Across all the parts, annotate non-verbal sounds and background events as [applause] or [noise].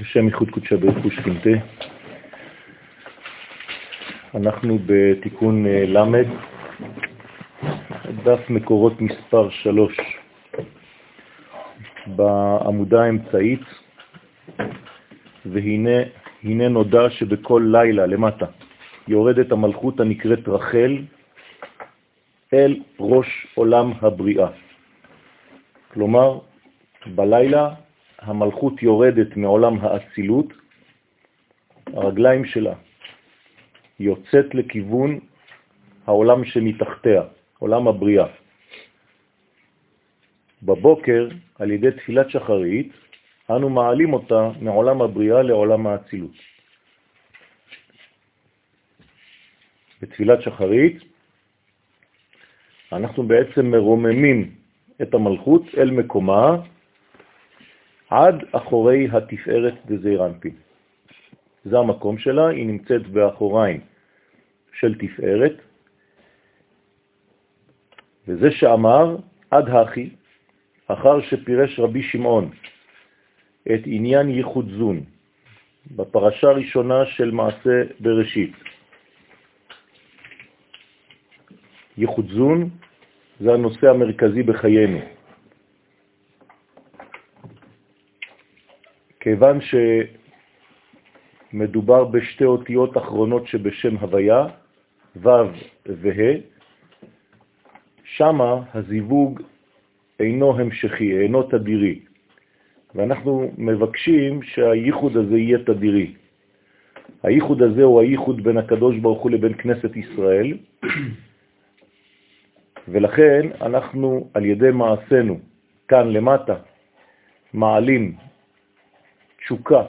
לשם איחוד קודשא ברוך הוא שכינתה. אנחנו בתיקון אה, למד, דף מקורות מספר 3 בעמודה האמצעית, והנה הנה נודע שבכל לילה למטה יורדת המלכות הנקראת רחל אל ראש עולם הבריאה. כלומר, בלילה המלכות יורדת מעולם האצילות, הרגליים שלה יוצאת לכיוון העולם שמתחתיה, עולם הבריאה. בבוקר, על ידי תפילת שחרית, אנו מעלים אותה מעולם הבריאה לעולם האצילות. בתפילת שחרית אנחנו בעצם מרוממים את המלכות אל מקומה עד אחורי התפארת דזעיר אנפין. זה המקום שלה, היא נמצאת באחוריים של תפארת, וזה שאמר עד הכי, אחר שפירש רבי שמעון את עניין ייחוד זון בפרשה הראשונה של מעשה בראשית. ייחוד זון זה הנושא המרכזי בחיינו. כיוון שמדובר בשתי אותיות אחרונות שבשם הוויה, ו' וה', שמה הזיווג אינו המשכי, אינו תדירי, ואנחנו מבקשים שהייחוד הזה יהיה תדירי. הייחוד הזה הוא הייחוד בין הקדוש ברוך הוא לבין כנסת ישראל, ולכן אנחנו על ידי מעשינו כאן למטה מעלים תשוקה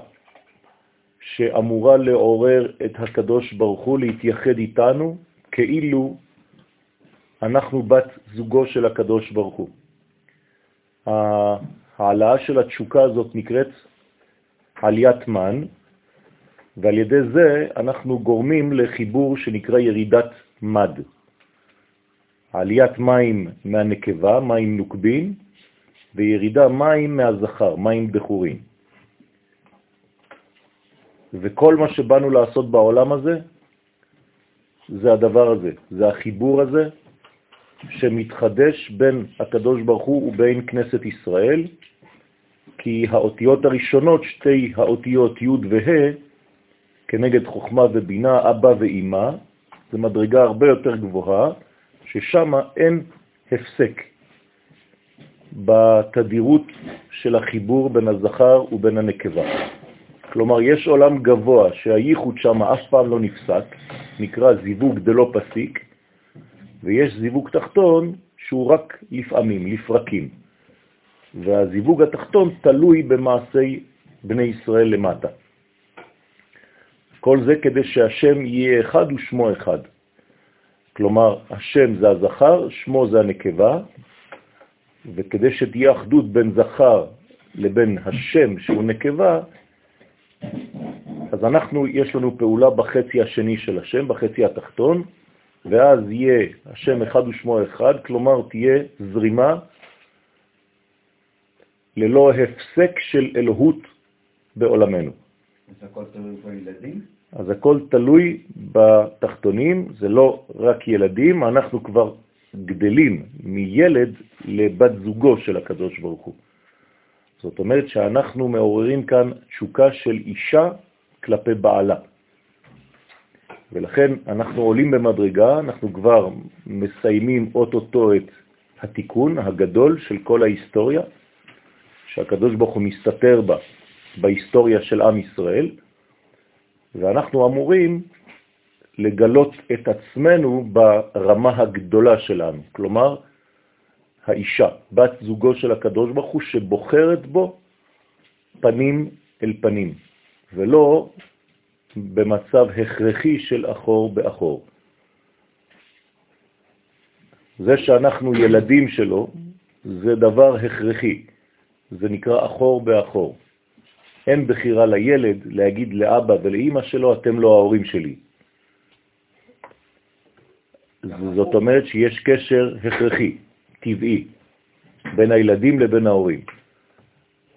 שאמורה לעורר את הקדוש ברוך הוא להתייחד איתנו כאילו אנחנו בת זוגו של הקדוש ברוך הוא. ההעלאה של התשוקה הזאת נקראת עליית מן, ועל ידי זה אנחנו גורמים לחיבור שנקרא ירידת מד. עליית מים מהנקבה, מים נוקבין, וירידה מים מהזכר, מים בחורים. וכל מה שבאנו לעשות בעולם הזה, זה הדבר הזה, זה החיבור הזה שמתחדש בין הקדוש ברוך הוא ובין כנסת ישראל, כי האותיות הראשונות, שתי האותיות י' וה', כנגד חוכמה ובינה, אבא ואימא, זה מדרגה הרבה יותר גבוהה, ששם אין הפסק בתדירות של החיבור בין הזכר ובין הנקבה. כלומר, יש עולם גבוה שהייחוד שם אף פעם לא נפסק, נקרא זיווג דלא פסיק, ויש זיווג תחתון שהוא רק לפעמים, לפרקים. והזיווג התחתון תלוי במעשי בני ישראל למטה. כל זה כדי שהשם יהיה אחד ושמו אחד. כלומר, השם זה הזכר, שמו זה הנקבה, וכדי שתהיה אחדות בין זכר לבין השם שהוא נקבה, אז אנחנו, יש לנו פעולה בחצי השני של השם, בחצי התחתון, ואז יהיה השם אחד ושמו אחד, כלומר תהיה זרימה ללא הפסק של אלוהות בעולמנו. אז הכל תלוי בילדים? אז הכל תלוי בתחתונים, זה לא רק ילדים, אנחנו כבר גדלים מילד לבת זוגו של הקדוש ברוך הוא. זאת אומרת שאנחנו מעוררים כאן תשוקה של אישה כלפי בעלה. ולכן אנחנו עולים במדרגה, אנחנו כבר מסיימים אוטוטו את התיקון הגדול של כל ההיסטוריה, שהקדוש ברוך הוא מסתתר בה, בהיסטוריה של עם ישראל, ואנחנו אמורים לגלות את עצמנו ברמה הגדולה שלנו, כלומר, האישה, בת זוגו של הקדוש ברוך הוא, שבוחרת בו פנים אל פנים, ולא במצב הכרחי של אחור באחור. זה שאנחנו ילדים שלו, זה דבר הכרחי, זה נקרא אחור באחור. אין בחירה לילד להגיד לאבא ולאמא שלו, אתם לא ההורים שלי. זאת אומרת שיש קשר הכרחי, טבעי, בין הילדים לבין ההורים.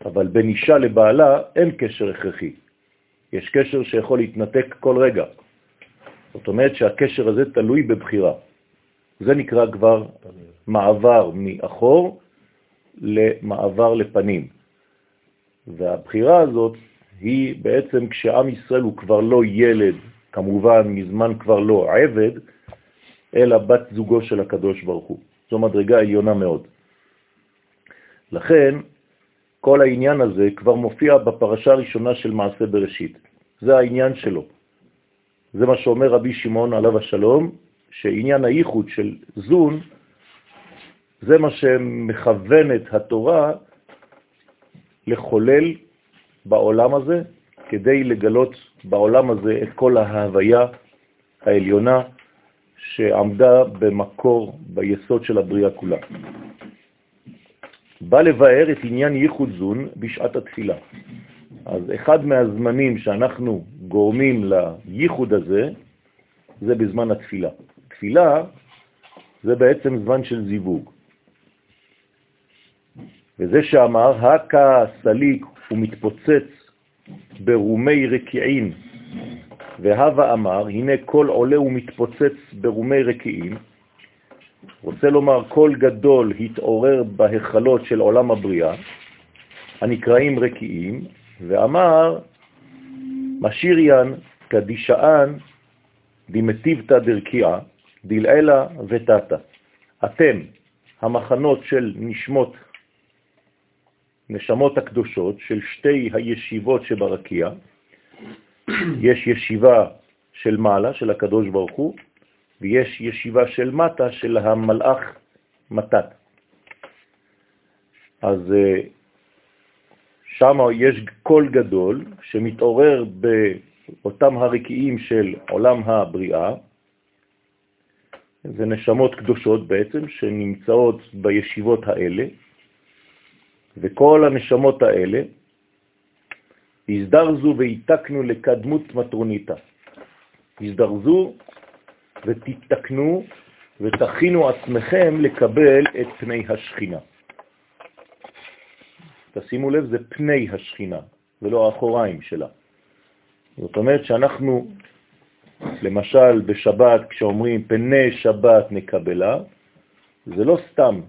אבל בין אישה לבעלה אין קשר הכרחי. יש קשר שיכול להתנתק כל רגע. זאת אומרת שהקשר הזה תלוי בבחירה. זה נקרא כבר מעבר מאחור למעבר לפנים. והבחירה הזאת היא בעצם כשעם ישראל הוא כבר לא ילד, כמובן מזמן כבר לא עבד, אלא בת זוגו של הקדוש ברוך הוא. זו מדרגה עליונה מאוד. לכן, כל העניין הזה כבר מופיע בפרשה הראשונה של מעשה בראשית. זה העניין שלו. זה מה שאומר רבי שמעון עליו השלום, שעניין הייחוד של זון, זה מה שמכוון את התורה לחולל בעולם הזה, כדי לגלות בעולם הזה את כל ההוויה העליונה שעמדה במקור, ביסוד של הבריאה כולה. בא לבאר את עניין ייחוד זון בשעת התפילה. אז אחד מהזמנים שאנחנו גורמים לייחוד הזה, זה בזמן התפילה. תפילה זה בעצם זמן של זיווג. וזה שאמר, הקה סליק ומתפוצץ ברומי רקיעין, והווה אמר, הנה כל עולה ומתפוצץ ברומי רקיעין, רוצה לומר, כל גדול התעורר בהיכלות של עולם הבריאה, הנקראים רקיעים, ואמר, משיריאן קדישאן דימטיבתא דרקיעה, דילעלה ותתא. אתם, המחנות של נשמות, נשמות הקדושות של שתי הישיבות שברקיע, יש ישיבה של מעלה, של הקדוש ברוך הוא, ויש ישיבה של מטה של המלאך מתת. אז אה, שם יש קול גדול שמתעורר באותם הרקיעים של עולם הבריאה, זה נשמות קדושות בעצם שנמצאות בישיבות האלה, וכל הנשמות האלה הזדרזו והתקנו לקדמות מטרוניתא. הזדרזו ותתקנו ותכינו עצמכם לקבל את פני השכינה. תשימו לב, זה פני השכינה, ולא האחוריים שלה. זאת אומרת שאנחנו, למשל בשבת, כשאומרים פני שבת נקבלה, זה לא סתם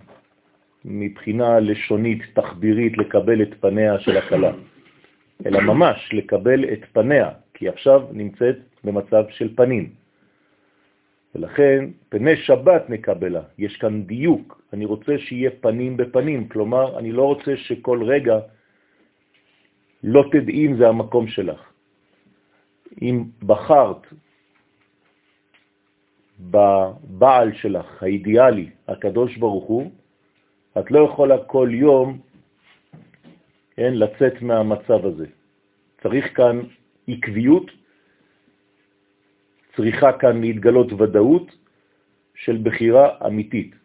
מבחינה לשונית, תחבירית, לקבל את פניה של הכלה, אלא ממש לקבל את פניה, כי עכשיו נמצאת במצב של פנים. ולכן פני שבת נקבלה, יש כאן דיוק, אני רוצה שיהיה פנים בפנים, כלומר אני לא רוצה שכל רגע לא תדעי אם זה המקום שלך. אם בחרת בבעל שלך, האידיאלי, הקדוש ברוך הוא, את לא יכולה כל יום כן, לצאת מהמצב הזה. צריך כאן עקביות צריכה כאן להתגלות ודאות של בחירה אמיתית,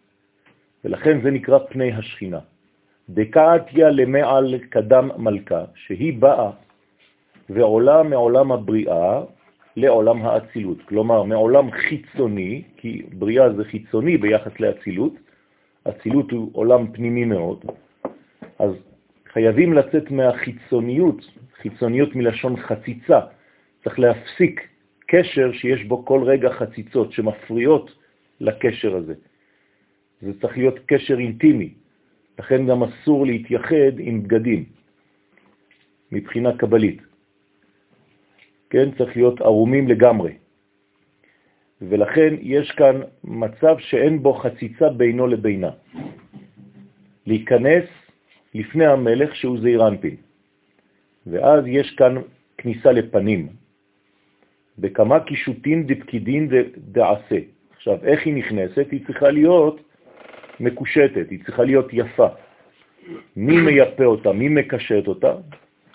ולכן זה נקרא פני השכינה. דקאתיה למעל קדם מלכה, שהיא באה ועולה מעולם הבריאה לעולם האצילות, כלומר מעולם חיצוני, כי בריאה זה חיצוני ביחס לאצילות, אצילות הוא עולם פנימי מאוד, אז חייבים לצאת מהחיצוניות, חיצוניות מלשון חציצה, צריך להפסיק קשר שיש בו כל רגע חציצות שמפריעות לקשר הזה. זה צריך להיות קשר אינטימי, לכן גם אסור להתייחד עם בגדים מבחינה קבלית. כן, צריך להיות ערומים לגמרי. ולכן יש כאן מצב שאין בו חציצה בינו לבינה. להיכנס לפני המלך שהוא זעיר אנפין. ואז יש כאן כניסה לפנים, בכמה קישוטין דפקידין דעשה. עכשיו, איך היא נכנסת? היא צריכה להיות מקושטת, היא צריכה להיות יפה. מי מייפה אותה? מי מקשט אותה?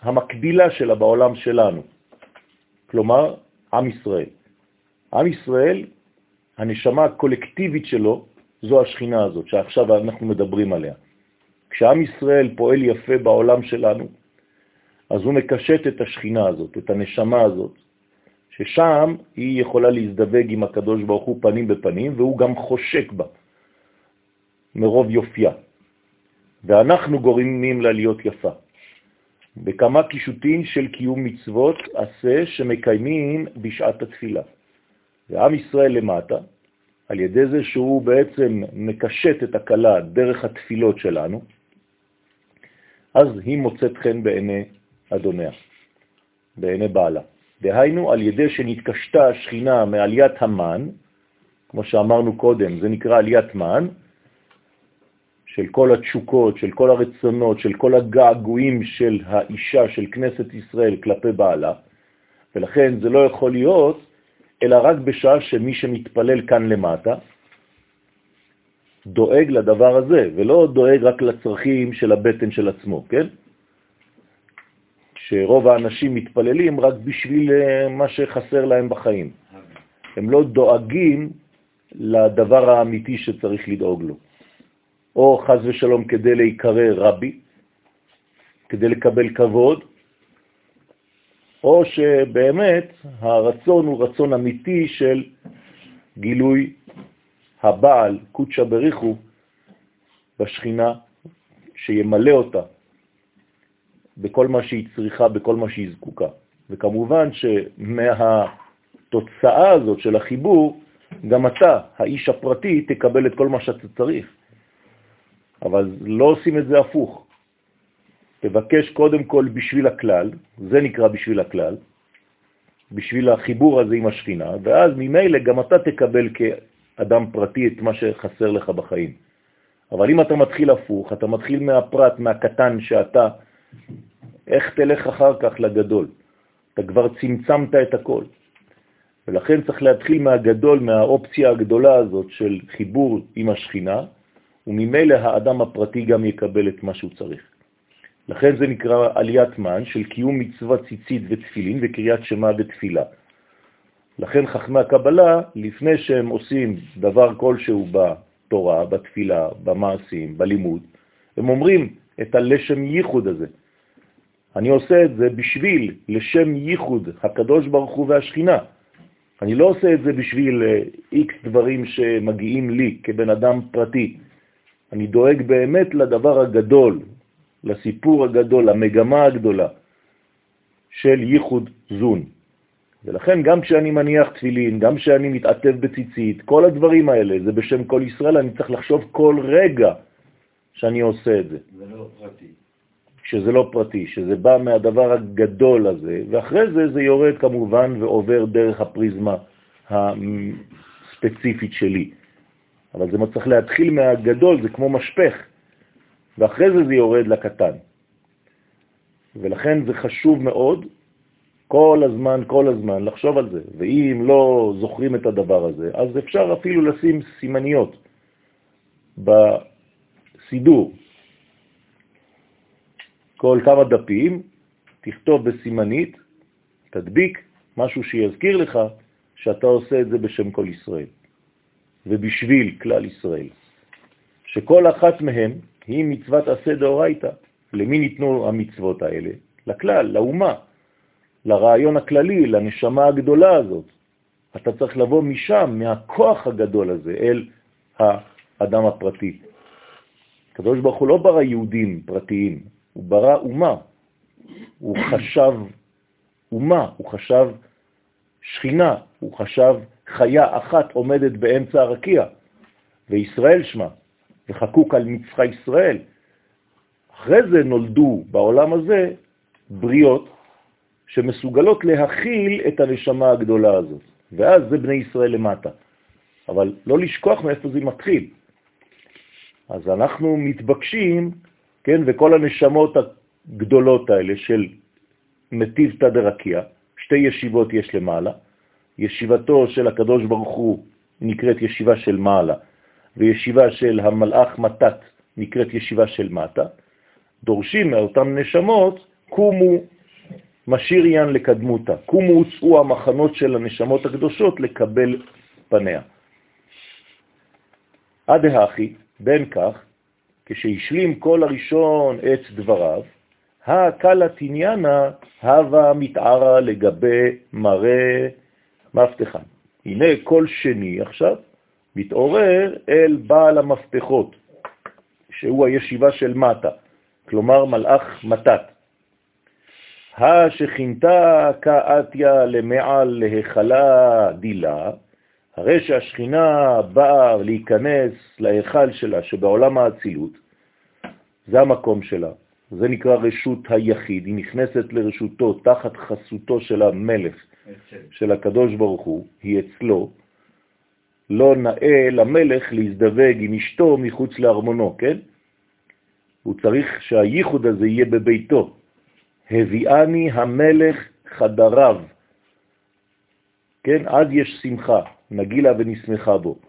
המקבילה שלה בעולם שלנו. כלומר, עם ישראל. עם ישראל, הנשמה הקולקטיבית שלו, זו השכינה הזאת, שעכשיו אנחנו מדברים עליה. כשעם ישראל פועל יפה בעולם שלנו, אז הוא מקשט את השכינה הזאת, את הנשמה הזאת, ששם היא יכולה להזדווג עם הקדוש ברוך הוא פנים בפנים, והוא גם חושק בה מרוב יופייה. ואנחנו גורמים לה להיות יפה. בכמה קישוטים של קיום מצוות עשה שמקיימים בשעת התפילה. ועם ישראל למטה, על ידי זה שהוא בעצם מקשט את הקלה דרך התפילות שלנו, אז היא מוצאת חן בעיני אדוניה, בעיני בעלה. דהיינו, על ידי שנתקשתה השכינה מעליית המן, כמו שאמרנו קודם, זה נקרא עליית מן, של כל התשוקות, של כל הרצונות, של כל הגעגועים של האישה, של כנסת ישראל כלפי בעלה, ולכן זה לא יכול להיות אלא רק בשעה שמי שמתפלל כאן למטה דואג לדבר הזה, ולא דואג רק לצרכים של הבטן של עצמו, כן? שרוב האנשים מתפללים רק בשביל אה, מה שחסר להם בחיים. הם לא דואגים לדבר האמיתי שצריך לדאוג לו. או חז ושלום כדי להיקרא רבי, כדי לקבל כבוד, או שבאמת הרצון הוא רצון אמיתי של גילוי הבעל, קודשא בריחו, בשכינה, שימלא אותה בכל מה שהיא צריכה, בכל מה שהיא זקוקה. וכמובן שמהתוצאה הזאת של החיבור, גם אתה, האיש הפרטי, תקבל את כל מה שאתה צריך. אבל לא עושים את זה הפוך. תבקש קודם כל בשביל הכלל, זה נקרא בשביל הכלל, בשביל החיבור הזה עם השכינה, ואז ממילא גם אתה תקבל כאדם פרטי את מה שחסר לך בחיים. אבל אם אתה מתחיל הפוך, אתה מתחיל מהפרט, מהקטן שאתה, איך תלך אחר כך לגדול? אתה כבר צמצמת את הכל. ולכן צריך להתחיל מהגדול, מהאופציה הגדולה הזאת של חיבור עם השכינה, וממילא האדם הפרטי גם יקבל את מה שהוא צריך. לכן זה נקרא עליית מן של קיום מצווה ציצית ותפילין וקריאת שמה בתפילה. לכן חכמי הקבלה, לפני שהם עושים דבר כלשהו בתורה, בתפילה, במעשים, בלימוד, הם אומרים את הלשם ייחוד הזה. אני עושה את זה בשביל לשם ייחוד הקדוש ברוך הוא והשכינה. אני לא עושה את זה בשביל איקס אה, דברים שמגיעים לי כבן אדם פרטי. אני דואג באמת לדבר הגדול, לסיפור הגדול, למגמה הגדולה של ייחוד זון. ולכן גם כשאני מניח תפילין, גם כשאני מתעטב בציצית, כל הדברים האלה, זה בשם כל ישראל, אני צריך לחשוב כל רגע שאני עושה את זה. זה לא פרטי. שזה לא פרטי, שזה בא מהדבר הגדול הזה, ואחרי זה זה יורד כמובן ועובר דרך הפריזמה הספציפית שלי. אבל זה צריך להתחיל מהגדול, זה כמו משפך. ואחרי זה זה יורד לקטן. ולכן זה חשוב מאוד כל הזמן, כל הזמן, לחשוב על זה. ואם לא זוכרים את הדבר הזה, אז אפשר אפילו לשים סימניות בסידור. כל כמה דפים, תכתוב בסימנית, תדביק משהו שיזכיר לך שאתה עושה את זה בשם כל ישראל ובשביל כלל ישראל. שכל אחת מהם היא מצוות עשה דאורייתא. למי ניתנו המצוות האלה? לכלל, לאומה, לרעיון הכללי, לנשמה הגדולה הזאת. אתה צריך לבוא משם, מהכוח הגדול הזה, אל האדם הפרטי. הקדוש ברוך הוא לא ברא יהודים פרטיים, הוא ברא אומה. הוא חשב אומה, הוא חשב שכינה, הוא חשב חיה אחת עומדת באמצע הרקיע, וישראל שמה. וחקוק על מצחה ישראל. אחרי זה נולדו בעולם הזה בריות שמסוגלות להכיל את הנשמה הגדולה הזאת, ואז זה בני ישראל למטה. אבל לא לשכוח מאיפה זה מתחיל. אז אנחנו מתבקשים, כן, וכל הנשמות הגדולות האלה של מטיב תדרקיה, שתי ישיבות יש למעלה, ישיבתו של הקדוש ברוך הוא נקראת ישיבה של מעלה, וישיבה של המלאך מתת נקראת ישיבה של מטה, דורשים מאותן נשמות, קומו משאיר יין לקדמותה, קומו הוצאו המחנות של הנשמות הקדושות לקבל פניה. עד האחי, בין כך, כשהשלים כל הראשון את דבריו, הקלה תניאנה הווה מתערה לגבי מראה מפתחן. הנה כל שני עכשיו מתעורר אל בעל המפתחות, שהוא הישיבה של מטה, כלומר מלאך מתת. השכינתה כאתיה למעל להיכלה דילה, הרי שהשכינה באה להיכנס להיכל שלה שבעולם האצילות, זה המקום שלה, זה נקרא רשות היחיד, היא נכנסת לרשותו תחת חסותו של המלך, של הקדוש ברוך הוא, היא אצלו, לא נאה למלך להזדווג עם אשתו מחוץ לארמונו, כן? הוא צריך שהייחוד הזה יהיה בביתו. הביאני המלך חדריו. כן, אז יש שמחה, נגילה ונשמחה בו.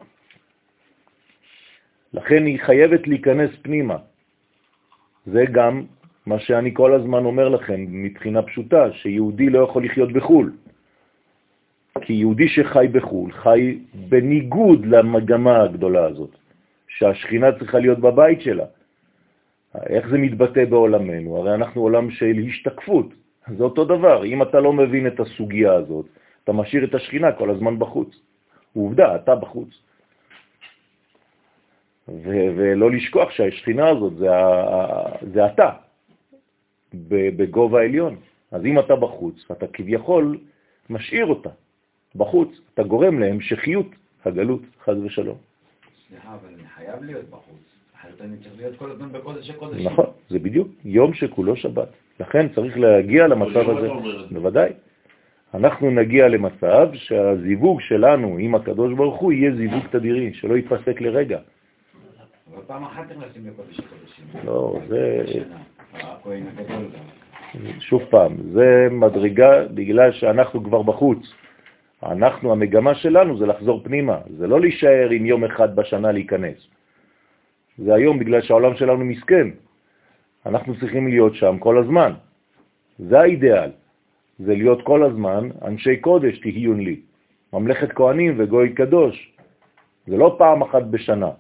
לכן היא חייבת להיכנס פנימה. זה גם מה שאני כל הזמן אומר לכם מבחינה פשוטה, שיהודי לא יכול לחיות בחו"ל. כי יהודי שחי בחו"ל חי בניגוד למגמה הגדולה הזאת, שהשכינה צריכה להיות בבית שלה. איך זה מתבטא בעולמנו? הרי אנחנו עולם של השתקפות. זה אותו דבר. אם אתה לא מבין את הסוגיה הזאת, אתה משאיר את השכינה כל הזמן בחוץ. עובדה, אתה בחוץ. ו- ולא לשכוח שהשכינה הזאת זה, זה אתה, בגובה העליון. אז אם אתה בחוץ, אתה כביכול משאיר אותה בחוץ, אתה גורם להמשכיות הגלות, חז ושלום. סליחה, אבל אני חייב להיות בחוץ. אחרת אני צריך להיות כל הזמן בקודש הקודשים. נכון, זה בדיוק יום שכולו שבת. לכן צריך להגיע למצב הזה. בוודאי. אנחנו נגיע למצב שהזיווג שלנו עם הקדוש ברוך הוא יהיה זיווג תדירי, שלא יתפסק לרגע. אבל פעם אחת לשים לקודש הקודשים. לא, זה... שוב פעם, זה מדרגה בגלל שאנחנו כבר בחוץ. אנחנו, המגמה שלנו זה לחזור פנימה, זה לא להישאר עם יום אחד בשנה להיכנס. זה היום בגלל שהעולם שלנו מסכן. אנחנו צריכים להיות שם כל הזמן. זה האידאל. זה להיות כל הזמן אנשי קודש תהיון לי. ממלכת כהנים וגוי קדוש. זה לא פעם אחת בשנה.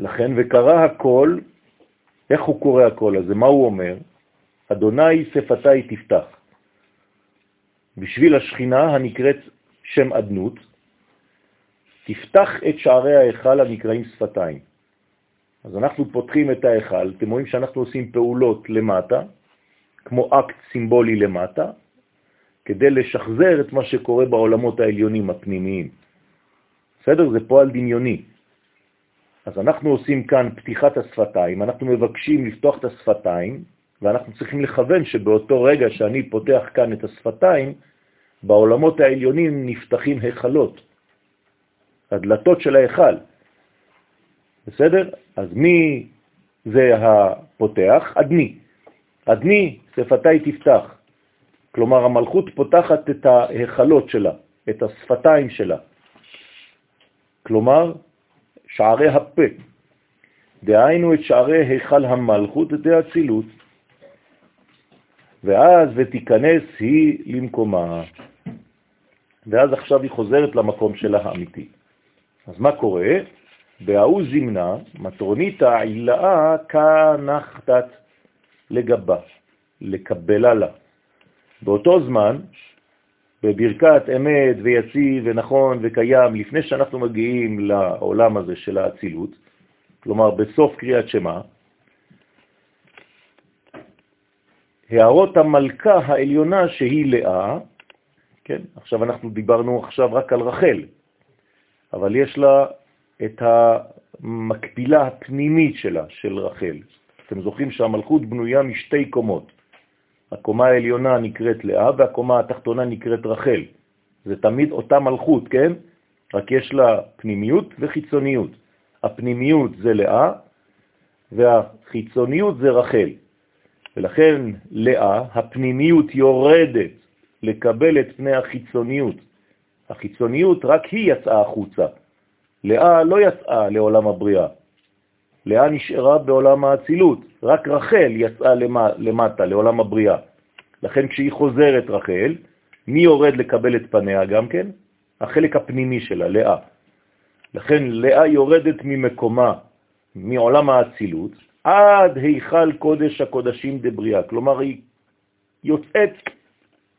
לכן, וקרא הכל, איך הוא קורא הכל הזה? מה הוא אומר? אדוני שפתי תפתח. בשביל השכינה הנקראת שם אדנות, תפתח את שערי ההיכל הנקראים שפתיים. אז אנחנו פותחים את ההיכל, אתם רואים שאנחנו עושים פעולות למטה, כמו אקט סימבולי למטה, כדי לשחזר את מה שקורה בעולמות העליונים הפנימיים. בסדר? זה פועל דמיוני. אז אנחנו עושים כאן פתיחת השפתיים, אנחנו מבקשים לפתוח את השפתיים, ואנחנו צריכים לכוון שבאותו רגע שאני פותח כאן את השפתיים, בעולמות העליונים נפתחים היכלות. הדלתות של ההיכל. בסדר? אז מי זה הפותח? אדני. אדני, שפתי תפתח. כלומר, המלכות פותחת את ההיכלות שלה, את השפתיים שלה. כלומר, שערי הפה. דהיינו את שערי היכל המלכות דאצילות. ואז ותיכנס היא למקומה. ואז עכשיו היא חוזרת למקום שלה האמיתי. אז מה קורה? בהאו זמנה, מטרונית העילאה כנחתת לגבה, לקבלה לה. באותו זמן, בברכת אמת ויציב ונכון וקיים, לפני שאנחנו מגיעים לעולם הזה של האצילות, כלומר בסוף קריאת שמה, הערות המלכה העליונה שהיא לאה, כן, עכשיו אנחנו דיברנו עכשיו רק על רחל, אבל יש לה את המקבילה הפנימית שלה, של רחל. אתם זוכרים שהמלכות בנויה משתי קומות. הקומה העליונה נקראת לאה והקומה התחתונה נקראת רחל. זה תמיד אותה מלכות, כן? רק יש לה פנימיות וחיצוניות. הפנימיות זה לאה והחיצוניות זה רחל. ולכן לאה, הפנימיות יורדת לקבל את פני החיצוניות. החיצוניות רק היא יצאה החוצה. לאה לא יצאה לעולם הבריאה. לאה נשארה בעולם האצילות. רק רחל יצאה למטה, לעולם הבריאה. לכן כשהיא חוזרת רחל, מי יורד לקבל את פניה גם כן? החלק הפנימי שלה, לאה. לכן לאה יורדת ממקומה, מעולם האצילות, עד היכל קודש הקודשים דבריאה. כלומר, היא יוצאת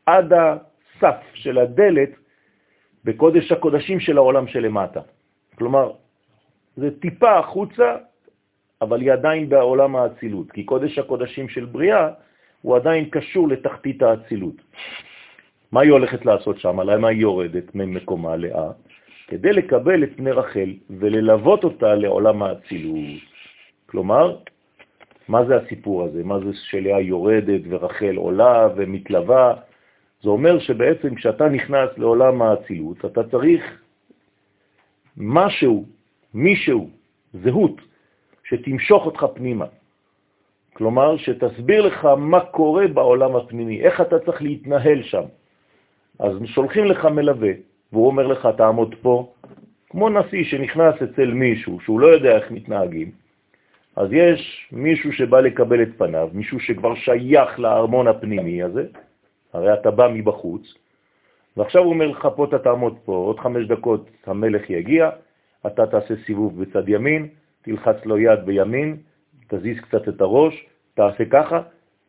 עד הסף של הדלת בקודש הקודשים של העולם שלמטה. כלומר, זה טיפה החוצה, אבל היא עדיין בעולם האצילות, כי קודש הקודשים של בריאה הוא עדיין קשור לתחתית האצילות. מה היא הולכת לעשות שם? למה היא יורדת ממקומה לאה? כדי לקבל את פני רחל וללוות אותה לעולם האצילות. כלומר, מה זה הסיפור הזה? מה זה שלאה יורדת ורחל עולה ומתלווה? זה אומר שבעצם כשאתה נכנס לעולם האצילות, אתה צריך משהו, מישהו, זהות, שתמשוך אותך פנימה. כלומר, שתסביר לך מה קורה בעולם הפנימי, איך אתה צריך להתנהל שם. אז שולחים לך מלווה, והוא אומר לך, תעמוד פה, כמו נשיא שנכנס אצל מישהו שהוא לא יודע איך מתנהגים, אז יש מישהו שבא לקבל את פניו, מישהו שכבר שייך לארמון הפנימי הזה, הרי אתה בא מבחוץ, ועכשיו הוא אומר לך, פה אתה תעמוד פה, עוד חמש דקות המלך יגיע, אתה תעשה סיבוב בצד ימין, תלחץ לו יד בימין, תזיז קצת את הראש, תעשה ככה,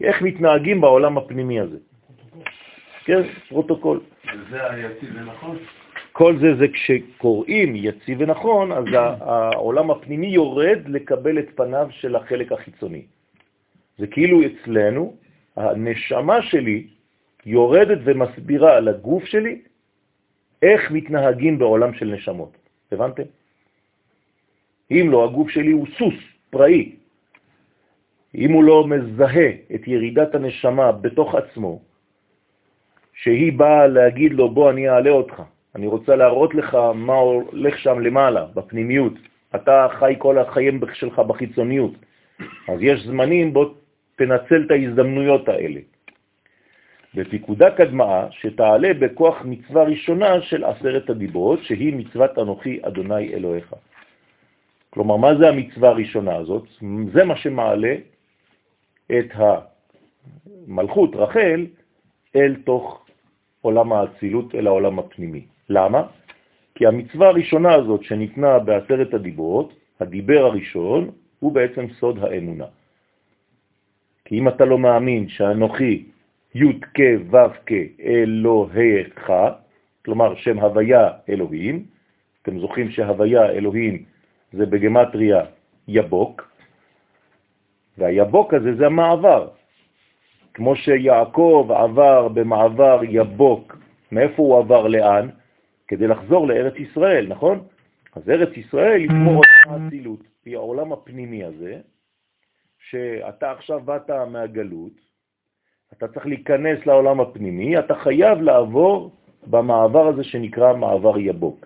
איך מתנהגים בעולם הפנימי הזה. כן, פרוטוקול. וזה היציב ונכון? כל זה זה כשקוראים יציב ונכון, אז [clears throat] העולם הפנימי יורד לקבל את פניו של החלק החיצוני. זה כאילו אצלנו, הנשמה שלי יורדת ומסבירה לגוף שלי איך מתנהגים בעולם של נשמות. הבנתם? אם לא, הגוף שלי הוא סוס פראי. אם הוא לא מזהה את ירידת הנשמה בתוך עצמו, שהיא באה להגיד לו, בוא אני אעלה אותך, אני רוצה להראות לך מה הולך שם למעלה, בפנימיות. אתה חי כל החיים שלך בחיצוניות. אז יש זמנים, בוא תנצל את ההזדמנויות האלה. בפיקודה קדמאה שתעלה בכוח מצווה ראשונה של עשרת הדיברות, שהיא מצוות אנוכי אדוני אלוהיך. כלומר, מה זה המצווה הראשונה הזאת? זה מה שמעלה את המלכות רחל אל תוך עולם האצילות, אל העולם הפנימי. למה? כי המצווה הראשונה הזאת שניתנה בעשרת הדיברות, הדיבר הראשון, הוא בעצם סוד האמונה. כי אם אתה לא מאמין שאנוכי י' כ' ו' כ' אלוהיך, כלומר שם הוויה אלוהים, אתם זוכרים שהוויה אלוהים זה בגמטריה יבוק, והיבוק הזה זה המעבר. כמו שיעקב עבר במעבר יבוק, מאיפה הוא עבר לאן? כדי לחזור לארץ ישראל, נכון? אז ארץ ישראל היא כמו עולם האצילות, היא העולם הפנימי הזה, שאתה עכשיו באת מהגלות, אתה צריך להיכנס לעולם הפנימי, אתה חייב לעבור במעבר הזה שנקרא מעבר יבוק.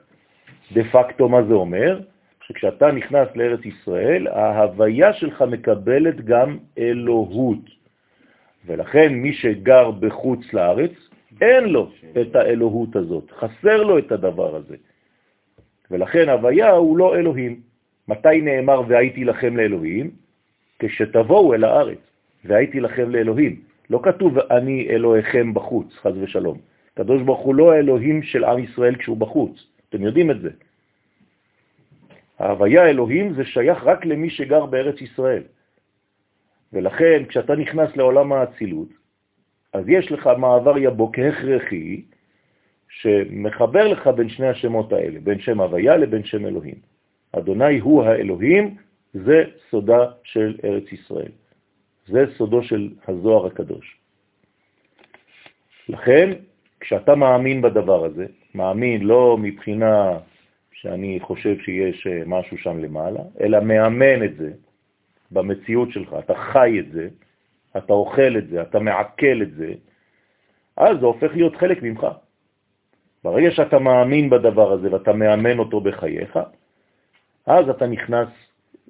דה פקטו מה זה אומר? שכשאתה נכנס לארץ ישראל, ההוויה שלך מקבלת גם אלוהות. ולכן מי שגר בחוץ לארץ, אין לו את האלוהות הזאת, חסר לו את הדבר הזה. ולכן הוויה הוא לא אלוהים. מתי נאמר והייתי לכם לאלוהים? כשתבואו אל הארץ, והייתי לכם לאלוהים. לא כתוב אני אלוהיכם בחוץ, חז ושלום. קדוש ברוך הוא לא האלוהים של עם ישראל כשהוא בחוץ. אתם יודעים את זה. ההוויה אלוהים זה שייך רק למי שגר בארץ ישראל. ולכן כשאתה נכנס לעולם האצילות, אז יש לך מעבר יבוא כהכרחי, שמחבר לך בין שני השמות האלה, בין שם הוויה לבין שם אלוהים. אדוני הוא האלוהים, זה סודה של ארץ ישראל. זה סודו של הזוהר הקדוש. לכן, כשאתה מאמין בדבר הזה, מאמין לא מבחינה שאני חושב שיש אה, משהו שם למעלה, אלא מאמן את זה במציאות שלך, אתה חי את זה, אתה אוכל את זה, אתה מעכל את זה, אז זה הופך להיות חלק ממך. ברגע שאתה מאמין בדבר הזה ואתה מאמן אותו בחייך, אז אתה נכנס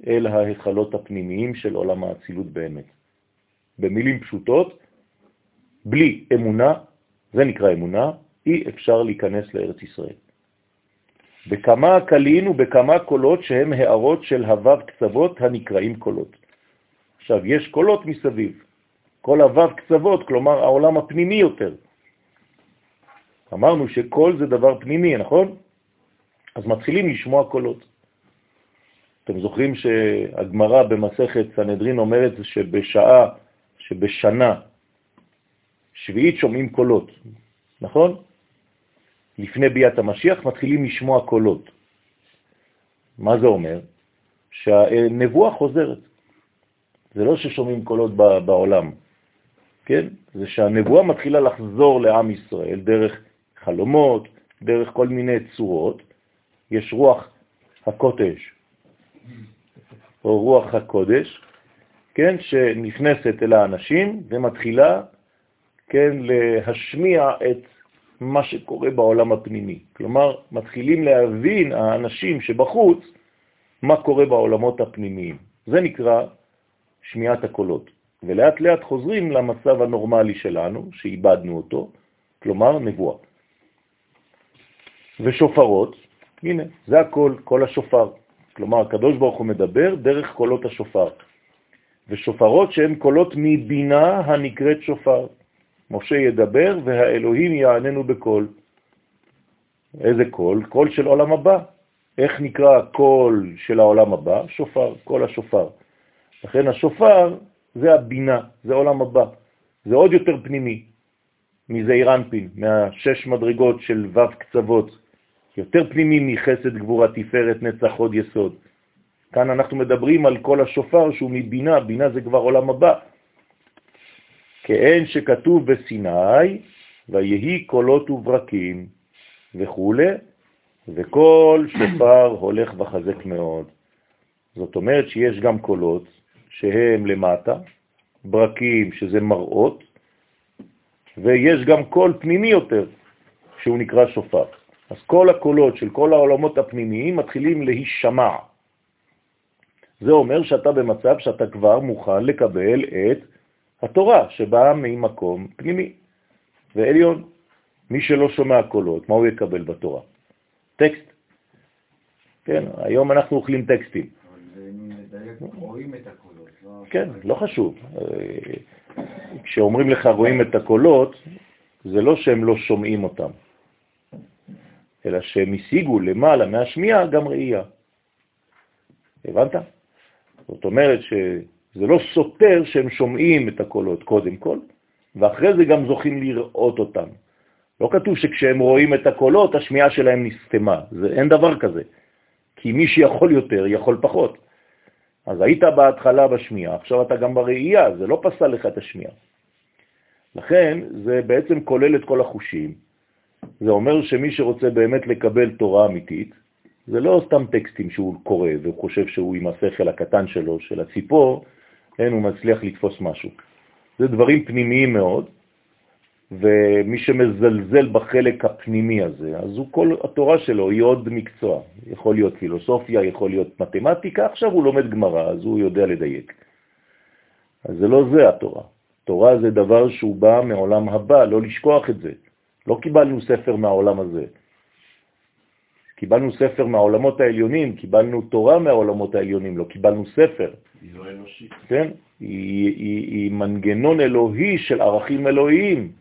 אל ההיכלות הפנימיים של עולם האצילות באמת. במילים פשוטות, בלי אמונה, זה נקרא אמונה, אי אפשר להיכנס לארץ ישראל. בכמה קלין ובכמה קולות שהם הערות של הוו קצוות הנקראים קולות. עכשיו, יש קולות מסביב. כל הוו קצוות, כלומר העולם הפנימי יותר. אמרנו שכל זה דבר פנימי, נכון? אז מתחילים לשמוע קולות. אתם זוכרים שהגמרא במסכת סנהדרין אומרת שבשעה, שבשנה שביעית שומעים קולות, נכון? לפני ביאת המשיח מתחילים לשמוע קולות. מה זה אומר? שהנבואה חוזרת. זה לא ששומעים קולות בעולם. כן? זה שהנבואה מתחילה לחזור לעם ישראל דרך חלומות, דרך כל מיני צורות. יש רוח הקודש, או רוח הקודש, כן, שנכנסת אל האנשים ומתחילה, כן, להשמיע את מה שקורה בעולם הפנימי. כלומר, מתחילים להבין האנשים שבחוץ מה קורה בעולמות הפנימיים. זה נקרא שמיעת הקולות. ולאט לאט חוזרים למצב הנורמלי שלנו, שאיבדנו אותו, כלומר נבואה. ושופרות, הנה, זה הכל, כל השופר. כלומר, הקדוש ברוך הוא מדבר דרך קולות השופר. ושופרות שהן קולות מבינה הנקראת שופר. משה ידבר והאלוהים יעננו בקול. איזה קול? קול של עולם הבא. איך נקרא קול של העולם הבא? שופר, קול השופר. לכן השופר זה הבינה, זה עולם הבא. זה עוד יותר פנימי מזעיר אנפין, מהשש מדרגות של ו' קצוות, יותר פנימי מחסד גבורה תפארת נצח הוד יסוד. כאן אנחנו מדברים על כל השופר שהוא מבינה, בינה זה כבר עולם הבא. כאין שכתוב בסיני, ויהי קולות וברקים וכו', וכל שופר הולך וחזק מאוד. זאת אומרת שיש גם קולות שהם למטה, ברקים שזה מראות, ויש גם קול פנימי יותר שהוא נקרא שופר. אז כל הקולות של כל העולמות הפנימיים מתחילים להישמע. זה אומר שאתה במצב שאתה כבר מוכן לקבל את התורה שבאה ממקום פנימי ועליון. מי שלא שומע קולות, מה הוא יקבל בתורה? טקסט. כן, היום אנחנו אוכלים טקסטים. רואים את הקולות. לא כן, לא חשוב. כשאומרים לך רואים את הקולות, זה לא שהם לא שומעים אותם, אלא שהם השיגו למעלה מהשמיעה גם ראייה. הבנת? זאת אומרת שזה לא סותר שהם שומעים את הקולות קודם כל, ואחרי זה גם זוכים לראות אותם. לא כתוב שכשהם רואים את הקולות, השמיעה שלהם נסתמה. זה, אין דבר כזה. כי מי שיכול יותר, יכול פחות. אז היית בהתחלה בשמיעה, עכשיו אתה גם בראייה, זה לא פסל לך את השמיעה. לכן זה בעצם כולל את כל החושים. זה אומר שמי שרוצה באמת לקבל תורה אמיתית, זה לא סתם טקסטים שהוא קורא והוא חושב שהוא עם השכל הקטן שלו, של הציפור, אין, הוא מצליח לתפוס משהו. זה דברים פנימיים מאוד, ומי שמזלזל בחלק הפנימי הזה, אז הוא כל התורה שלו היא עוד מקצוע. יכול להיות פילוסופיה, יכול להיות מתמטיקה, עכשיו הוא לומד גמרא, אז הוא יודע לדייק. אז זה לא זה התורה. תורה זה דבר שהוא בא מעולם הבא, לא לשכוח את זה. לא קיבלנו ספר מהעולם הזה. קיבלנו ספר מהעולמות העליונים, קיבלנו תורה מהעולמות העליונים, לא קיבלנו ספר. היא לא אנושית. כן? היא, היא, היא מנגנון אלוהי של ערכים אלוהיים.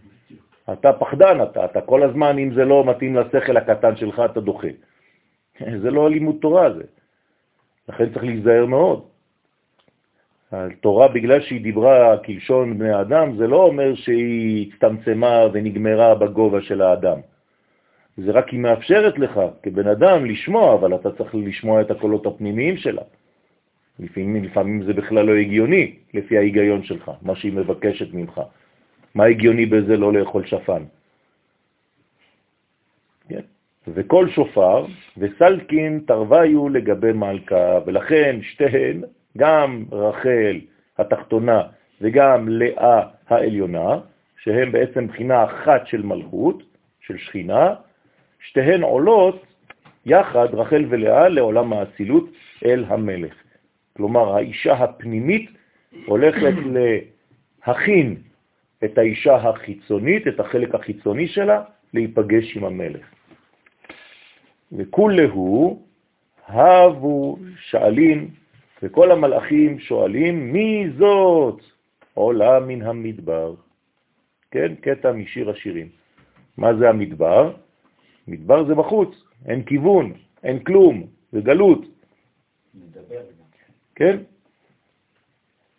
אתה פחדן, אתה, אתה כל הזמן, אם זה לא מתאים לשכל הקטן שלך, אתה דוחה. [laughs] זה לא לימוד תורה זה. לכן צריך להיזהר מאוד. התורה, בגלל שהיא דיברה כלשון בני אדם, זה לא אומר שהיא הצטמצמה ונגמרה בגובה של האדם. זה רק היא מאפשרת לך כבן אדם לשמוע, אבל אתה צריך לשמוע את הקולות הפנימיים שלה. לפעמים, לפעמים זה בכלל לא הגיוני, לפי ההיגיון שלך, מה שהיא מבקשת ממך. מה הגיוני בזה לא לאכול שפן? כן? וכל שופר וסלקין תרוויו לגבי מלכה, ולכן שתיהן, גם רחל התחתונה וגם לאה העליונה, שהן בעצם בחינה אחת של מלכות, של שכינה, שתיהן עולות יחד, רחל ולאה, לעולם האצילות אל המלך. כלומר, האישה הפנימית הולכת [clears throat] להכין את האישה החיצונית, את החלק החיצוני שלה, להיפגש עם המלך. וכולהו הבו שאלים, וכל המלאכים שואלים, מי זאת? עולה מן המדבר. כן, קטע משיר השירים. מה זה המדבר? מדבר זה בחוץ, אין כיוון, אין כלום, זה גלות. נדבר. כן?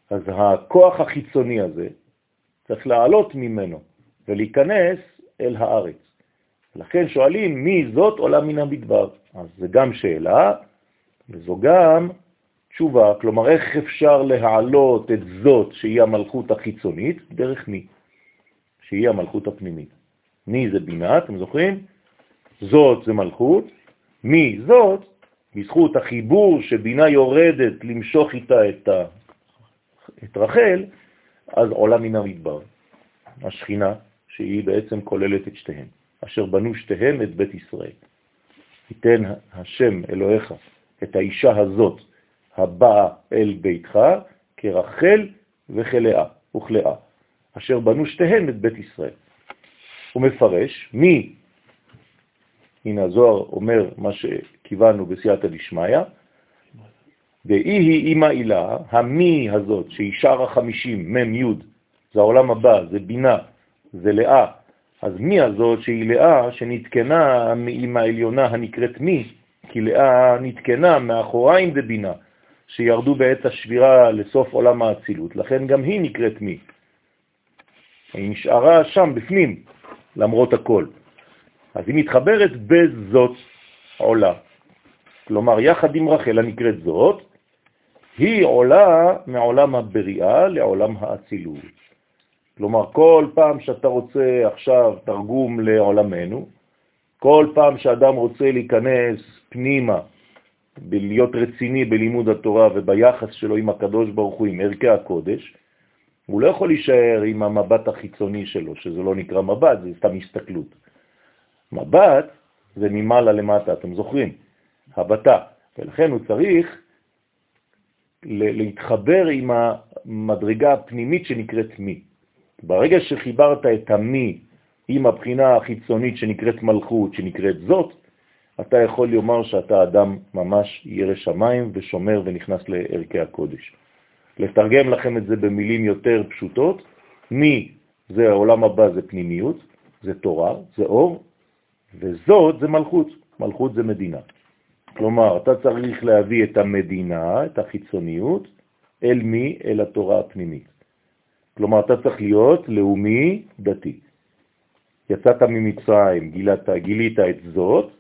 אז הכוח החיצוני הזה, צריך לעלות ממנו ולהיכנס אל הארץ. לכן שואלים מי זאת עולה מן המדבר. אז זה גם שאלה, וזו גם תשובה, כלומר איך אפשר להעלות את זאת שהיא המלכות החיצונית, דרך מי? שהיא המלכות הפנימית. מי זה בינה, אתם זוכרים? זאת זה מלכות, מי זאת, בזכות החיבור שבינה יורדת למשוך איתה את, ה... את רחל, אז עולה מן המדבר, השכינה, שהיא בעצם כוללת את שתיהן, אשר בנו שתיהן את בית ישראל. ייתן השם אלוהיך את האישה הזאת הבאה אל ביתך כרחל וכלאה וכלאה, אשר בנו שתיהן את בית ישראל. הוא מפרש מי, הנה הזוהר אומר מה שכיוונו בסייעתא דשמיא, ואי היא אימא אילה, המי הזאת, שהיא שער החמישים, מם י', זה העולם הבא, זה בינה, זה לאה. אז מי הזאת שהיא לאה, שנתקנה מאימא העליונה הנקראת מי, כי לאה נתקנה מאחוריים דבינה, שירדו בעת השבירה לסוף עולם האצילות, לכן גם היא נקראת מי. היא נשארה שם, בפנים, למרות הכל. אז היא מתחברת בזאת עולה. כלומר, יחד עם רחל הנקראת זאת, היא עולה מעולם הבריאה לעולם האצילות. כלומר, כל פעם שאתה רוצה עכשיו תרגום לעולמנו, כל פעם שאדם רוצה להיכנס פנימה, להיות רציני בלימוד התורה וביחס שלו עם הקדוש ברוך הוא, עם ערכי הקודש, הוא לא יכול להישאר עם המבט החיצוני שלו, שזה לא נקרא מבט, זה סתם הסתכלות. מבט זה ממעלה למטה, אתם זוכרים? הבטה. ולכן הוא צריך להתחבר עם המדרגה הפנימית שנקראת מי. ברגע שחיברת את המי עם הבחינה החיצונית שנקראת מלכות, שנקראת זאת, אתה יכול לומר שאתה אדם ממש ירא שמיים ושומר ונכנס לערכי הקודש. לתרגם לכם את זה במילים יותר פשוטות, מי זה העולם הבא, זה פנימיות, זה תורה, זה אור, וזאת זה מלכות, מלכות זה מדינה. כלומר, אתה צריך להביא את המדינה, את החיצוניות, אל מי? אל התורה הפנימית. כלומר, אתה צריך להיות לאומי דתי. יצאת ממצרים, גילית, גילית את זאת,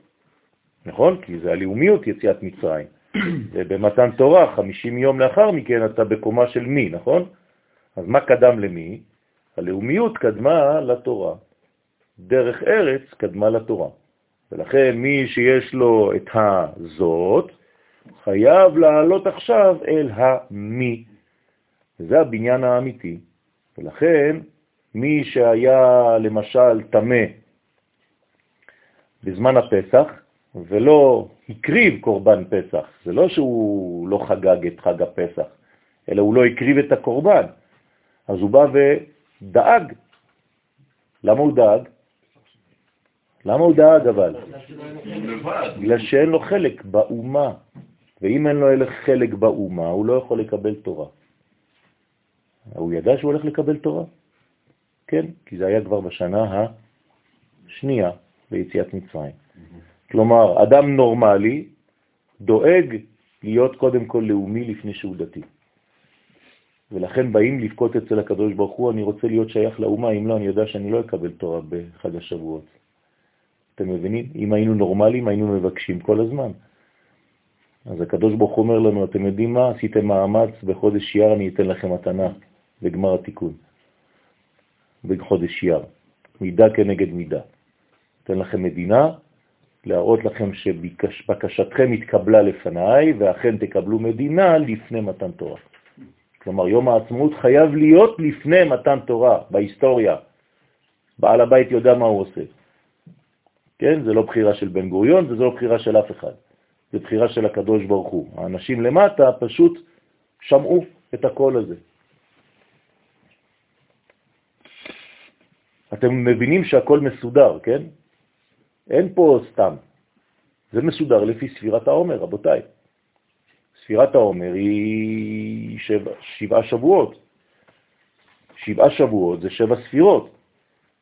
נכון? כי זה הלאומיות יציאת מצרים. [coughs] ובמתן תורה, 50 יום לאחר מכן, אתה בקומה של מי, נכון? אז מה קדם למי? הלאומיות קדמה לתורה. דרך ארץ קדמה לתורה. ולכן מי שיש לו את הזאת, חייב לעלות עכשיו אל המי. וזה הבניין האמיתי. ולכן מי שהיה למשל תמה בזמן הפסח ולא הקריב קורבן פסח, זה לא שהוא לא חגג את חג הפסח, אלא הוא לא הקריב את הקורבן, אז הוא בא ודאג. למה הוא דאג? למה הוא דאג אבל? בגלל שאין לו חלק באומה, ואם אין לו חלק באומה, הוא לא יכול לקבל תורה. הוא ידע שהוא הולך לקבל תורה. כן, כי זה היה כבר בשנה השנייה ביציאת מצרים. כלומר, אדם נורמלי דואג להיות קודם כל לאומי לפני שהוא דתי. ולכן באים לבכות אצל הקדוש ברוך הוא, אני רוצה להיות שייך לאומה, אם לא, אני יודע שאני לא אקבל תורה בחג השבועות. אתם מבינים? אם היינו נורמליים, היינו מבקשים כל הזמן. אז הקדוש ברוך אומר לנו, אתם יודעים מה? עשיתם מאמץ, בחודש יר אני אתן לכם מתנה בגמר התיקון. בחודש יר. מידה כנגד מידה. אתן לכם מדינה, להראות לכם שבקשתכם התקבלה לפניי, ואכן תקבלו מדינה לפני מתן תורה. כלומר, יום העצמאות חייב להיות לפני מתן תורה, בהיסטוריה. בעל הבית יודע מה הוא עושה. כן? זה לא בחירה של בן גוריון, וזה לא בחירה של אף אחד. זה בחירה של הקדוש ברוך הוא. האנשים למטה פשוט שמעו את הקול הזה. אתם מבינים שהכל מסודר, כן? אין פה סתם. זה מסודר לפי ספירת העומר, רבותיי. ספירת העומר היא שבע, שבעה שבועות. שבעה שבועות זה שבע ספירות.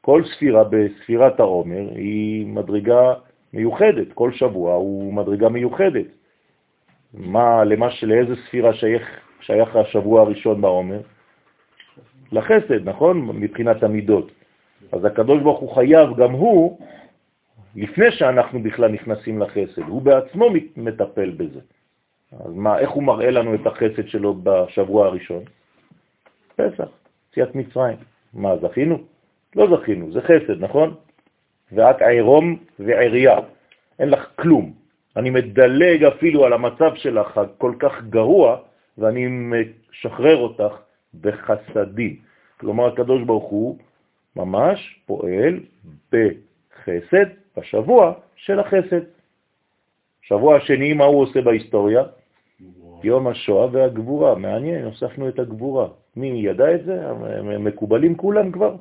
כל ספירה בספירת העומר היא מדרגה מיוחדת, כל שבוע הוא מדרגה מיוחדת. מה, למה, לאיזה ספירה שייך, שייך השבוע הראשון בעומר? לחסד, נכון? מבחינת המידות. אז הקדוש ברוך הוא חייב גם הוא, לפני שאנחנו בכלל נכנסים לחסד, הוא בעצמו מטפל בזה. אז מה, איך הוא מראה לנו את החסד שלו בשבוע הראשון? פסח, יציאת מצרים. מה, זכינו? לא זכינו, זה חסד, נכון? ואת עירום ועירייה, אין לך כלום. אני מדלג אפילו על המצב שלך הכל כך גרוע, ואני משחרר אותך בחסדים. כלומר, הקדוש ברוך הוא ממש פועל בחסד בשבוע של החסד. שבוע השני, מה הוא עושה בהיסטוריה? יום השואה והגבורה. מעניין, הוספנו את הגבורה. מי ידע את זה? מקובלים כולם כבר.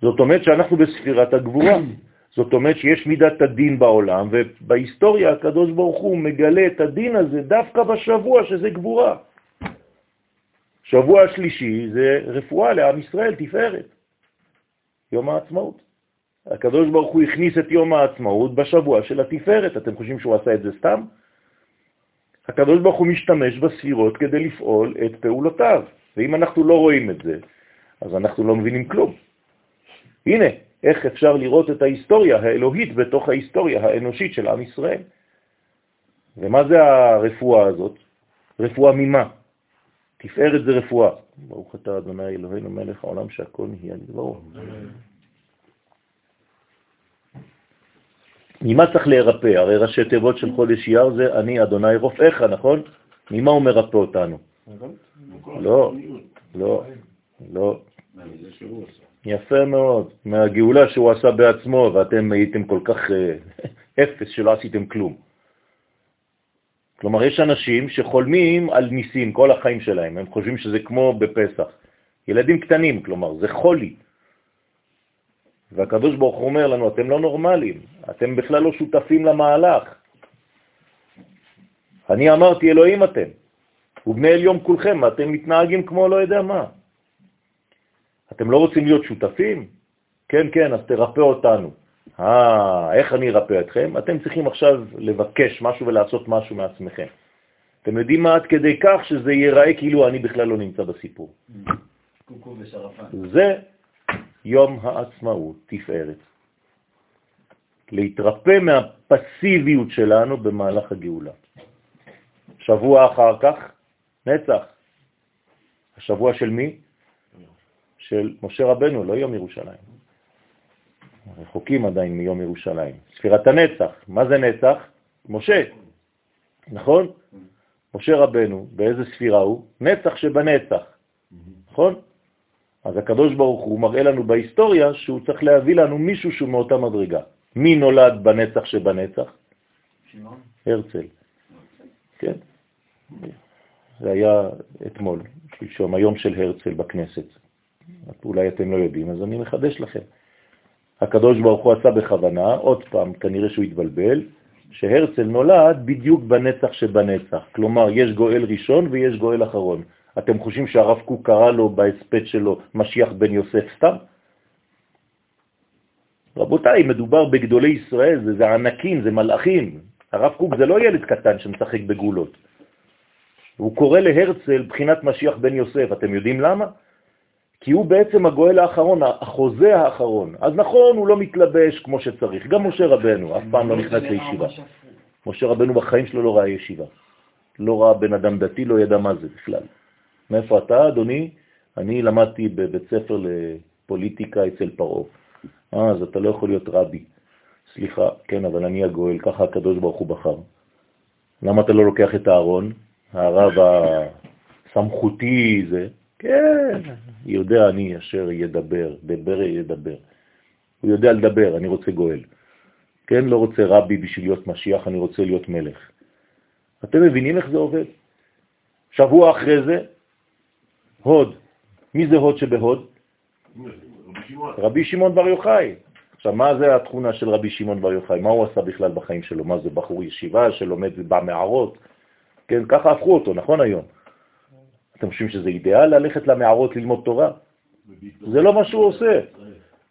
זאת אומרת שאנחנו בספירת הגבורה. [clears throat] זאת אומרת שיש מידת הדין בעולם, ובהיסטוריה הקדוש ברוך הוא מגלה את הדין הזה דווקא בשבוע שזה גבורה. שבוע השלישי זה רפואה לעם ישראל, תפארת, יום העצמאות. הקדוש ברוך הוא הכניס את יום העצמאות בשבוע של התפארת. אתם חושבים שהוא עשה את זה סתם? הקדוש ברוך הוא משתמש בספירות כדי לפעול את פעולותיו, ואם אנחנו לא רואים את זה, אז אנחנו לא מבינים כלום. הנה, איך אפשר לראות את ההיסטוריה האלוהית בתוך ההיסטוריה האנושית של עם ישראל. ומה זה הרפואה הזאת? רפואה ממה? תפארת זה רפואה. ברוך אתה אדוני אלוהינו מלך העולם שהכל נהיה לדברו. ממה צריך להירפא? הרי ראשי תיבות של חודש אייר זה אני אדוני רופאיך, נכון? ממה הוא מרפא אותנו? לא, לא, לא. יפה מאוד, מהגאולה שהוא עשה בעצמו, ואתם הייתם כל כך אה, [laughs] אפס שלא עשיתם כלום. כלומר, יש אנשים שחולמים על ניסים כל החיים שלהם, הם חושבים שזה כמו בפסח. ילדים קטנים, כלומר, זה חולי. והקדוש ברוך הוא אומר לנו, אתם לא נורמליים, אתם בכלל לא שותפים למהלך. אני אמרתי, אלוהים אתם, ובני אליום כולכם, אתם מתנהגים כמו לא יודע מה. אתם לא רוצים להיות שותפים? כן, כן, אז תרפא אותנו. אה, איך אני ארפא אתכם? אתם צריכים עכשיו לבקש משהו ולעשות משהו מעצמכם. אתם יודעים מה עד כדי כך שזה ייראה כאילו אני בכלל לא נמצא בסיפור. זה יום העצמאות, תפארת. להתרפא מהפסיביות שלנו במהלך הגאולה. שבוע אחר כך, נצח. השבוע של מי? של משה רבנו, לא יום ירושלים. רחוקים עדיין מיום ירושלים. ספירת הנצח, מה זה נצח? משה, נכון? משה רבנו, באיזה ספירה הוא? נצח שבנצח, נכון? אז הקדוש ברוך הוא מראה לנו בהיסטוריה שהוא צריך להביא לנו מישהו שהוא מאותה מדרגה. מי נולד בנצח שבנצח? הרצל. כן. זה היה אתמול, שלשום, היום של הרצל בכנסת. אולי אתם לא יודעים, אז אני מחדש לכם. הקדוש ברוך הוא עשה בכוונה, עוד פעם, כנראה שהוא התבלבל, שהרצל נולד בדיוק בנצח שבנצח. כלומר, יש גואל ראשון ויש גואל אחרון. אתם חושבים שהרב קוק קרא לו בהספט שלו משיח בן יוסף סתם? רבותיי, מדובר בגדולי ישראל, זה, זה ענקים, זה מלאכים. הרב קוק זה לא ילד קטן שמשחק בגולות. הוא קורא להרצל בחינת משיח בן יוסף. אתם יודעים למה? כי הוא בעצם הגואל האחרון, החוזה האחרון. אז נכון, הוא לא מתלבש כמו שצריך. גם משה רבנו אף פעם לא נכנס לישיבה. משה רבנו בחיים שלו לא ראה ישיבה. לא ראה בן אדם דתי, לא ידע מה זה בכלל. מאיפה אתה, אדוני? אני למדתי בבית ספר לפוליטיקה אצל פרעה. אה, אז אתה לא יכול להיות רבי. סליחה, כן, אבל אני הגואל, ככה הקדוש ברוך הוא בחר. למה אתה לא לוקח את הארון, הרב הסמכותי זה? כן, יודע אני אשר ידבר, דבר ידבר. הוא יודע לדבר, אני רוצה גואל. כן, לא רוצה רבי בשביל להיות משיח, אני רוצה להיות מלך. אתם מבינים איך זה עובד? שבוע אחרי זה, הוד. מי זה הוד שבהוד? רבי שמעון בר יוחאי. עכשיו, מה זה התכונה של רבי שמעון בר יוחאי? מה הוא עשה בכלל בחיים שלו? מה זה בחור ישיבה שלומד במערות? כן, ככה הפכו אותו, נכון היום? אתם חושבים שזה אידיאל ללכת למערות ללמוד תורה? זה לא מה שהוא עושה.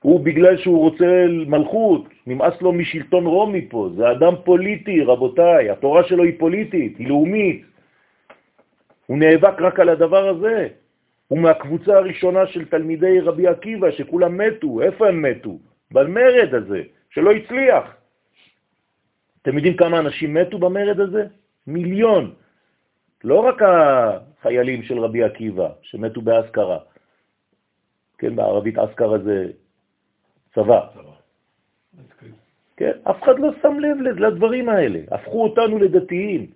הוא בגלל שהוא רוצה מלכות, נמאס לו משלטון רומי פה, זה אדם פוליטי, רבותיי, התורה שלו היא פוליטית, היא לאומית. הוא נאבק רק על הדבר הזה. הוא מהקבוצה הראשונה של תלמידי רבי עקיבא, שכולם מתו. איפה הם מתו? במרד הזה, שלא הצליח. אתם יודעים כמה אנשים מתו במרד הזה? מיליון. לא רק החיילים של רבי עקיבא שמתו באזכרה. כן, בערבית אזכרה זה צבא. כן, אף אחד לא שם לב לדברים האלה. הפכו אותנו לדתיים,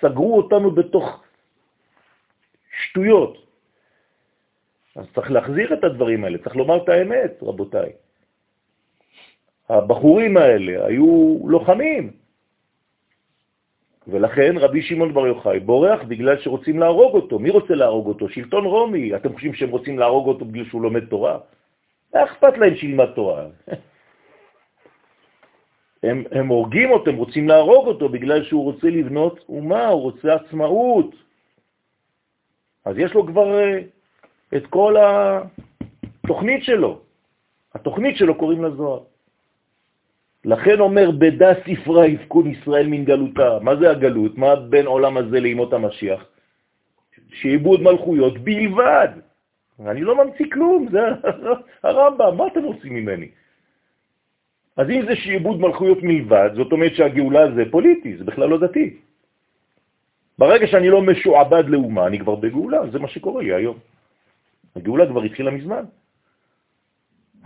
סגרו אותנו בתוך שטויות. אז צריך להחזיר את הדברים האלה, צריך לומר את האמת, רבותיי. הבחורים האלה היו לוחמים, ולכן רבי שמעון בר יוחאי בורח בגלל שרוצים להרוג אותו. מי רוצה להרוג אותו? שלטון רומי. אתם חושבים שהם רוצים להרוג אותו בגלל שהוא לומד תורה? מה אכפת להם שילמד תורה? [laughs] הם, הם הורגים אותו, הם רוצים להרוג אותו בגלל שהוא רוצה לבנות אומה, הוא רוצה עצמאות. אז יש לו כבר uh, את כל התוכנית שלו. התוכנית שלו קוראים לזוהר. לכן אומר, בדה ספרה יפקון ישראל מן גלותה. מה זה הגלות? מה בין עולם הזה לימות המשיח? שעיבוד מלכויות בלבד. אני לא ממציא כלום, זה [laughs] הרמב"ם, מה אתם רוצים ממני? אז אם זה שעיבוד מלכויות מלבד, זאת אומרת שהגאולה זה פוליטי, זה בכלל לא דתי. ברגע שאני לא משועבד לאומה, אני כבר בגאולה, זה מה שקורה לי היום. הגאולה כבר התחילה מזמן.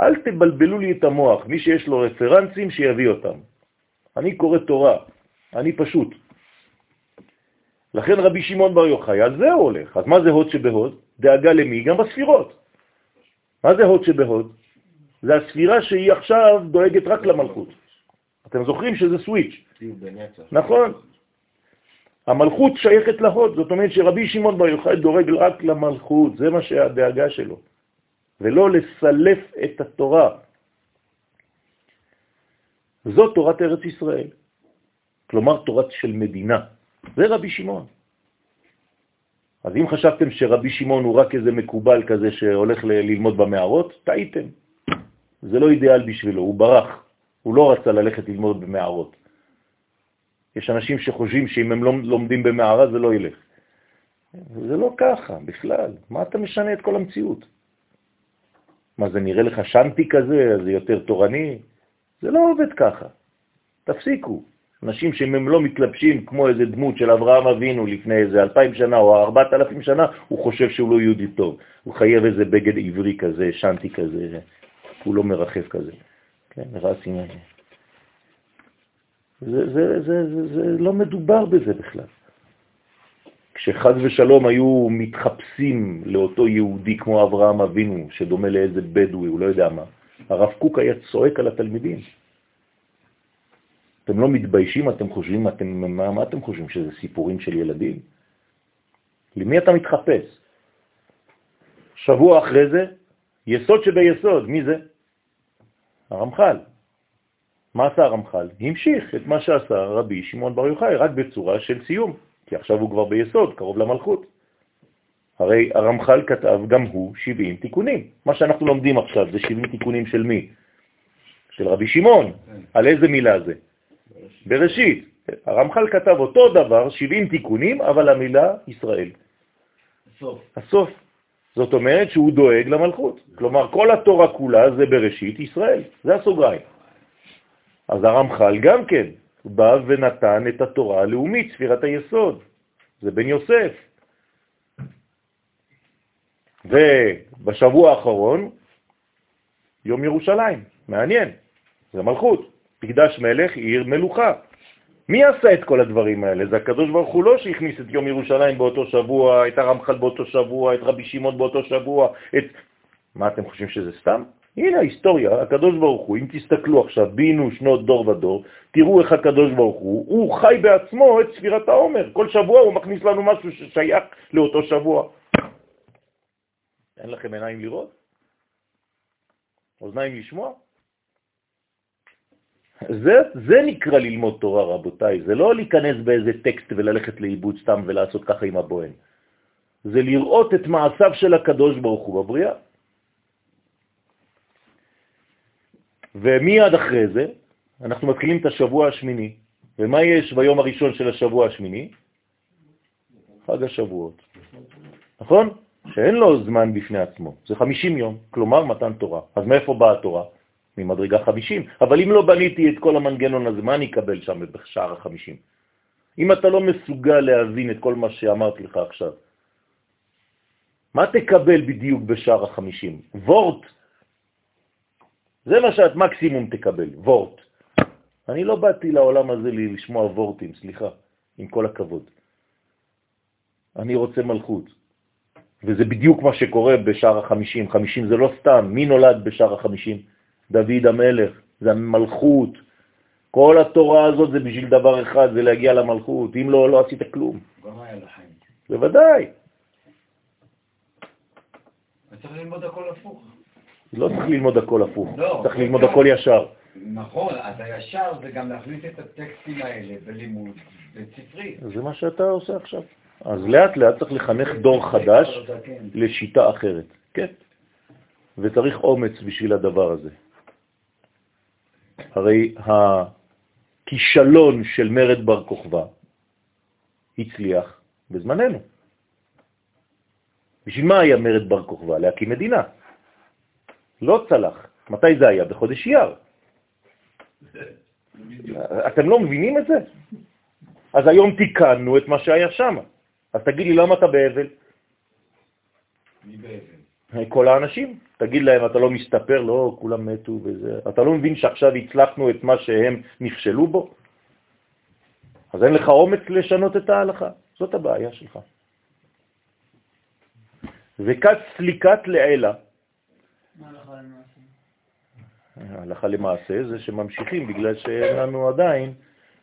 אל תבלבלו לי את המוח, מי שיש לו רפרנסים שיביא אותם. אני קורא תורה, אני פשוט. לכן רבי שמעון בר יוחאי, על זה הוא הולך. אז מה זה הוד שבהוד? דאגה למי? גם בספירות. מה זה הוד שבהוד? זה הספירה שהיא עכשיו דואגת רק למלכות. אתם זוכרים שזה סוויץ'. נכון. המלכות שייכת להוד, זאת אומרת שרבי שמעון בר יוחאי דורג רק למלכות, זה מה שהדאגה שלו. ולא לסלף את התורה. זאת תורת ארץ ישראל, כלומר תורת של מדינה. זה רבי שמעון. אז אם חשבתם שרבי שמעון הוא רק איזה מקובל כזה שהולך ללמוד במערות, טעיתם. זה לא אידיאל בשבילו, הוא ברח. הוא לא רצה ללכת ללמוד במערות. יש אנשים שחושבים שאם הם לא לומדים במערה זה לא ילך. זה לא ככה בכלל. מה אתה משנה את כל המציאות? מה, זה נראה לך שנטי כזה, זה יותר תורני? זה לא עובד ככה. תפסיקו. אנשים שאם הם לא מתלבשים כמו איזה דמות של אברהם אבינו לפני איזה אלפיים שנה או ארבעת אלפים שנה, הוא חושב שהוא לא יהודי טוב. הוא חייב איזה בגד עברי כזה, שנטי כזה, הוא לא מרחב כזה. כן, רסים. זה, זה, זה, זה, זה לא מדובר בזה בכלל. כשחז ושלום היו מתחפשים לאותו יהודי כמו אברהם אבינו, שדומה לאיזה בדואי, הוא לא יודע מה, הרב קוק היה צועק על התלמידים. אתם לא מתביישים, אתם חושבים, אתם, מה, מה אתם חושבים, שזה סיפורים של ילדים? למי אתה מתחפש? שבוע אחרי זה, יסוד שביסוד, מי זה? הרמח"ל. מה עשה הרמח"ל? המשיך את מה שעשה רבי שמעון בר יוחאי, רק בצורה של סיום. כי עכשיו הוא כבר ביסוד, קרוב למלכות. הרי הרמח"ל כתב גם הוא 70 תיקונים. מה שאנחנו לומדים עכשיו זה 70 תיקונים של מי? של רבי שמעון. כן. על איזה מילה זה? בראשית. בראשית. הרמח"ל כתב אותו דבר, 70 תיקונים, אבל המילה ישראל. הסוף. הסוף. זאת אומרת שהוא דואג למלכות. כלומר, כל התורה כולה זה בראשית ישראל. זה הסוגריים. אז הרמח"ל גם כן, בא ונתן את התורה הלאומית, ספירת היסוד. זה בן יוסף. ובשבוע האחרון, יום ירושלים, מעניין, זה מלכות. מקדש מלך, עיר מלוכה. מי עשה את כל הדברים האלה? זה הקדוש ברוך הוא לא שהכניס את יום ירושלים באותו שבוע, את הרמח"ל באותו שבוע, את רבי שמעון באותו שבוע, את... מה אתם חושבים שזה סתם? הנה ההיסטוריה, הקדוש ברוך הוא, אם תסתכלו עכשיו, בינו שנות דור ודור, תראו איך הקדוש ברוך הוא, הוא חי בעצמו את ספירת העומר. כל שבוע הוא מכניס לנו משהו ששייך לאותו שבוע. אין לכם עיניים לראות? אוזניים לשמוע? זה, זה נקרא ללמוד תורה, רבותיי. זה לא להיכנס באיזה טקסט וללכת לאיבוד סתם ולעשות ככה עם הבוהן. זה לראות את מעשיו של הקדוש ברוך הוא בבריאה. ומיד אחרי זה אנחנו מתחילים את השבוע השמיני. ומה יש ביום הראשון של השבוע השמיני? חג השבועות. נכון? שאין לו זמן בפני עצמו. זה 50 יום, כלומר מתן תורה. אז מאיפה באה התורה? ממדרגה 50. אבל אם לא בניתי את כל המנגנון הזה, מה אני אקבל שם בשער ה-50? אם אתה לא מסוגל להבין את כל מה שאמרתי לך עכשיו, מה תקבל בדיוק בשער החמישים? וורט. זה מה שאת מקסימום תקבל, וורט. אני לא באתי לעולם הזה לשמוע וורטים, סליחה, עם כל הכבוד. אני רוצה מלכות. וזה בדיוק מה שקורה בשער החמישים. חמישים זה לא סתם. מי נולד בשער החמישים? דוד המלך. זה המלכות. כל התורה הזאת זה בשביל דבר אחד, זה להגיע למלכות. אם לא, לא עשית כלום. גם היה לחיים. בוודאי. צריך ללמוד הכל הפוך. לא צריך ללמוד הכל הפוך, לא, צריך כן. ללמוד הכל ישר. נכון, אז הישר זה גם להכניס את הטקסטים האלה בלימוד בית ספרי. זה מה שאתה עושה עכשיו. אז לאט לאט צריך לחנך דור חדש כן. לשיטה אחרת. כן. וצריך אומץ בשביל הדבר הזה. הרי הכישלון של מרד בר כוכבא הצליח בזמננו. בשביל מה היה מרד בר כוכבא? להקים מדינה. לא צלח. מתי זה היה? בחודש אייר. אתם לא מבינים את זה? אז היום תיקנו את מה שהיה שם. אז תגיד לי, למה אתה באבל? מי באבן? כל האנשים. תגיד להם, אתה לא מסתפר, לא, כולם מתו וזה. אתה לא מבין שעכשיו הצלחנו את מה שהם נכשלו בו? אז אין לך אומץ לשנות את ההלכה. זאת הבעיה שלך. וכת סליקת לעילה, מה הלכה למעשה? הלכה למעשה זה שממשיכים בגלל שאין לנו עדיין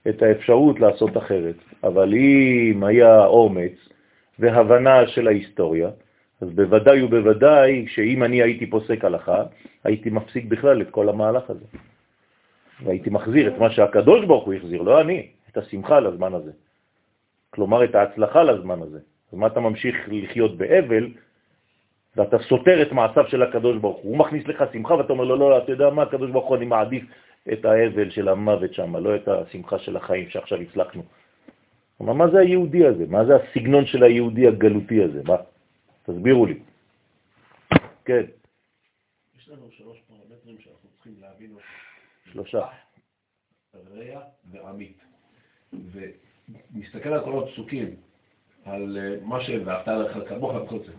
את האפשרות לעשות אחרת. אבל אם היה אומץ והבנה של ההיסטוריה, אז בוודאי ובוודאי שאם אני הייתי פוסק הלכה, הייתי מפסיק בכלל את כל המהלך הזה. והייתי מחזיר את מה שהקדוש ברוך הוא החזיר, לא אני, את השמחה לזמן הזה. כלומר, את ההצלחה לזמן הזה. אז מה אתה ממשיך לחיות באבל, ואתה סותר את מעשיו של הקדוש ברוך הוא. הוא מכניס לך שמחה, ואתה אומר לו, לא, לא, אתה יודע מה, הקדוש ברוך הוא, אני מעדיף את האבל של המוות שם, לא את השמחה של החיים שעכשיו הצלחנו. אבל מה זה היהודי הזה? מה זה הסגנון של היהודי הגלותי הזה? מה? תסבירו לי. כן, יש לנו שלוש פרמטרים שאנחנו צריכים להבין אותם. שלושה. רע ועמית. ונסתכל על כל הפסוקים, על אה, מה ש"ואהבת לך כמוך" וכל זה.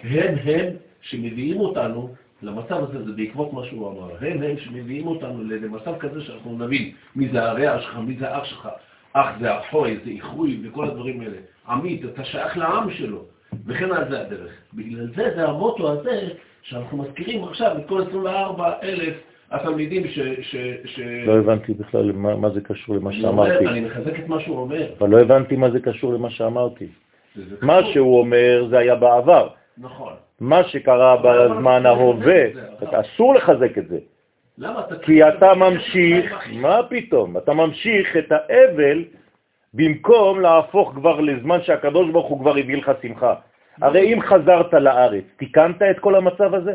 הם הם שמביאים אותנו למצב הזה, זה בעקבות מה שהוא אמר. הם הם שמביאים אותנו למצב כזה שאנחנו נבין מי זה הרע שלך, מי זה אח שלך. אח זה אחוי, זה איחוי וכל הדברים האלה. עמית, אתה שייך לעם שלו. וכן על זה הדרך. בגלל זה, זה המוטו הזה, שאנחנו מזכירים עכשיו את כל 24 אלף התלמידים ש... ש, ש... לא הבנתי בכלל מה, מה זה קשור למה אני אומר, שאמרתי. אני מחזק את מה שהוא אומר. אבל לא הבנתי מה זה קשור למה שאמרתי. מה. שהוא אומר זה היה בעבר. נכון. מה שקרה בזמן ההווה, אסור לחזק את זה. למה. כי אתה ממשיך, מה פתאום? אתה ממשיך את האבל במקום להפוך כבר לזמן שהקדוש ברוך הוא כבר הביא לך שמחה. הרי אם חזרת לארץ, תיקנת את כל המצב הזה?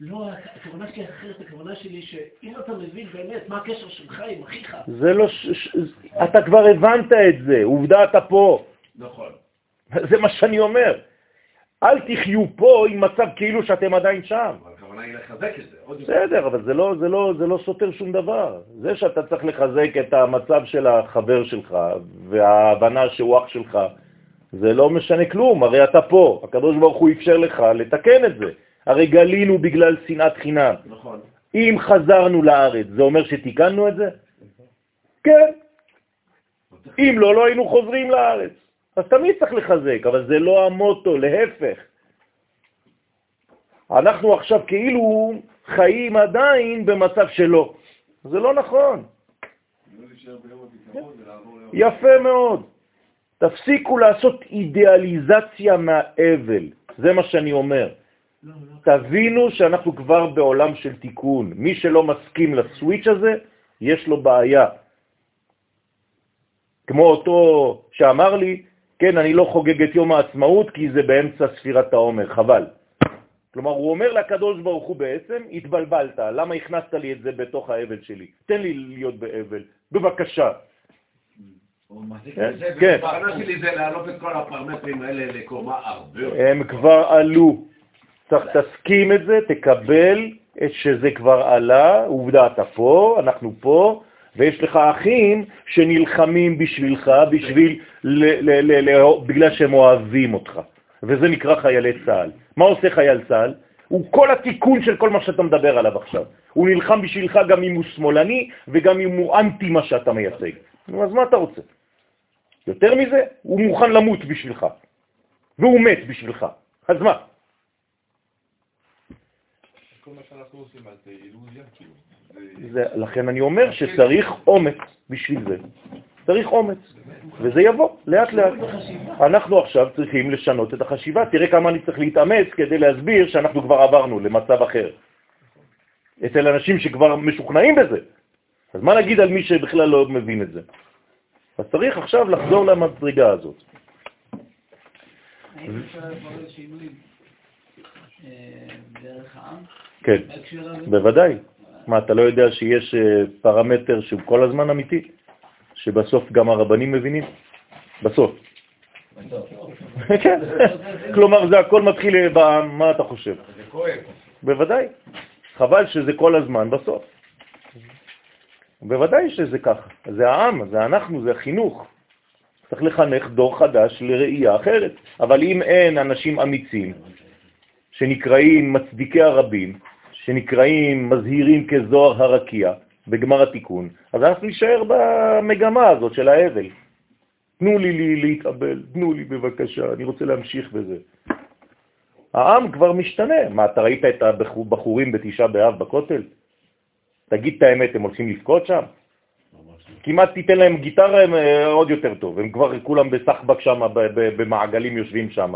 לא, הכוונה שלי אחרת, הכוונה שלי שאם אתה מבין באמת מה הקשר שלך עם אחיך... זה לא... ש... ש... אתה כבר הבנת את זה, עובדה אתה פה. נכון. זה מה שאני אומר. אל תחיו פה עם מצב כאילו שאתם עדיין שם. אבל הכוונה היא לחזק את זה. בסדר, אבל זה לא, זה, לא, זה לא סותר שום דבר. זה שאתה צריך לחזק את המצב של החבר שלך וההבנה שהוא אח שלך, זה לא משנה כלום, הרי אתה פה, הקדוש ברוך הוא אפשר לך לתקן את זה. הרי גלינו בגלל שנאת חינם. נכון. אם חזרנו לארץ, זה אומר שתיקנו את זה? כן. אם לא, לא היינו חוזרים לארץ. אז תמיד צריך לחזק, אבל זה לא המוטו, להפך. אנחנו עכשיו כאילו חיים עדיין במצב שלא. זה לא נכון. יפה מאוד. תפסיקו לעשות אידיאליזציה מהאבל, זה מה שאני אומר. תבינו שאנחנו כבר בעולם של תיקון. מי שלא מסכים לסוויץ' הזה, יש לו בעיה. כמו אותו שאמר לי, כן, אני לא חוגג את יום העצמאות כי זה באמצע ספירת העומר, חבל. כלומר, הוא אומר לקדוש ברוך הוא בעצם, התבלבלת, למה הכנסת לי את זה בתוך האבל שלי? תן לי להיות באבל, בבקשה. מחזיק כן, הכוונה שלי זה להעלות את כל הפרמטרים האלה לקומה הרבה יותר. הם כבר עלו. צריך תסכים את זה, תקבל את שזה כבר עלה, עובדה, אתה פה, אנחנו פה, ויש לך אחים שנלחמים בשבילך, בשביל, בגלל שהם אוהבים אותך. וזה נקרא חיילי צה"ל. מה עושה חייל צה"ל? הוא כל התיקון של כל מה שאתה מדבר עליו עכשיו. הוא נלחם בשבילך גם אם הוא שמאלני וגם אם הוא אנטי מה שאתה מייצג. אז מה אתה רוצה? יותר מזה, הוא מוכן למות בשבילך, והוא מת בשבילך. אז מה? כל מה שאנחנו עושים, זה אילוזיה, כאילו. זה, לכן אני אומר שצריך אומץ בשביל זה. צריך אומץ, וזה יבוא לאט לאט. אנחנו עכשיו צריכים לשנות את החשיבה. תראה כמה אני צריך להתאמץ כדי להסביר שאנחנו כבר עברנו למצב אחר. אצל אנשים שכבר משוכנעים בזה. אז מה נגיד על מי שבכלל לא מבין את זה? אז צריך עכשיו לחזור למדרגה הזאת. אה? כן? בוודאי. מה, אתה לא יודע שיש אה, פרמטר שהוא כל הזמן אמיתי? שבסוף גם הרבנים מבינים? בסוף. כן, כלומר זה הכל מתחיל בעם, מה אתה חושב? זה כואב. בוודאי. חבל שזה כל הזמן בסוף. בוודאי שזה ככה. זה העם, זה אנחנו, זה החינוך. צריך לחנך דור חדש לראייה אחרת. אבל אם אין אנשים אמיצים, שנקראים מצדיקי הרבים, שנקראים מזהירים כזוהר הרקיע בגמר התיקון, אז אנחנו נשאר במגמה הזאת של האבל. תנו לי, לי להתאבל, תנו לי בבקשה, אני רוצה להמשיך בזה. העם כבר משתנה. מה, אתה ראית את הבחורים בתשעה באב בכותל? תגיד את האמת, הם הולכים לבכות שם? כמעט תיתן להם גיטרה, הם אה, עוד יותר טוב. הם כבר כולם בסחבק שם, במעגלים יושבים שם.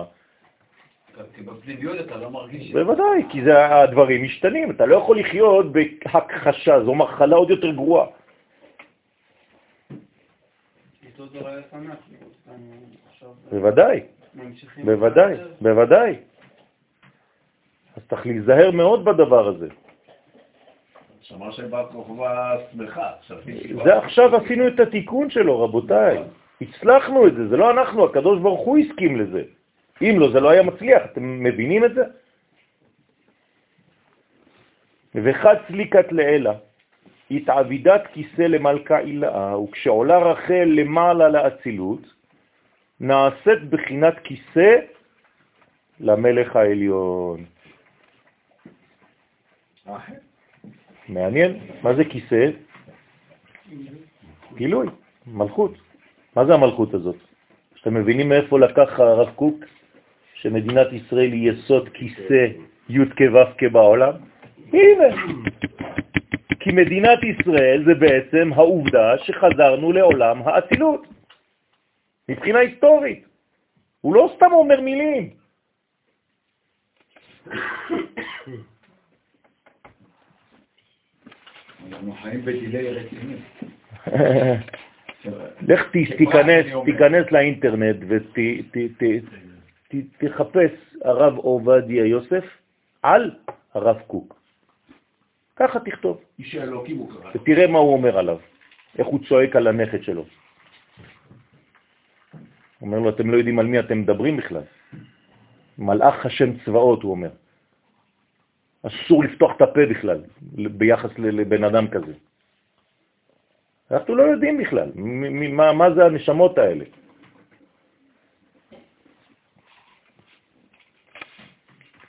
כי בפנימיות אתה לא מרגיש... בוודאי, כי זה, הדברים משתנים. אתה לא יכול לחיות בהכחשה, זו מחלה עוד יותר גרועה. עכשיו בוודאי. בוודאי, בוודאי. אז צריך להיזהר מאוד בדבר הזה. שמע שבר כוכבא שמחה. זה עכשיו עשינו את התיקון שלו, רבותיי. הצלחנו את זה, זה לא אנחנו, הקדוש ברוך הוא הסכים לזה. אם לא, זה לא היה מצליח, אתם מבינים את זה? וחד סליקת לאלה, התעבידת כיסא למלכה אילאה, וכשעולה רחל למעלה לאצילות, נעשית בחינת כיסא למלך העליון. מעניין, מה זה כיסא? גילוי, מלכות. מה זה המלכות הזאת? אתם מבינים מאיפה לקח הרב קוק שמדינת ישראל היא יסוד כיסא י' כו' בעולם? הנה. כי מדינת ישראל זה בעצם העובדה שחזרנו לעולם האצילות, מבחינה היסטורית. הוא לא סתם אומר מילים. אנחנו חיים בדילי רציני. [laughs] לך תיכנס לאינטרנט ותחפש הרב עובדיה יוסף על הרב קוק. ככה תכתוב, איש האלוקים הוא קרא. ותראה מה הוא אומר עליו, איך הוא צועק על הנכד שלו. הוא אומר לו, אתם לא יודעים על מי אתם מדברים בכלל. מלאך השם צבאות, הוא אומר. אסור לפתוח את הפה בכלל, ביחס לבן אדם כזה. אנחנו לא יודעים בכלל מה, מה זה הנשמות האלה.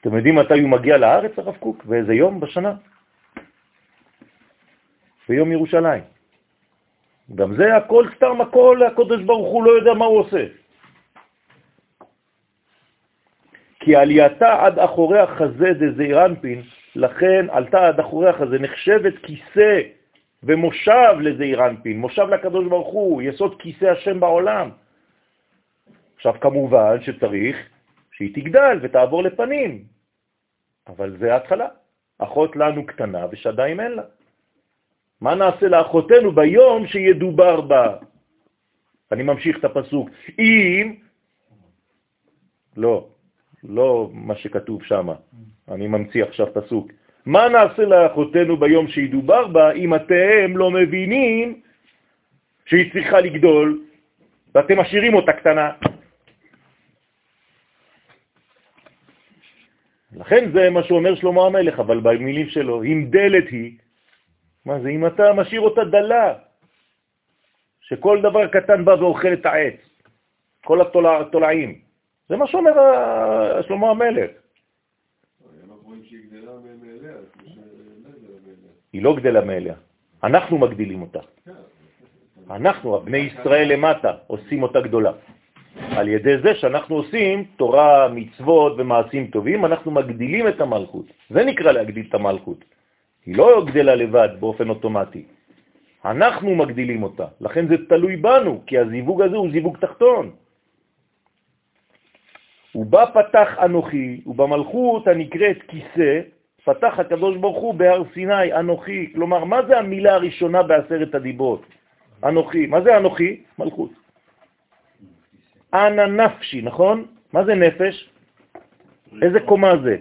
אתם יודעים מתי הוא מגיע לארץ, הרב קוק? באיזה יום בשנה? ביום ירושלים. גם זה הכל סתם הכל, הקודש ברוך הוא לא יודע מה הוא עושה. כי עלייתה עד אחורי החזה דזעיר אנפין, לכן עלתה עד אחורי החזה, נחשבת כיסא ומושב לזעיר אנפין, מושב לקדוש ברוך הוא, יסוד כיסא השם בעולם. עכשיו כמובן שצריך שהיא תגדל ותעבור לפנים, אבל זה ההתחלה. אחות לנו קטנה ושדיים אין לה. מה נעשה לאחותנו ביום שידובר בה? אני ממשיך את הפסוק. אם, לא, לא מה שכתוב שם, אני ממציא עכשיו פסוק. מה נעשה לאחותנו ביום שידובר בה אם אתם לא מבינים שהיא צריכה לגדול ואתם משאירים אותה קטנה? לכן זה מה שאומר שלמה המלך, אבל במילים שלו, אם דלת היא, מה זה, אם אתה משאיר אותה דלה, שכל דבר קטן בא ואוכל את העץ, כל התולעים. זה מה שאומר שלמה המלך. היא לא גדלה מאליה, אנחנו מגדילים אותה. אנחנו, בני ישראל למטה, עושים אותה גדולה. על ידי זה שאנחנו עושים תורה, מצוות ומעשים טובים, אנחנו מגדילים את המלכות. זה נקרא להגדיל את המלכות. היא לא גדלה לבד באופן אוטומטי. אנחנו מגדילים אותה, לכן זה תלוי בנו, כי הזיווג הזה הוא זיווג תחתון. ובה פתח אנוכי, ובמלכות הנקראת כיסא, פתח הקדוש ברוך הוא בהר סיני, אנוכי. כלומר, מה זה המילה הראשונה בעשרת הדיברות? אנוכי. מה זה אנוכי? מלכות. אנא נפשי, נכון? מה זה נפש? איזה קומה זה?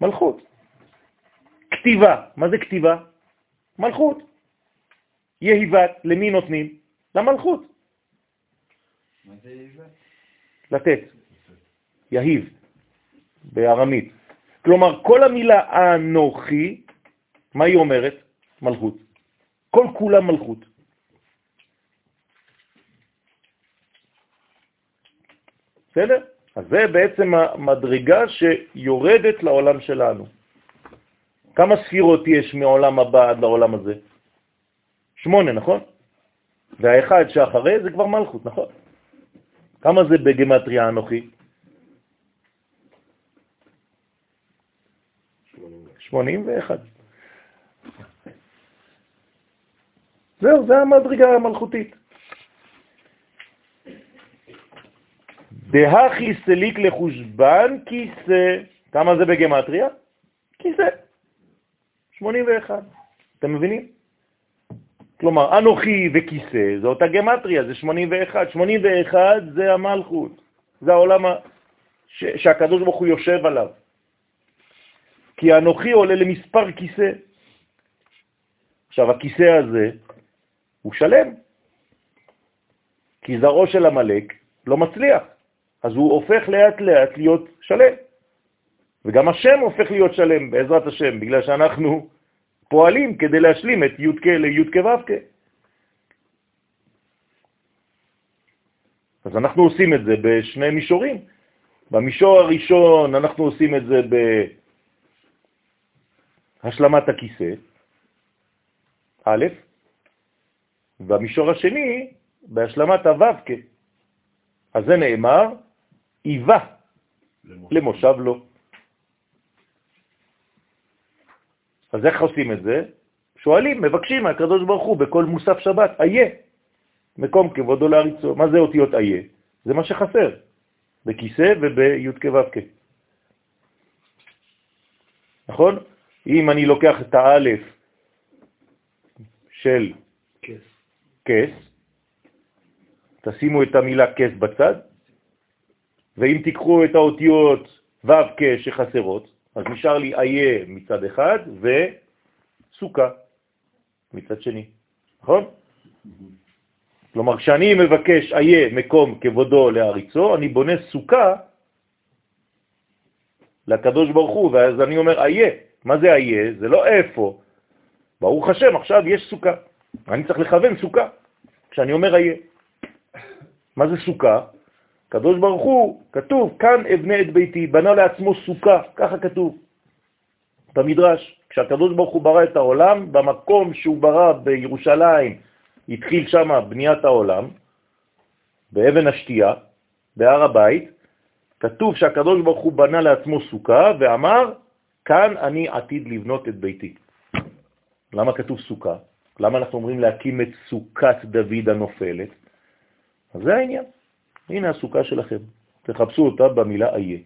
מלכות. כתיבה, מה זה כתיבה? מלכות. יהיבת, למי נותנים? למלכות. מה זה יהיבת? לתת. יהיב, בארמית. כלומר, כל המילה אנוכי, מה היא אומרת? מלכות. כל כולה מלכות. בסדר? אז זה בעצם המדרגה שיורדת לעולם שלנו. כמה ספירות יש מעולם הבא עד לעולם הזה? שמונה, נכון? והאחד שאחרי זה כבר מלכות, נכון? כמה זה בגמטריה אנוכי? 81. זהו, זה המדרגה המלכותית. דהכי סליק לחושבן כיסא, כמה זה בגמטריה? כיסא. 81. אתם מבינים? כלומר, אנוכי וכיסא, זה אותה גמטריה, זה 81. 81 זה המלכות, זה העולם. שהקדוש ברוך הוא יושב עליו. כי אנוכי עולה למספר כיסא. עכשיו, הכיסא הזה הוא שלם, כי זרעו של המלאק לא מצליח, אז הוא הופך לאט לאט להיות שלם. וגם השם הופך להיות שלם בעזרת השם, בגלל שאנחנו פועלים כדי להשלים את י' לי' ו' אז אנחנו עושים את זה בשני מישורים. במישור הראשון אנחנו עושים את זה בהשלמת הכיסא, א', במישור השני בהשלמת הו"ק. אז זה נאמר, איבה למושב לו. אז איך עושים את זה? שואלים, מבקשים מהקדוש ברוך הוא בכל מוסף שבת, איה, מקום כבודו לאריצו. מה זה אותיות איה? זה מה שחסר, בכיסא ובי' כו' נכון? אם אני לוקח את האלף של כס, תשימו את המילה כס בצד, ואם תיקחו את האותיות ו' כ שחסרות, אז נשאר לי איה מצד אחד וסוכה מצד שני, נכון? כלומר, כשאני מבקש איה מקום כבודו לאריצו, אני בונה סוכה לקדוש ברוך הוא, ואז אני אומר איה. מה זה איה? זה לא איפה. ברוך השם, עכשיו יש סוכה. אני צריך לכוון סוכה כשאני אומר איה. מה זה סוכה? קדוש ברוך הוא, כתוב, כאן אבנה את ביתי, בנה לעצמו סוכה, ככה כתוב במדרש. כשהקדוש ברוך הוא ברא את העולם, במקום שהוא ברא בירושלים, התחיל שם בניית העולם, באבן השתייה, בהר הבית, כתוב שהקדוש ברוך הוא בנה לעצמו סוכה ואמר, כאן אני עתיד לבנות את ביתי. למה כתוב סוכה? למה אנחנו אומרים להקים את סוכת דוד הנופלת? אז זה העניין. הנה הסוכה שלכם, תחפשו אותה במילה איה.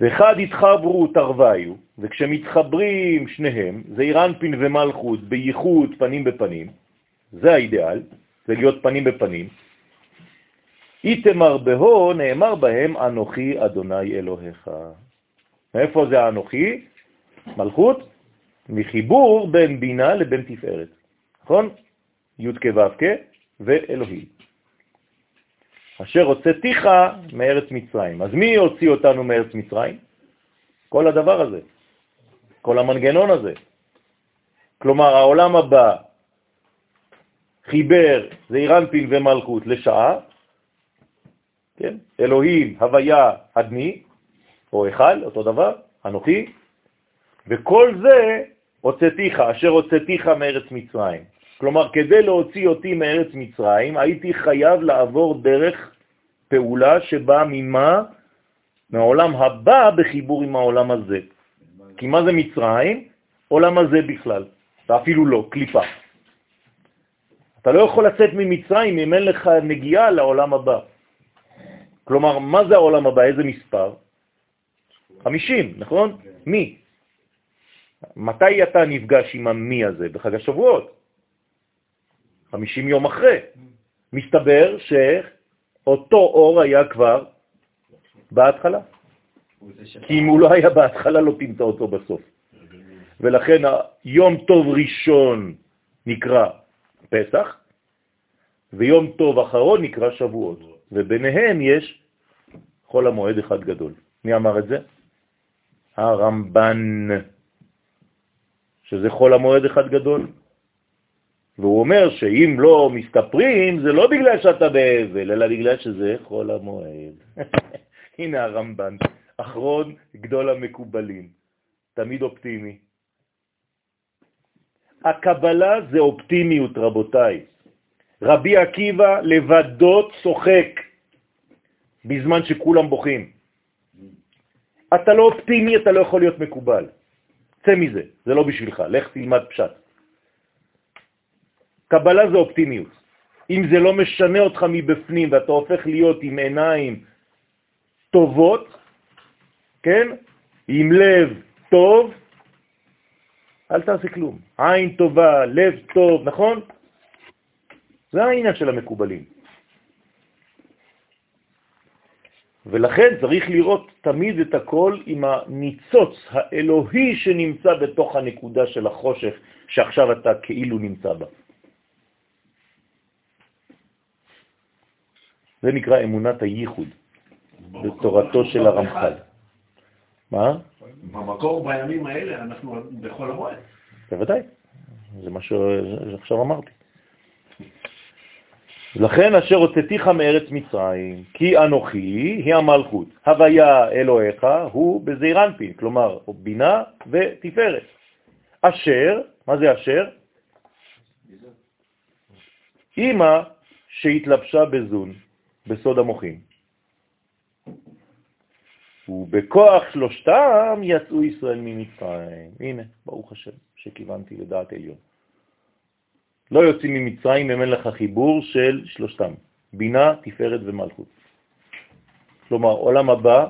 ואחד התחברו תרוויו, וכשמתחברים שניהם, זה אירנפין ומלכות בייחוד פנים בפנים, זה האידאל, זה להיות פנים בפנים. איתמר בהו נאמר בהם אנוכי אדוני אלוהיך. מאיפה זה האנוכי? מלכות, מחיבור בין בינה לבין תפארת, נכון? י' כו' כ' ואלוהי. אשר הוצאתיך מארץ מצרים. אז מי הוציא אותנו מארץ מצרים? כל הדבר הזה, כל המנגנון הזה. כלומר, העולם הבא חיבר זעירנפין ומלכות לשעה, כן? אלוהים, הוויה, אדמי, או אחד, אותו דבר, אנוכי, וכל זה הוצאתיך, אשר הוצאתיך מארץ מצרים. כלומר, כדי להוציא אותי מארץ מצרים, הייתי חייב לעבור דרך פעולה שבאה ממה? מהעולם הבא בחיבור עם העולם הזה. כי מה זה מצרים? עולם הזה בכלל, ואפילו לא, קליפה. אתה לא יכול לצאת ממצרים אם אין לך נגיעה לעולם הבא. כלומר, מה זה העולם הבא? איזה מספר? 50, נכון? מי? מתי אתה נפגש עם המי הזה? בחג השבועות. 50 יום אחרי. מסתבר שאותו אור היה כבר בהתחלה. כי אם הוא לא היה בהתחלה, לא תמצא אותו בסוף. ולכן יום טוב ראשון נקרא פסח, ויום טוב אחרון נקרא שבועות, וביניהם יש חול המועד אחד גדול. מי אמר את זה? הרמב"ן, שזה חול המועד אחד גדול. והוא אומר שאם לא מסתפרים, זה לא בגלל שאתה באבל, אלא בגלל שזה חול המועד. [laughs] הנה הרמב"ן, אחרון גדול המקובלים, תמיד אופטימי. הקבלה זה אופטימיות, רבותיי. רבי עקיבא לבדו צוחק בזמן שכולם בוכים. אתה לא אופטימי, אתה לא יכול להיות מקובל. צא מזה, זה לא בשבילך, לך תלמד פשט. קבלה זה אופטימיות. אם זה לא משנה אותך מבפנים ואתה הופך להיות עם עיניים טובות, כן? עם לב טוב, אל תעשה כלום. עין טובה, לב טוב, נכון? זה העניין של המקובלים. ולכן צריך לראות תמיד את הכל עם הניצוץ האלוהי שנמצא בתוך הנקודה של החושך שעכשיו אתה כאילו נמצא בה. זה נקרא אמונת הייחוד, בתורתו של הרמח"ל. מה? במקור בימים האלה אנחנו בכל המועד. בוודאי, זה מה שעכשיו אמרתי. לכן אשר הוצאתיך מארץ מצרים, כי אנוכי היא המלכות, הוויה אלוהיך הוא בזעיר אנפין, כלומר בינה ותפארת. אשר, מה זה אשר? אמא שהתלבשה בזון, בסוד המוחים. ובכוח שלושתם יצאו ישראל ממצרים. הנה, ברוך השם, שכיוונתי לדעת עליון. לא יוצאים ממצרים אם אין לך חיבור של שלושתם, בינה, תפארת ומלכות. כלומר, עולם הבא,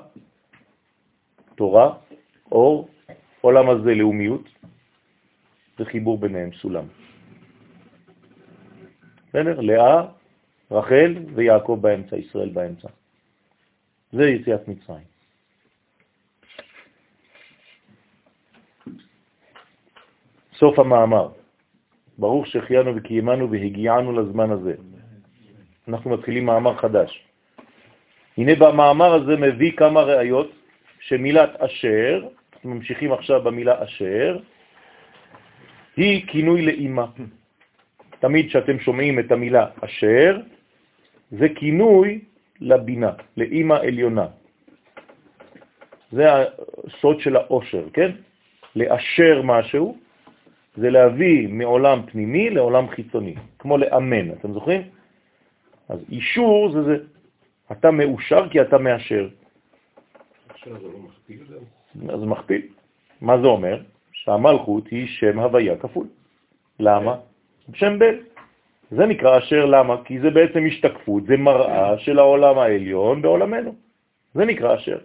תורה, אור, עולם הזה לאומיות, זה חיבור ביניהם, סולם. בסדר? לאה, רחל ויעקב באמצע, ישראל באמצע. זה יציאת מצרים. סוף המאמר. ברוך שהחיינו וקיימנו והגיענו לזמן הזה. אנחנו מתחילים מאמר חדש. הנה במאמר הזה מביא כמה ראיות שמילת אשר, ממשיכים עכשיו במילה אשר, היא כינוי לאימא. תמיד כשאתם שומעים את המילה אשר, זה כינוי לבינה, לאימא עליונה. זה הסוד של האושר, כן? לאשר משהו זה להביא מעולם פנימי לעולם חיצוני, כמו לאמן, אתם זוכרים? אז אישור זה זה. אתה מאושר כי אתה מאשר. עכשיו זה לא מכפיל אז זה מכפיל. מה זה אומר? שהמלכות היא שם הוויה כפול. למה? שם בן. זה נקרא אשר למה? כי זה בעצם השתקפות, זה מראה של העולם העליון בעולמנו. זה נקרא אשר.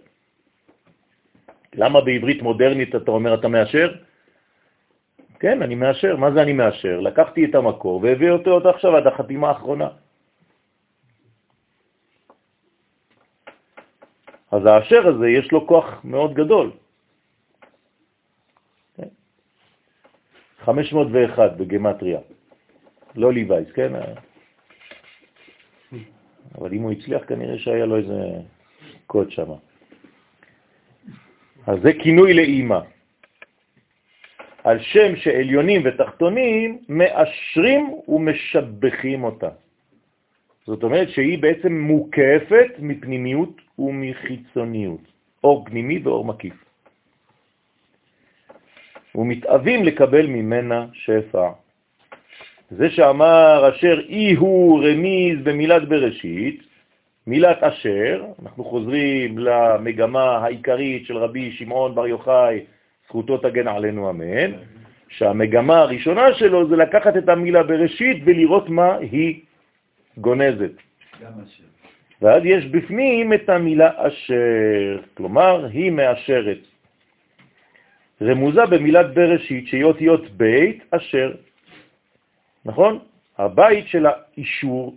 למה בעברית מודרנית אתה אומר אתה מאשר? כן, אני מאשר. מה זה אני מאשר? לקחתי את המקור והביא אותו אותו עכשיו עד החתימה האחרונה. אז האשר הזה יש לו כוח מאוד גדול. 501 בגמטריה, לא ליווייס, כן? אבל אם הוא הצליח, כנראה שהיה לו איזה קוד שם. אז זה כינוי לאימא. על שם שעליונים ותחתונים מאשרים ומשבחים אותה. זאת אומרת שהיא בעצם מוקפת מפנימיות ומחיצוניות, אור פנימי ואור מקיף. ומתאבים לקבל ממנה שפע. זה שאמר אשר אי הוא רמיז במילת בראשית, מילת אשר, אנחנו חוזרים למגמה העיקרית של רבי שמעון בר יוחאי, זכותו תגן עלינו אמן, שהמגמה הראשונה שלו זה לקחת את המילה בראשית ולראות מה היא גונזת. ואז יש בפנים את המילה אשר, כלומר היא מאשרת. רמוזה במילת בראשית שהיא אותיות בית אשר, נכון? הבית של האישור.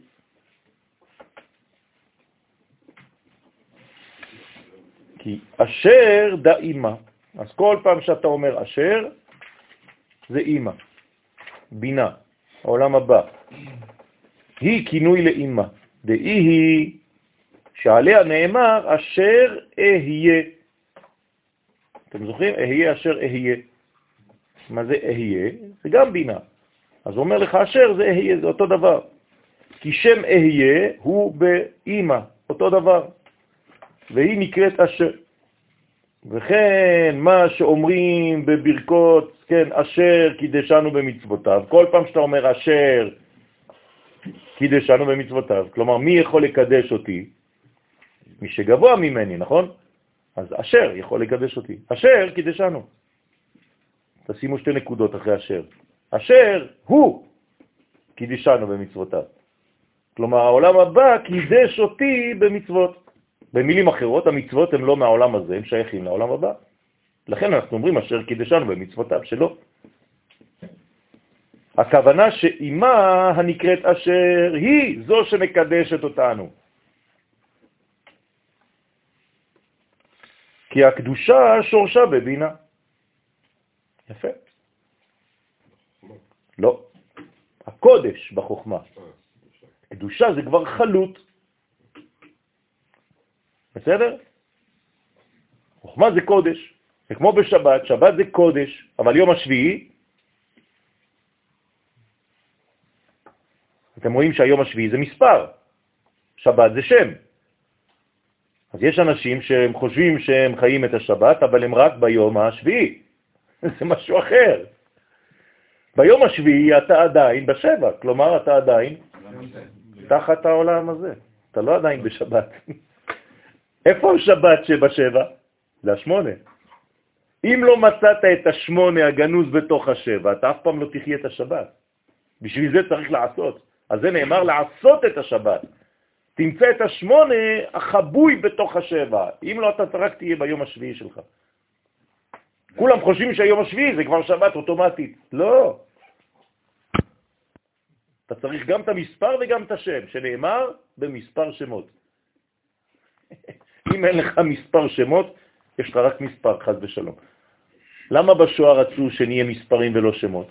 כי אשר דאימה. אז כל פעם שאתה אומר אשר, זה אימא, בינה, העולם הבא. היא כינוי לאימא, דאי היא שעליה נאמר אשר אהיה. אתם זוכרים? אהיה אשר אהיה. מה זה אהיה? זה גם בינה. אז אומר לך אשר זה אהיה, זה אותו דבר. כי שם אהיה הוא באימא, אותו דבר. והיא נקראת אשר. וכן מה שאומרים בברכות, כן, אשר קידשנו במצוותיו, כל פעם שאתה אומר אשר קידשנו במצוותיו, כלומר מי יכול לקדש אותי? מי שגבוה ממני, נכון? אז אשר יכול לקדש אותי. אשר קידשנו. תשימו שתי נקודות אחרי אשר. אשר הוא קידשנו במצוותיו. כלומר, העולם הבא קידש אותי במצוות. במילים אחרות, המצוות הן לא מהעולם הזה, הן שייכים לעולם הבא. לכן אנחנו אומרים אשר קידשנו במצוותיו שלו. הכוונה שאימה הנקראת אשר היא זו שמקדשת אותנו. כי הקדושה שורשה בבינה. יפה. לא. הקודש בחוכמה. קדושה זה כבר חלות. בסדר? חוכמה זה קודש. זה כמו בשבת, שבת זה קודש, אבל יום השביעי, אתם רואים שהיום השביעי זה מספר, שבת זה שם. אז יש אנשים שהם חושבים שהם חיים את השבת, אבל הם רק ביום השביעי. [laughs] זה משהו אחר. ביום השביעי אתה עדיין בשבע, כלומר אתה עדיין תחת העולם הזה. אתה לא עדיין בשבת. [laughs] איפה השבת שבשבע? זה השמונה. אם לא מצאת את השמונה הגנוז בתוך השבע, אתה אף פעם לא תחיה את השבת. בשביל זה צריך לעשות. אז זה נאמר לעשות את השבת. תמצא את השמונה החבוי בתוך השבע. אם לא, אתה רק תהיה ביום השביעי שלך. כולם חושבים שהיום השביעי זה כבר שבת אוטומטית. לא. אתה צריך גם את המספר וגם את השם, שנאמר במספר שמות. [laughs] אם אין לך מספר שמות, יש לך רק מספר, חז ושלום. למה בשואה רצו שנהיה מספרים ולא שמות?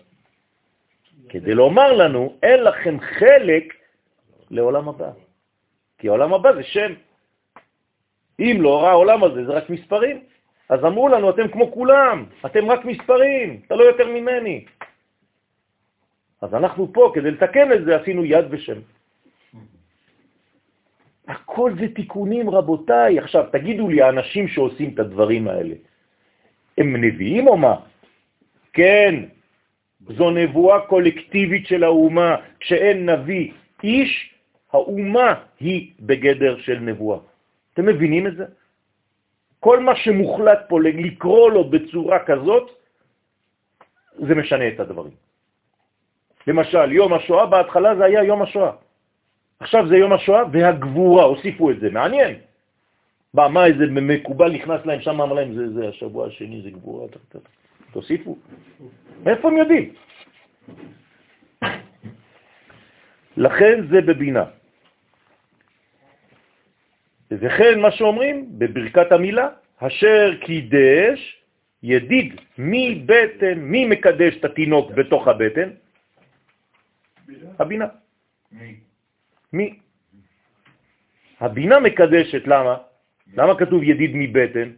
כדי לומר לנו, אין לכם חלק לעולם הבא. כי העולם הבא זה שם. אם לא, העולם הזה זה רק מספרים. אז אמרו לנו, אתם כמו כולם, אתם רק מספרים, אתה לא יותר ממני. אז אנחנו פה, כדי לתקן את זה, עשינו יד ושם. הכל זה תיקונים, רבותיי. עכשיו, תגידו לי, האנשים שעושים את הדברים האלה, הם נביאים או מה? כן, זו נבואה קולקטיבית של האומה. כשאין נביא איש, האומה היא בגדר של נבואה. אתם מבינים את זה? כל מה שמוחלט פה לקרוא לו בצורה כזאת, זה משנה את הדברים. למשל, יום השואה, בהתחלה זה היה יום השואה. עכשיו זה יום השואה והגבורה, הוסיפו את זה, מעניין. מה, מה איזה מקובל נכנס להם שם, אמר להם, זה, זה השבוע השני, זה גבורה, ת, ת, תוסיפו. מאיפה הם יודעים? לכן זה בבינה. וכן מה שאומרים בברכת המילה, אשר קידש ידיד מבטן, מי מקדש את התינוק בתוך הבטן? הבינה. מי? מי? הבינה מקדשת, למה? למה כתוב ידיד מבטן?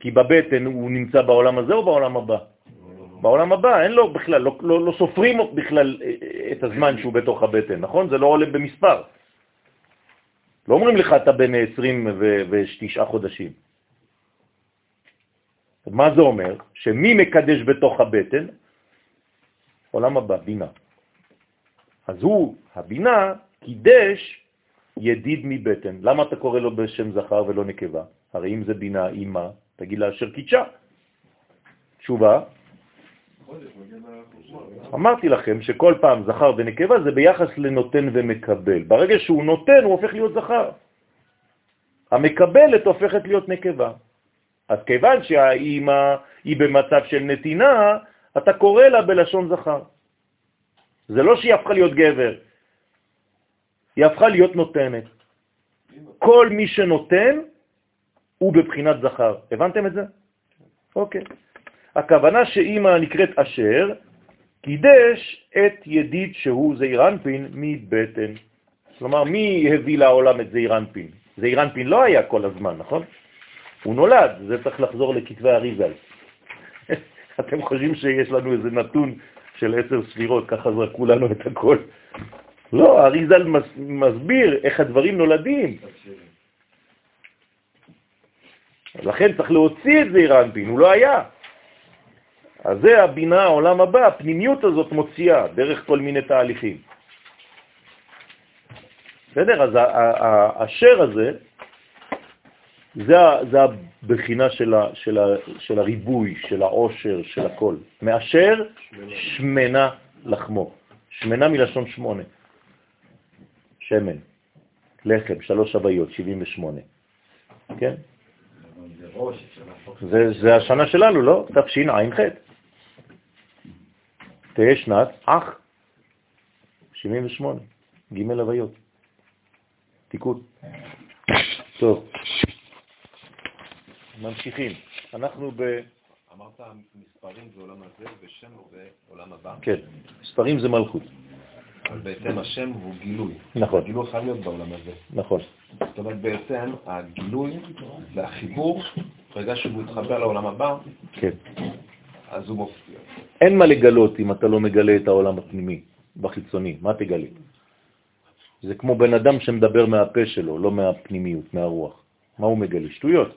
כי בבטן הוא נמצא בעולם הזה או בעולם הבא? בעולם הבא, אין לו בכלל, לא, לא, לא סופרים בכלל אה, אה, את הזמן שהוא בתוך הבטן, נכון? זה לא עולה במספר. לא אומרים לך אתה בן 29 חודשים. מה זה אומר? שמי מקדש בתוך הבטן? עולם הבא, בינה. אז הוא, הבינה, קידש ידיד מבטן. למה אתה קורא לו בשם זכר ולא נקבה? הרי אם זה בינה, אימא, תגיד לה אשר קידשה. תשובה, אמרתי לכם שכל פעם זכר ונקבה זה ביחס לנותן ומקבל. ברגע שהוא נותן הוא הופך להיות זכר. המקבלת הופכת להיות נקבה. אז כיוון שהאימא היא במצב של נתינה, אתה קורא לה בלשון זכר. זה לא שהיא הפכה להיות גבר, היא הפכה להיות נותנת. כל מי שנותן הוא בבחינת זכר. הבנתם את זה? אוקיי. הכוונה שאימא נקראת אשר, קידש את ידיד שהוא זעירנפין מבטן. כלומר, מי הביא לעולם את זעירנפין? זעירנפין לא היה כל הזמן, נכון? הוא נולד, זה צריך לחזור לכתבי אריזל. [laughs] אתם חושבים שיש לנו איזה נתון של עשר ספירות, ככה זרקו לנו את הכל. לא, אריזל מסביר איך הדברים נולדים. לכן צריך להוציא את זעירנפין, הוא לא היה. אז זה הבינה, העולם הבא, הפנימיות הזאת מוציאה דרך כל מיני תהליכים. בסדר? אז האשר הזה, זה, זה הבחינה של, ה, של, ה, של הריבוי, של העושר, של הכל. מאשר שמנה לחמו. שמנה מלשון שמונה. שמן, לחם, שלוש הוויות, 78. כן? זה, זה השנה שלנו, לא? תשע"ח. תהיה שנת אח, 78, ג' הוויות. תיקון. טוב, ממשיכים. אנחנו ב... אמרת מספרים זה עולם הזה ושם זה עולם הבא? כן, מספרים זה מלכות. אבל בעצם השם הוא גילוי. נכון. הגילוי חייב להיות בעולם הזה. נכון. זאת אומרת, בעצם הגילוי והחיבור, ברגע שהוא מתחבר לעולם הבא, כן. אז הוא מופיע. אין מה לגלות אם אתה לא מגלה את העולם הפנימי, בחיצוני. מה תגלה? זה כמו בן אדם שמדבר מהפה שלו, לא מהפנימיות, מהרוח. מה הוא מגלה? שטויות.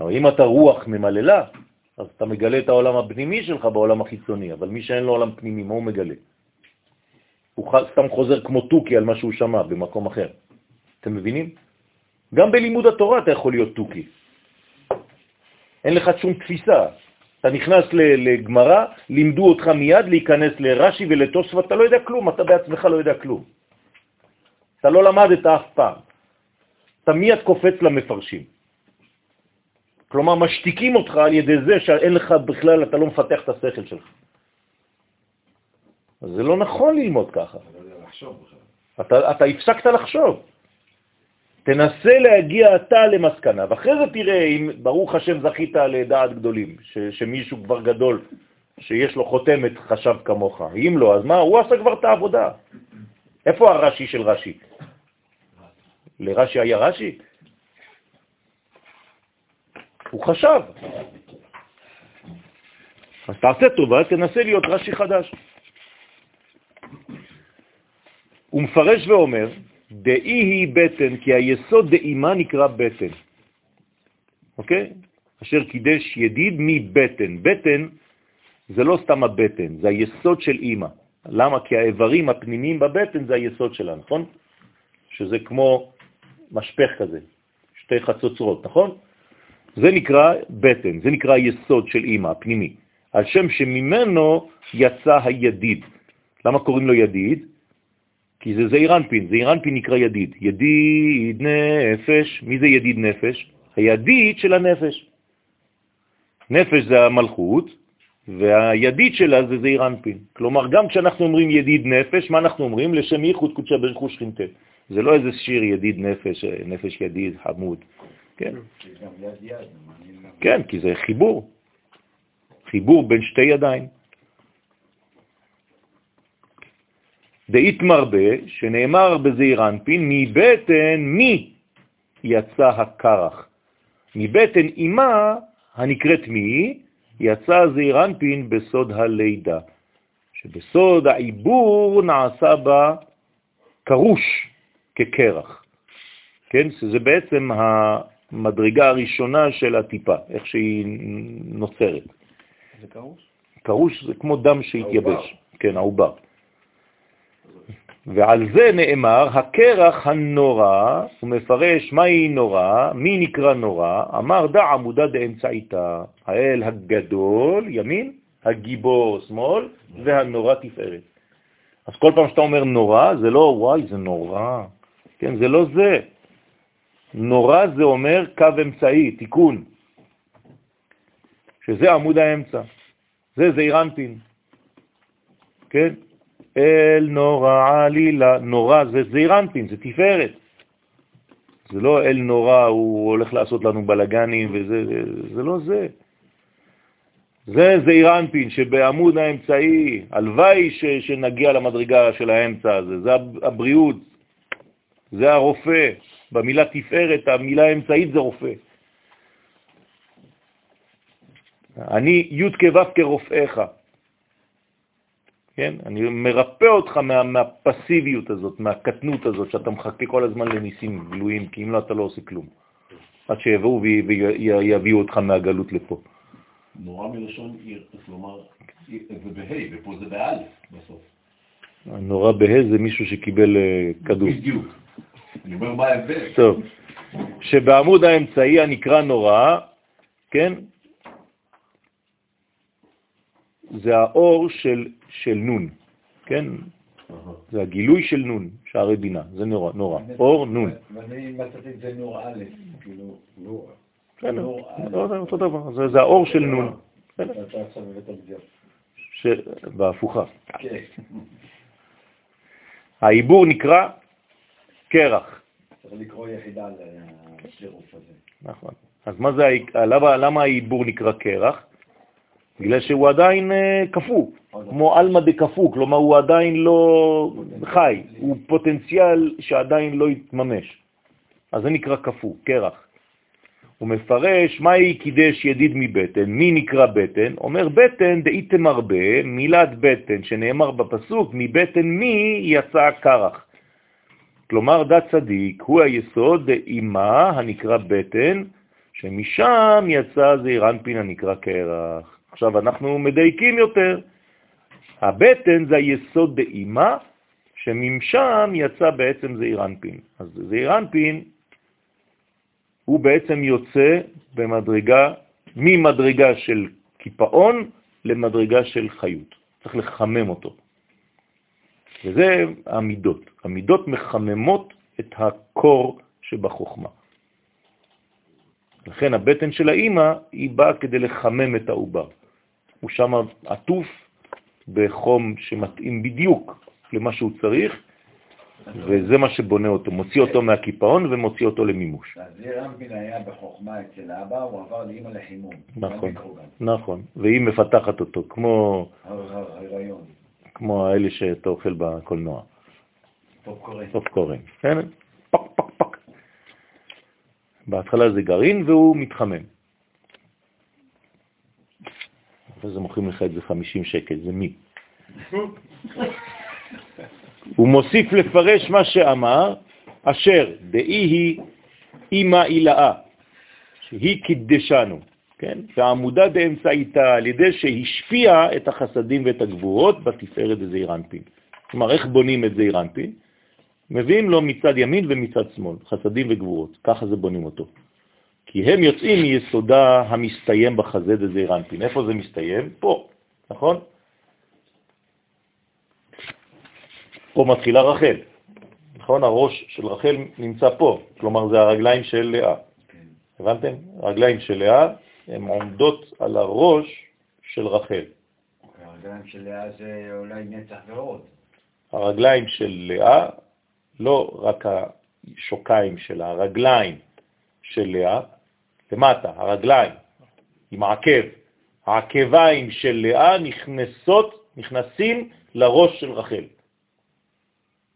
אבל אם אתה רוח ממללה, אז אתה מגלה את העולם הפנימי שלך בעולם החיצוני, אבל מי שאין לו עולם פנימי, מה הוא מגלה? הוא סתם חוזר כמו תוכי על מה שהוא שמע במקום אחר. אתם מבינים? גם בלימוד התורה אתה יכול להיות תוכי. אין לך שום תפיסה. אתה נכנס לגמרה, לימדו אותך מיד להיכנס לרש"י ולתוספות, אתה לא יודע כלום, אתה בעצמך לא יודע כלום. אתה לא למדת אף פעם. אתה מיד קופץ למפרשים. כלומר, משתיקים אותך על ידי זה שאין לך בכלל, אתה לא מפתח את השכל שלך. זה לא נכון ללמוד ככה. אתה, אתה הפסקת לחשוב. תנסה להגיע אתה למסקנה, ואחרי זה תראה אם ברוך השם זכית לדעת גדולים, ש, שמישהו כבר גדול, שיש לו חותמת חשב כמוך. אם לא, אז מה? הוא עשה כבר את העבודה. איפה הרש"י של רש"י? לרש"י היה רש"י? הוא חשב. אז תעשה טובה, תנסה להיות רש"י חדש. הוא מפרש ואומר, דאי היא בטן, כי היסוד דאימה נקרא בטן. אוקיי? אשר קידש ידיד מבטן. בטן זה לא סתם הבטן, זה היסוד של אימא. למה? כי האיברים הפנימיים בבטן זה היסוד שלה, נכון? שזה כמו משפך כזה, שתי חצוצרות, נכון? זה נקרא בטן, זה נקרא היסוד של אימא, הפנימי, על שם שממנו יצא הידיד. למה קוראים לו ידיד? כי זה זעירנפין, זעירנפין נקרא ידיד. ידיד נפש, מי זה ידיד נפש? הידיד של הנפש. נפש זה המלכות, והידיד שלה זה זעירנפין. כלומר, גם כשאנחנו אומרים ידיד נפש, מה אנחנו אומרים? לשם ייחוד קודשה ברכו שכינתה. זה לא איזה שיר ידיד נפש, נפש ידיד, חמוד. כן. כן, כי זה חיבור. חיבור בין שתי ידיים. דאית מרבה, שנאמר בזעיר אנפין, מבטן מי יצא הקרח. מבטן אימה הנקראת מי, יצא זעיר אנפין בסוד הלידה, שבסוד העיבור נעשה בה קרוש כקרח. כן? שזה בעצם המדרגה הראשונה של הטיפה, איך שהיא נוצרת. זה קרוש? קרוש זה כמו דם שהתייבש. כן, העובר. ועל זה נאמר, הקרח הנורא, הוא מפרש מהי נורא, מי נקרא נורא, אמר דע עמודה דאמצעיתה, האל הגדול, ימין, הגיבור, שמאל, והנורא תפארת. אז כל פעם שאתה אומר נורא, זה לא וואי, זה נורא. כן, זה לא זה. נורא זה אומר קו אמצעי, תיקון, שזה עמוד האמצע. זה זעיר אנפין. כן? אל נורא עלילה, נורא זה זעיר אנפין, זה תפארת. זה לא אל נורא, הוא הולך לעשות לנו בלגנים וזה, זה, לא זה. זה זעיר אנפין שבעמוד האמצעי, הלוואי ש, שנגיע למדרגה של האמצע הזה, זה הבריאות, זה הרופא. במילה תפארת, המילה האמצעית זה רופא. אני י' כו' כרופאיך. כן? אני מרפא אותך מה, מהפסיביות הזאת, מהקטנות הזאת, שאתה מחכה כל הזמן לניסים גלויים, כי אם לא, אתה לא עושה כלום. עד שיבואו ויביאו אותך מהגלות לפה. נורא מלשון עיר, כלומר, זה בה' ופה זה באלף בסוף. נורא בה' זה מישהו שקיבל אה, כדור. בדיוק. אני אומר מה ההבדל. טוב. שבעמוד האמצעי הנקרא נורא, כן, זה האור של, של נון, כן? זה הגילוי של נון, שערי בינה, זה נורא, נורא. אור נון. ואני מצאתי את זה נור א', כאילו, נור. בסדר, אותו דבר, זה האור של נון. בהפוכה. כן. העיבור נקרא קרח. צריך לקרוא יחידה לשירוף הזה. נכון. אז מה זה, למה העיבור נקרא קרח? בגלל שהוא עדיין אה, קפוא, כמו אלמה דקפוא, כלומר הוא עדיין לא חי, הוא פוטנציאל שעדיין לא יתממש. אז זה נקרא קפוא, קרח. הוא מפרש מהי קידש ידיד מבטן, מי נקרא בטן? אומר בטן דאיתם הרבה, מילת בטן שנאמר בפסוק, מבטן מי יצא קרח. כלומר דת צדיק הוא היסוד דאימה הנקרא בטן, שמשם יצא זעיר אנפין הנקרא קרח. עכשיו אנחנו מדייקים יותר. הבטן זה היסוד דאימה, שממשם יצא בעצם זעיר אנפין. אז זעיר אנפין הוא בעצם יוצא במדרגה, ממדרגה של קיפאון למדרגה של חיות. צריך לחמם אותו. וזה המידות. המידות מחממות את הקור שבחוכמה. לכן הבטן של האימא היא באה כדי לחמם את העובר. הוא שם עטוף בחום שמתאים בדיוק למה שהוא צריך, וזה מה שבונה אותו, מוציא אותו מהקיפאון ומוציא אותו למימוש. אז זיר אנפין היה בחוכמה אצל אבא, הוא עבר לאמא לחימום. נכון, נכון, והיא מפתחת אותו, כמו... ההיריון. כמו האלה שאתה אוכל בקולנוע. פופקורן. פופקורן, כן? פק פק פק. בהתחלה זה גרעין והוא מתחמם. אחרי זה מוכרים לך את זה 50 שקל, זה מי. [laughs] הוא מוסיף לפרש מה שאמר, אשר דאי היא אימא אילאה, שהיא קידשנו, כן? והעמודה באמצעיתה על ידי שהשפיעה את החסדים ואת הגבורות בתפארת זעיר אנפין. כלומר, איך בונים את זעיר אנפין? מביאים לו מצד ימין ומצד שמאל, חסדים וגבורות, ככה זה בונים אותו. כי הם יוצאים מיסודה המסתיים בחזה דזעיר אנפין. איפה זה מסתיים? פה, נכון? פה מתחילה רחל, נכון? הראש של רחל נמצא פה, כלומר זה הרגליים של לאה. הבנתם? הרגליים של לאה הן עומדות על הראש של רחל. הרגליים של לאה זה אולי נצח ועוד. הרגליים של לאה, לא רק השוקיים שלה, הרגליים של לאה, למטה, הרגליים, עם העקב. העקביים של לאה נכנסות, נכנסים לראש של רחל.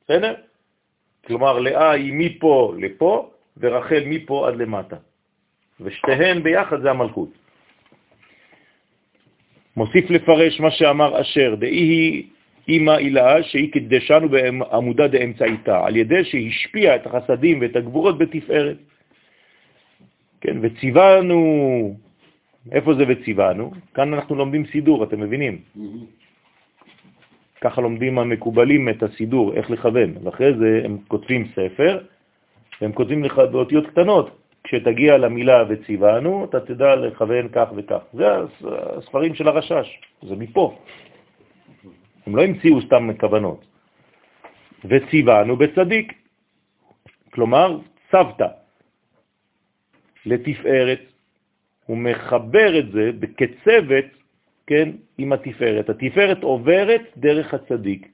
בסדר? כלומר, לאה היא מפה לפה, ורחל מפה עד למטה. ושתיהן ביחד זה המלכות. מוסיף לפרש מה שאמר אשר, דאי היא אימא אילאה שהיא קדשנו בעמודה דאמצעיתה, על ידי שהשפיע את החסדים ואת הגבורות בתפארת. כן, וציוונו, איפה זה וציוונו? כאן אנחנו לומדים סידור, אתם מבינים? ככה לומדים המקובלים את הסידור, איך לכוון, ואחרי זה הם כותבים ספר, והם כותבים לך באותיות קטנות, כשתגיע למילה וציוונו, אתה תדע לכוון כך וכך. זה הספרים של הרשש, זה מפה. הם לא המציאו סתם כוונות. וציוונו בצדיק, כלומר צוותא לתפארת, הוא מחבר את זה כצוות, כן, עם התפארת. התפארת עוברת דרך הצדיק.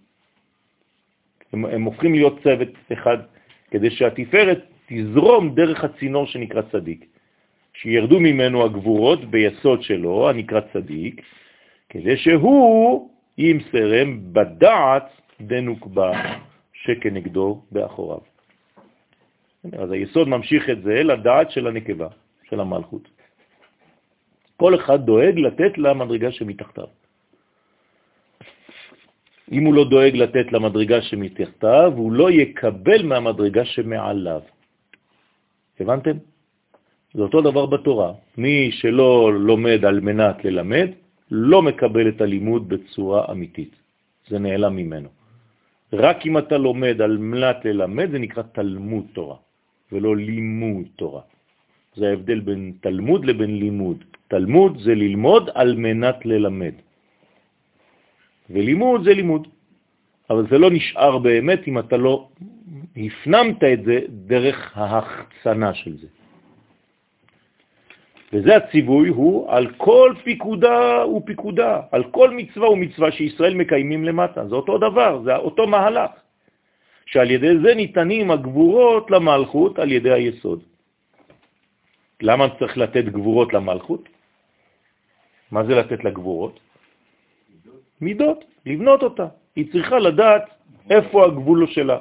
הם, הם הופכים להיות צוות אחד, כדי שהתפארת תזרום דרך הצינור שנקרא צדיק, שירדו ממנו הגבורות ביסוד שלו, הנקרא צדיק, כדי שהוא ימסרם בדעת דנוקבה שכנגדו באחוריו. אז היסוד ממשיך את זה לדעת של הנקבה, של המלכות. כל אחד דואג לתת למדרגה שמתחתיו. אם הוא לא דואג לתת למדרגה שמתחתיו, הוא לא יקבל מהמדרגה שמעליו. הבנתם? זה אותו דבר בתורה. מי שלא לומד על מנת ללמד, לא מקבל את הלימוד בצורה אמיתית. זה נעלם ממנו. רק אם אתה לומד על מנת ללמד, זה נקרא תלמוד תורה, ולא לימוד תורה. זה ההבדל בין תלמוד לבין לימוד. תלמוד זה ללמוד על מנת ללמד, ולימוד זה לימוד. אבל זה לא נשאר באמת אם אתה לא הפנמת את זה דרך ההחצנה של זה. וזה הציווי הוא על כל פיקודה ופיקודה, על כל מצווה ומצווה שישראל מקיימים למטה. זה אותו דבר, זה אותו מהלך, שעל ידי זה ניתנים הגבורות למלכות על ידי היסוד. למה צריך לתת גבורות למלכות? מה זה לתת לגבורות? מידות, לבנות אותה. היא צריכה לדעת איפה הגבול שלה.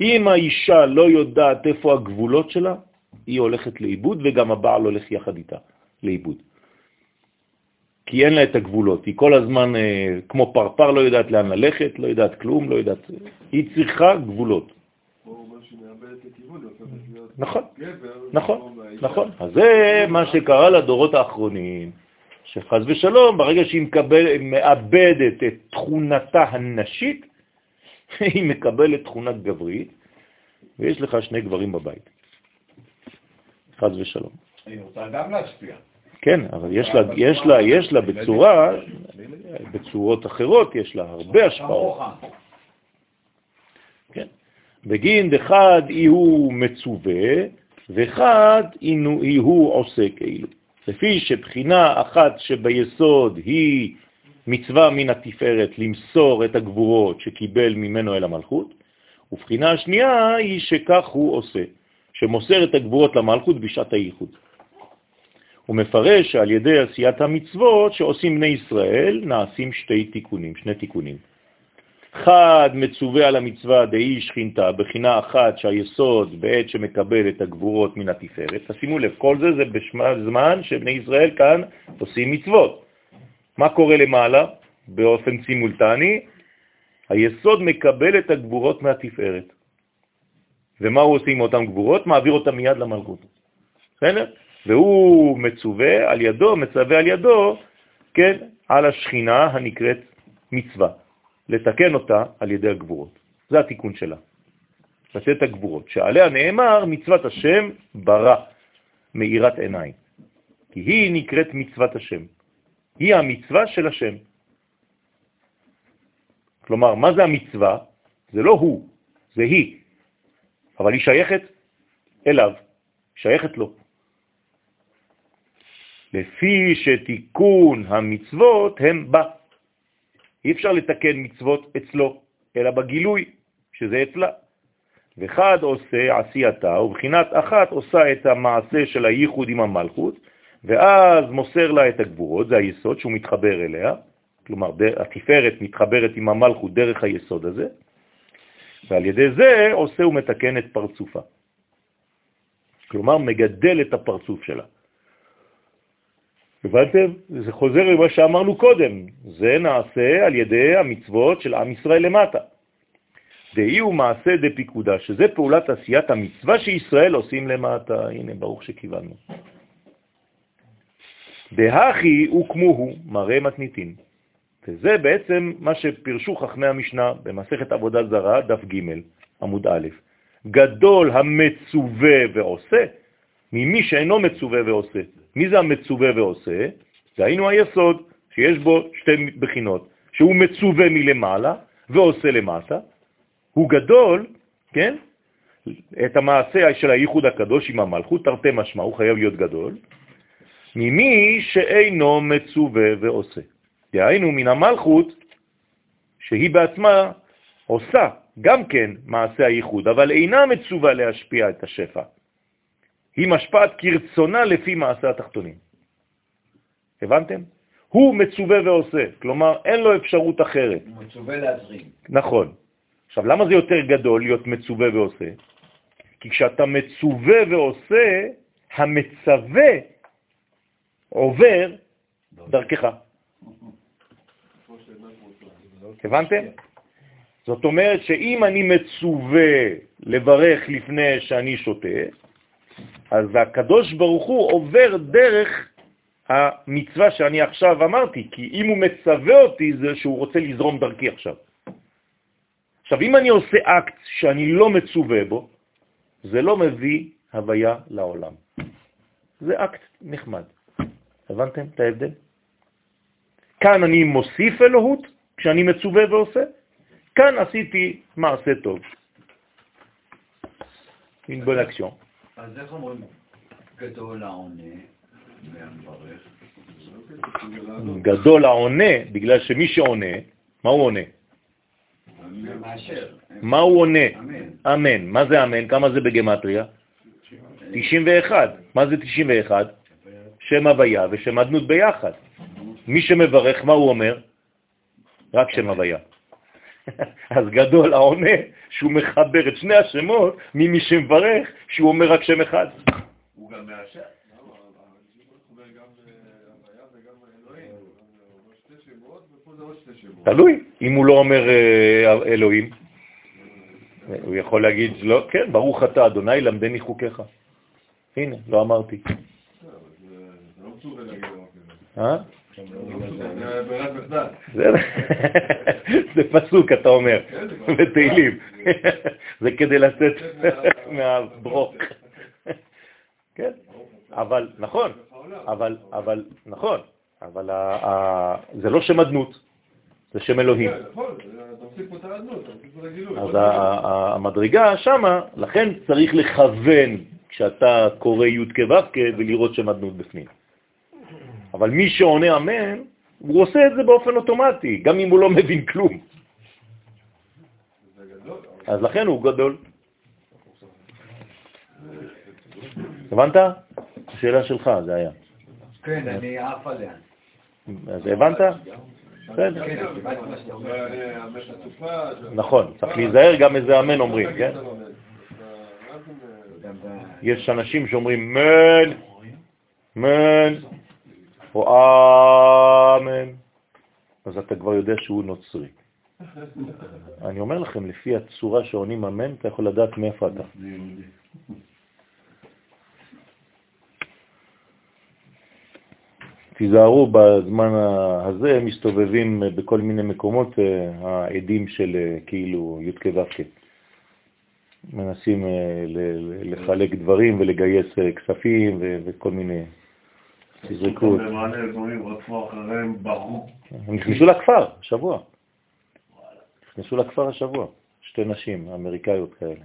אם האישה לא יודעת איפה הגבולות שלה, היא הולכת לאיבוד, וגם הבעל הולך יחד איתה לאיבוד. כי אין לה את הגבולות, היא כל הזמן אה, כמו פרפר, לא יודעת לאן ללכת, לא יודעת כלום, לא יודעת... היא צריכה גבולות. נכון, נכון, נכון. אז זה מה שקרה לדורות האחרונים, שחז ושלום, ברגע שהיא מקבל, מאבדת את תכונתה הנשית, [laughs] היא מקבלת תכונה גברית, ויש לך שני גברים בבית. חז ושלום. היא רוצה גם להשפיע. כן, אבל יש לה, יש לה, יש לה בצורה, בצורות אחרות, יש לה הרבה השפעות. כן. בגין דחד אי הוא מצווה, וחד אי הוא עושה כאילו. לפי שבחינה אחת שביסוד היא מצווה מן התפארת למסור את הגבורות שקיבל ממנו אל המלכות, ובחינה השנייה היא שכך הוא עושה, שמוסר את הגבורות למלכות בשעת הייחוד. הוא מפרש שעל ידי עשיית המצוות שעושים בני ישראל נעשים שתי תיקונים, שני תיקונים. חד מצווה על המצווה דאי שכינתה, בחינה אחת שהיסוד בעת שמקבל את הגבורות מן התפארת. תשימו לב, כל זה זה בזמן שבני ישראל כאן עושים מצוות. מה קורה למעלה? באופן סימולטני, היסוד מקבל את הגבורות מהתפארת. ומה הוא עושה עם אותן גבורות? מעביר אותן מיד למלכות. בסדר? והוא מצווה על ידו, מצווה על ידו, כן, על השכינה הנקראת מצווה. לתקן אותה על ידי הגבורות. זה התיקון שלה. לתת הגבורות, שעליה נאמר מצוות השם ברא, מאירת עיניים. כי היא נקראת מצוות השם. היא המצווה של השם. כלומר, מה זה המצווה? זה לא הוא, זה היא. אבל היא שייכת אליו, שייכת לו. לפי שתיקון המצוות הם בה. אי אפשר לתקן מצוות אצלו, אלא בגילוי, שזה אצלה. וחד עושה עשייתה, ובחינת אחת עושה את המעשה של הייחוד עם המלכות, ואז מוסר לה את הגבורות, זה היסוד שהוא מתחבר אליה, כלומר התפארת מתחברת עם המלכות דרך היסוד הזה, ועל ידי זה עושה ומתקן את פרצופה. כלומר, מגדל את הפרצוף שלה. הבנתם? זה חוזר למה שאמרנו קודם, זה נעשה על ידי המצוות של עם ישראל למטה. דהי הוא מעשה דפיקודה, שזה פעולת עשיית המצווה שישראל עושים למטה. הנה, ברוך שכיוונו. דהכי הוקמוהו מראה מתניתין. וזה בעצם מה שפרשו חכמי המשנה במסכת עבודה זרה, דף ג', עמוד א'. גדול המצווה ועושה ממי שאינו מצווה ועושה. מי זה המצווה ועושה? זה היינו היסוד, שיש בו שתי בחינות, שהוא מצווה מלמעלה ועושה למטה. הוא גדול, כן? את המעשה של הייחוד הקדוש עם המלכות, תרתי משמע, הוא חייב להיות גדול, ממי שאינו מצווה ועושה. דהיינו מן המלכות, שהיא בעצמה עושה גם כן מעשה הייחוד, אבל אינה מצווה להשפיע את השפע. היא משפעת כרצונה לפי מעשה התחתונים. הבנתם? הוא מצווה ועושה, כלומר אין לו אפשרות אחרת. הוא מצווה להזרים. נכון. עכשיו, למה זה יותר גדול להיות מצווה ועושה? כי כשאתה מצווה ועושה, המצווה עובר דרכך. הבנתם? זאת אומרת שאם אני מצווה לברך לפני שאני שותה, אז הקדוש ברוך הוא עובר דרך המצווה שאני עכשיו אמרתי, כי אם הוא מצווה אותי זה שהוא רוצה לזרום דרכי עכשיו. עכשיו, אם אני עושה אקט שאני לא מצווה בו, זה לא מביא הוויה לעולם. זה אקט נחמד. הבנתם את ההבדל? כאן אני מוסיף אלוהות כשאני מצווה ועושה, כאן עשיתי מעשה טוב. une bonne. אז איך אומרים גדול העונה והמברך? גדול העונה, בגלל שמי שעונה, מה הוא עונה? מה הוא עונה? אמן. מה זה אמן? כמה זה בגמטריה? 91. מה זה 91? שם הוויה ושם אדנות ביחד. מי שמברך, מה הוא אומר? רק שם הוויה. [laughs] אז גדול העונה שהוא מחבר את שני השמות ממי שמברך שהוא אומר רק שם אחד. הוא גם מאשר. תלוי, אם הוא לא אומר אה, אלוהים, הוא יכול להגיד, לא, כן, ברוך אתה, אדוני, למדני חוקיך. הנה, לא אמרתי. אה? זה זה פסוק, אתה אומר, בתהילים. [laughs] זה כדי לצאת [laughs] מהברוק. [laughs] כן, אבל, נכון, אבל, אבל, נכון, אבל זה לא שם אדנות, זה שם אלוהים. אז ה- ה- ה- המדרגה שמה, לכן צריך לכוון כשאתה קורא י' כו' ולראות שם אדנות בפנים. אבל מי שעונה אמן, הוא עושה את זה באופן אוטומטי, גם אם הוא לא מבין כלום. אז לכן הוא גדול. הבנת? השאלה שלך, זה היה. כן, אני עף עליה. אז הבנת? בסדר. כן, אומר. נכון, צריך להיזהר גם איזה אמן אומרים, כן? יש אנשים שאומרים מן, מן, או אמן, אז אתה כבר יודע שהוא נוצרי. אני אומר לכם, לפי הצורה שעונים אמן, אתה יכול לדעת מאיפה אתה. תיזהרו, בזמן הזה מסתובבים בכל מיני מקומות אה, העדים של אה, כאילו י' כו' מנסים אה, לחלק דברים ולגייס אה, כספים וכל מיני, תזרקו. אותי. במענה אזורים רדפו אחריהם, ברחו. הם נכנסו לכפר, השבוע. נכנסו לכפר השבוע, שתי נשים אמריקאיות כאלה.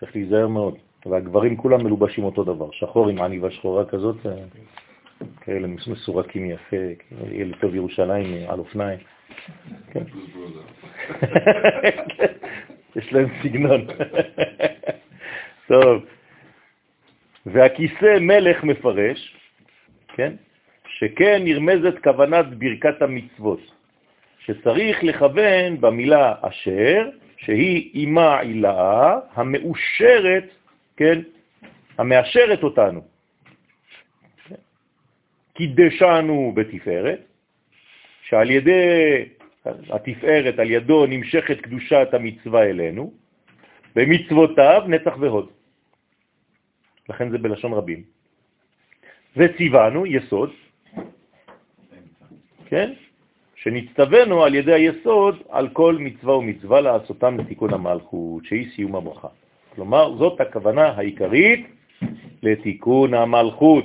צריך להיזהר מאוד. והגברים כולם מלובשים אותו דבר, שחור עם עניבה שחורה כזאת, אה, כאלה מסורקים יפה, כאילו, ילד טוב ירושלים אה, על אופניים. כן. [laughs] יש להם סגנון. [laughs] טוב. והכיסא מלך מפרש, כן? שכן נרמזת כוונת ברכת המצוות, שצריך לכוון במילה אשר, שהיא אימה עילאה, המאושרת, כן? המאשרת אותנו. קידשנו בתפארת, שעל ידי התפארת, על ידו נמשכת קדושת המצווה אלינו, במצוותיו נצח והוד. לכן זה בלשון רבים. וציוונו, יסוד, כן? שנצטווינו על ידי היסוד על כל מצווה ומצווה לעשותם לתיקון המלכות, שהיא סיום הברכה. כלומר, זאת הכוונה העיקרית לתיקון המלכות,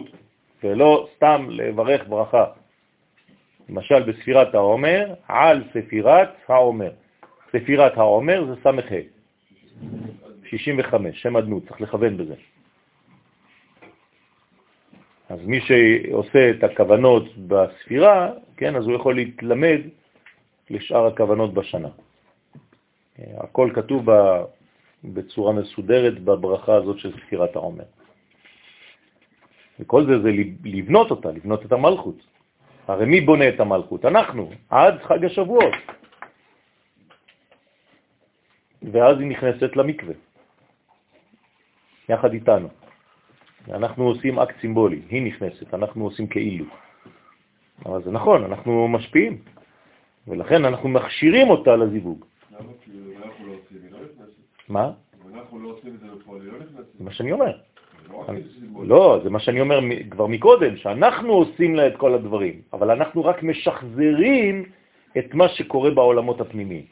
ולא סתם לברך ברכה. למשל בספירת העומר, על ספירת העומר. ספירת העומר זה סמך ה', 65, שם אדנות, צריך לכוון בזה. אז מי שעושה את הכוונות בספירה, כן, אז הוא יכול להתלמד לשאר הכוונות בשנה. הכל כתוב בצורה מסודרת בברכה הזאת של ספירת העומר. וכל זה זה לבנות אותה, לבנות את המלכות. הרי מי בונה את המלכות? אנחנו, עד חג השבועות. ואז היא נכנסת למקווה, יחד איתנו. אנחנו עושים אקט סימבולי, היא נכנסת, אנחנו עושים כאילו. אבל זה נכון, אנחנו משפיעים, ולכן אנחנו מכשירים אותה לזיווג. למה? כי אנחנו לא עושים, היא לא נכנסת. מה? אנחנו לא עושים את זה בפועל, היא לא נכנסת. זה מה שאני אומר. לא זה מה שאני אומר כבר מקודם, שאנחנו עושים לה את כל הדברים, אבל אנחנו רק משחזרים את מה שקורה בעולמות הפנימיים.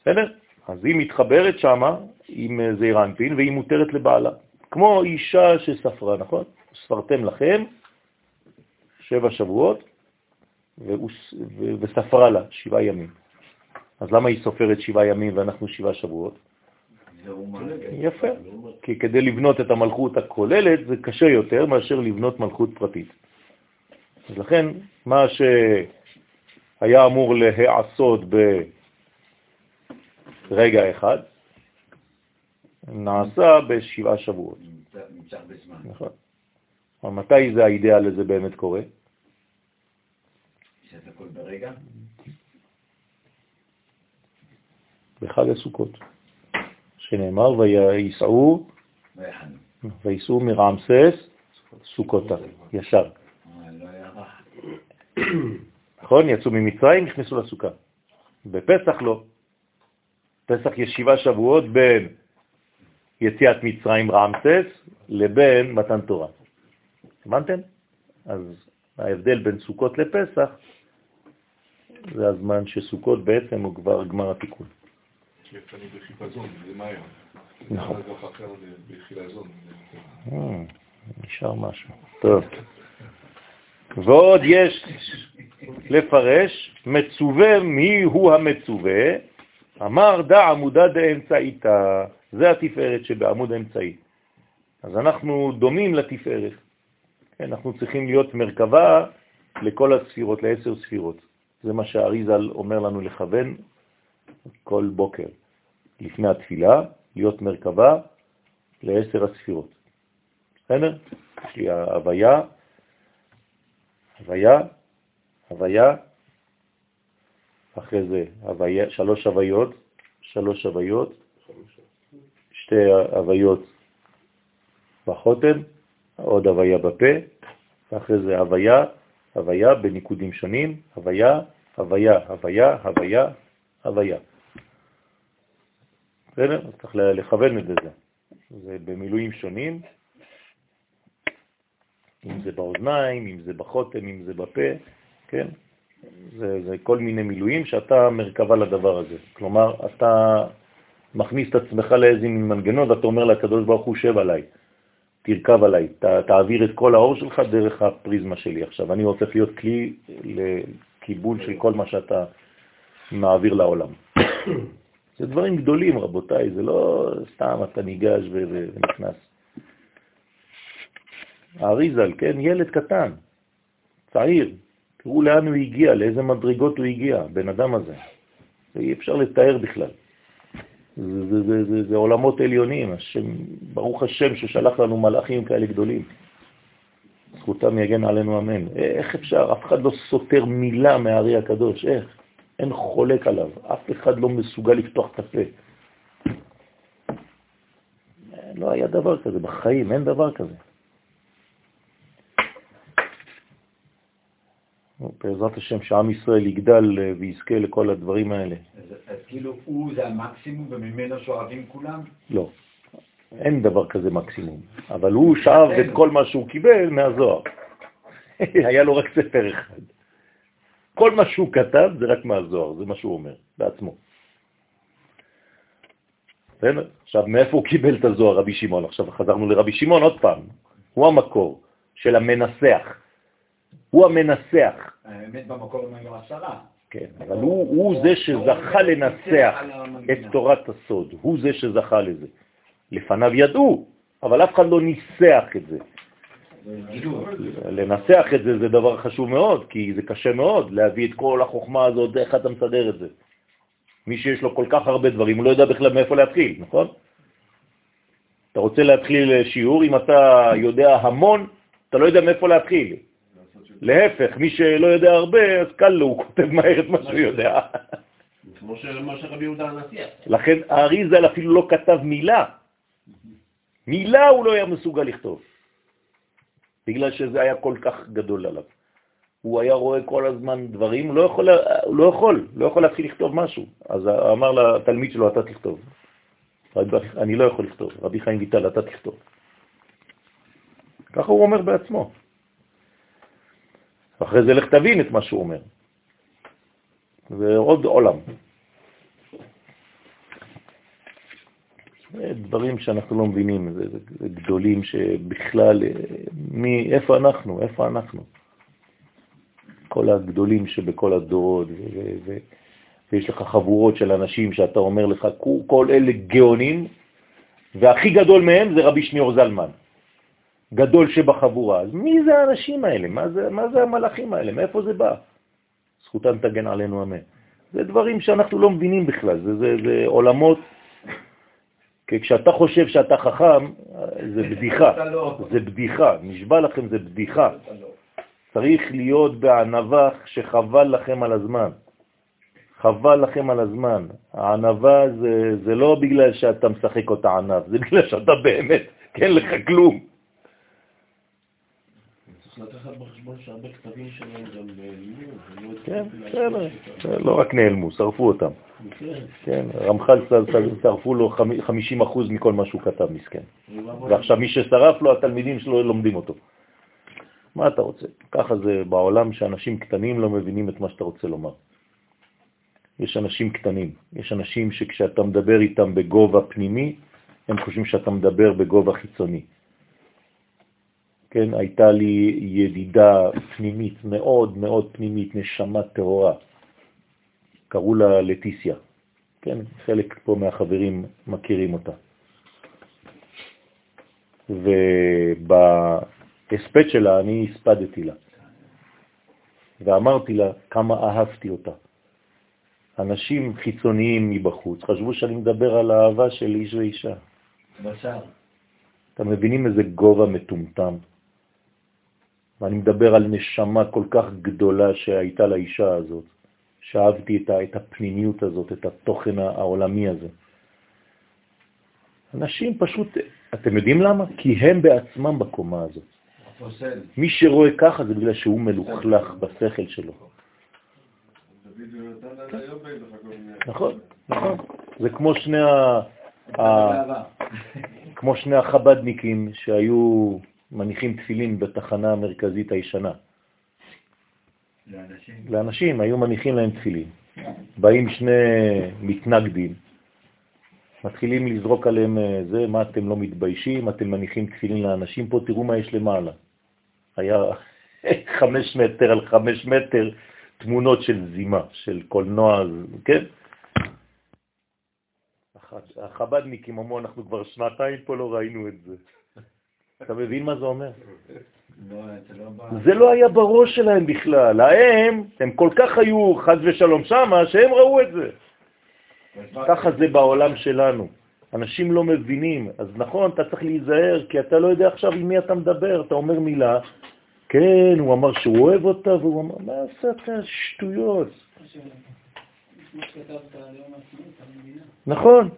בסדר? אז היא מתחברת שמה עם אה, זעיר אנפין והיא מותרת לבעלה. כמו אישה שספרה, נכון? ספרתם לכם שבע שבועות וספרה לה שבעה ימים. אז למה היא סופרת שבעה ימים ואנחנו שבעה שבועות? יפה. כי כדי לבנות את המלכות הכוללת זה קשה יותר מאשר לבנות מלכות פרטית. אז לכן, מה שהיה אמור להיעשות ברגע אחד, נעשה בשבעה שבועות. נמצא- נמשך בזמן. נכון. אבל מתי זה האידאל הזה באמת קורה? שזה הכל ברגע? בחג הסוכות, שנאמר, וייסעו. וייסעו מרעמסס סוכותה, ישר. לא. נכון? יצאו ממצרים, נכנסו לסוכה. בפסח לא. פסח יש שבעה שבועות בין יציאת מצרים רעמסס לבין מתן תורה. הבנתם? אז ההבדל בין סוכות לפסח זה הזמן שסוכות בעצם הוא כבר גמר התיקון. נכון. אה, נשאר משהו. טוב. ועוד יש לפרש, מצווה מי הוא המצווה, אמר דע עמודה דאמצעיתה, זה התפארת שבעמוד האמצעי. אז אנחנו דומים לתפארת. כן, אנחנו צריכים להיות מרכבה לכל הספירות, לעשר ספירות. זה מה שהאריזל אומר לנו לכוון כל בוקר. לפני התפילה, להיות מרכבה לעשר הספירות. בסדר? יש לי הוויה, הוויה, הוויה, אחרי זה הוויה, שלוש הוויות, שלוש הוויות, שתי הוויות בחותם, עוד הוויה בפה, ואחרי זה הוויה, הוויה בניקודים שונים, הוויה, הוויה, הוויה, הוויה, הוויה. בסדר? אז צריך לכוון את זה. זה במילואים שונים, אם זה באוזניים, אם זה בחותם, אם זה בפה, כן? זה, זה כל מיני מילואים שאתה מרכבה לדבר הזה. כלומר, אתה מכניס את עצמך לאיזה מנגנון ואתה אומר לקדוש ברוך הוא, שב עליי, תרכב עליי, ת, תעביר את כל האור שלך דרך הפריזמה שלי. עכשיו, אני הופך להיות כלי לקיבול של כל מה שאתה מעביר לעולם. [coughs] זה דברים גדולים, רבותיי, זה לא סתם אתה ניגש ונכנס. האריזל, כן, ילד קטן, צעיר, תראו לאן הוא הגיע, לאיזה מדרגות הוא הגיע, בן אדם הזה. זה אי אפשר לתאר בכלל. זה, זה, זה, זה, זה עולמות עליונים, השם, ברוך השם ששלח לנו מלאכים כאלה גדולים. זכותם יגן עלינו אמן. איך אפשר? אף אחד לא סותר מילה מהארי הקדוש, איך? אין חולק עליו, אף אחד לא מסוגל לפתוח את הפה. לא היה דבר כזה בחיים, אין דבר כזה. בעזרת השם שעם ישראל יגדל אה, ויזכה לכל הדברים האלה. אז אז כאילו הוא זה המקסימום וממנו שואבים כולם? לא, אין דבר כזה מקסימום, אבל הוא שאב את כל מה שהוא קיבל מהזוהר. [laughs] היה לו רק ספר אחד. כל מה שהוא כתב זה רק מהזוהר, זה מה שהוא אומר בעצמו. בסדר? עכשיו, מאיפה הוא קיבל את הזוהר, רבי שמעון? עכשיו חזרנו לרבי שמעון עוד פעם. הוא המקור של המנסח. הוא המנסח. האמת במקור הם היו עשרה. כן, אבל הוא, הוא זה שזכה לנסח את תורת הסוד, הוא זה שזכה לזה. לפניו ידעו, אבל אף אחד לא ניסח את זה. לנסח את זה זה דבר חשוב מאוד, כי זה קשה מאוד להביא את כל החוכמה הזאת, איך אתה מסדר את זה. מי שיש לו כל כך הרבה דברים, הוא לא יודע בכלל מאיפה להתחיל, נכון? אתה רוצה להתחיל שיעור, אם אתה יודע המון, אתה לא יודע מאיפה להתחיל. להפך, מי שלא יודע הרבה, אז קל לו, הוא כותב מהר את מה שהוא יודע. כמו שרבי יהודה הנשיא. לכן האריזל אפילו לא כתב מילה. מילה הוא לא היה מסוגל לכתוב, בגלל שזה היה כל כך גדול עליו. הוא היה רואה כל הזמן דברים, לא יכול, לא יכול, לא יכול להתחיל לכתוב משהו. אז אמר לתלמיד שלו, אתה תכתוב. אני לא יכול לכתוב, רבי חיים ויטל, אתה תכתוב. ככה הוא אומר בעצמו. אחרי זה לך תבין את מה שהוא אומר. זה עוד עולם. דברים שאנחנו לא מבינים, זה, זה, זה גדולים שבכלל, אה, מי, איפה אנחנו, איפה אנחנו? כל הגדולים שבכל הדורות, ו, ו, ו, ויש לך חבורות של אנשים שאתה אומר לך, כל אלה גאונים, והכי גדול מהם זה רבי שניאור זלמן, גדול שבחבורה. אז מי זה האנשים האלה? מה זה, מה זה המלאכים האלה? מאיפה זה בא? זכותם תגן עלינו אמן. זה דברים שאנחנו לא מבינים בכלל, זה, זה, זה עולמות כי כשאתה חושב שאתה חכם, זה בדיחה, לא. זה בדיחה, נשבע לכם זה בדיחה. לא. צריך להיות בענווה שחבל לכם על הזמן. חבל לכם על הזמן. הענווה זה, זה לא בגלל שאתה משחק אותה ענב, זה בגלל שאתה באמת, אין לך כלום. לקחת בחשבון שהרבה כתבים שלהם גם נעלמו. ולא כן, בסדר. להשמיש לא רק נעלמו, שרפו אותם. כן. כן, רמח"ל שרפו לו חמ- 50% מכל מה שהוא כתב, מסכן. ועכשיו מי ששרף לו, התלמידים שלו לומדים אותו. מה אתה רוצה? ככה זה בעולם שאנשים קטנים לא מבינים את מה שאתה רוצה לומר. יש אנשים קטנים, יש אנשים שכשאתה מדבר איתם בגובה פנימי, הם חושבים שאתה מדבר בגובה חיצוני. כן, הייתה לי ידידה פנימית, מאוד מאוד פנימית, נשמה טהורה. קראו לה לטיסיה. כן, חלק פה מהחברים מכירים אותה. ובהספד שלה אני הספדתי לה, ואמרתי לה כמה אהבתי אותה. אנשים חיצוניים מבחוץ חשבו שאני מדבר על האהבה של איש ואישה. בשר. אתם מבינים איזה גובה מטומטם? ואני מדבר על נשמה כל כך גדולה שהייתה לאישה הזאת, שאהבתי את, את הפנימיות הזאת, את התוכן העולמי הזה. אנשים פשוט, אתם יודעים למה? כי הם בעצמם בקומה הזאת. מי שרואה ככה זה בגלל שהוא מלוכלך בשכל שלו. מיני... נכון, נכון. זה כמו שני, ה... כמו שני החבדניקים שהיו מניחים תפילין בתחנה המרכזית הישנה. לאנשים. לאנשים היו מניחים להם תפילין. באים שני מתנגדים, מתחילים לזרוק עליהם אה, זה, מה אתם לא מתביישים, אתם מניחים תפילין לאנשים פה, תראו מה יש למעלה. היה [laughs] חמש מטר על חמש מטר תמונות של זימה, של קולנוע, כן? הח- החבדניקים אמרו, אנחנו כבר שנתיים פה לא ראינו את זה. אתה מבין מה זה אומר? לא, זה לא. זה לא היה בראש שלהם בכלל. הם, הם כל כך היו חז ושלום שמה, שהם ראו את זה. ככה זה בעולם שלנו. אנשים לא מבינים. אז נכון, אתה צריך להיזהר, כי אתה לא יודע עכשיו עם מי אתה מדבר. אתה אומר מילה, כן, הוא אמר שהוא אוהב אותה, והוא אמר, מה עשת שטויות? נכון,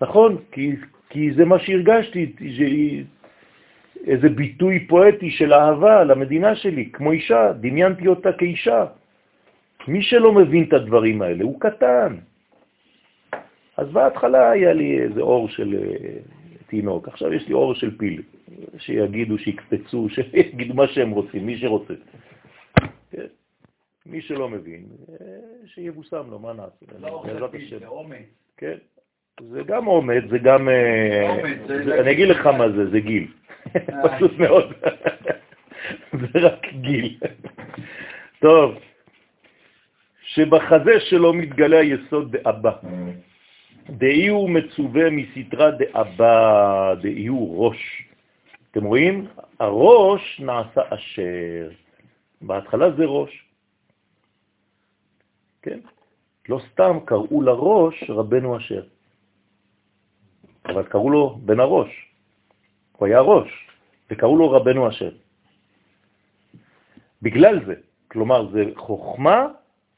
נכון, כי, כי זה מה שהרגשתי, איזה ביטוי פואטי של אהבה למדינה שלי, כמו אישה, דמיינתי אותה כאישה. מי שלא מבין את הדברים האלה הוא קטן. אז בהתחלה היה לי איזה אור של אה, תינוק, עכשיו יש לי אור של פיל, שיגידו, שיקפצו, [laughs] שיגידו מה שהם רוצים, מי שרוצה. מי שלא מבין, אה, שיבוסם לו, מה נעשה? לא אוכל פיל, זה אומץ. כן, זה גם אומץ, זה גם... אה, אני אגיד לך מה זה, זה גיל. פשוט מאוד. [laughs] זה רק גיל. טוב, שבחזה שלו מתגלה היסוד דאבא. דאי הוא מצווה מסתרה דאבא, דאי הוא ראש. אתם רואים? הראש נעשה אשר. בהתחלה זה ראש. כן? לא סתם קראו לראש רבנו אשר. אבל קראו לו בן הראש. הוא היה ראש, וקראו לו רבנו אשר. בגלל זה, כלומר, זה חוכמה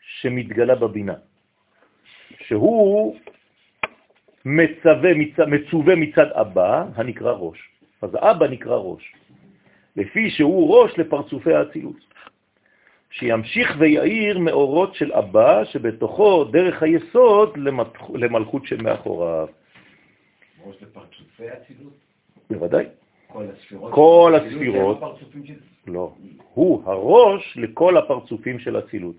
שמתגלה בבינה, שהוא מצווה, מצ... מצווה מצד אבא, הנקרא ראש. אז האבא נקרא ראש, לפי שהוא ראש לפרצופי האצילות. שימשיך ויעיר מאורות של אבא, שבתוכו דרך היסוד. למלכות של ראש לפרצופי אצילות. בוודאי. כל הספירות. כל הספירות. לא. הוא הראש לכל הפרצופים של אצילות.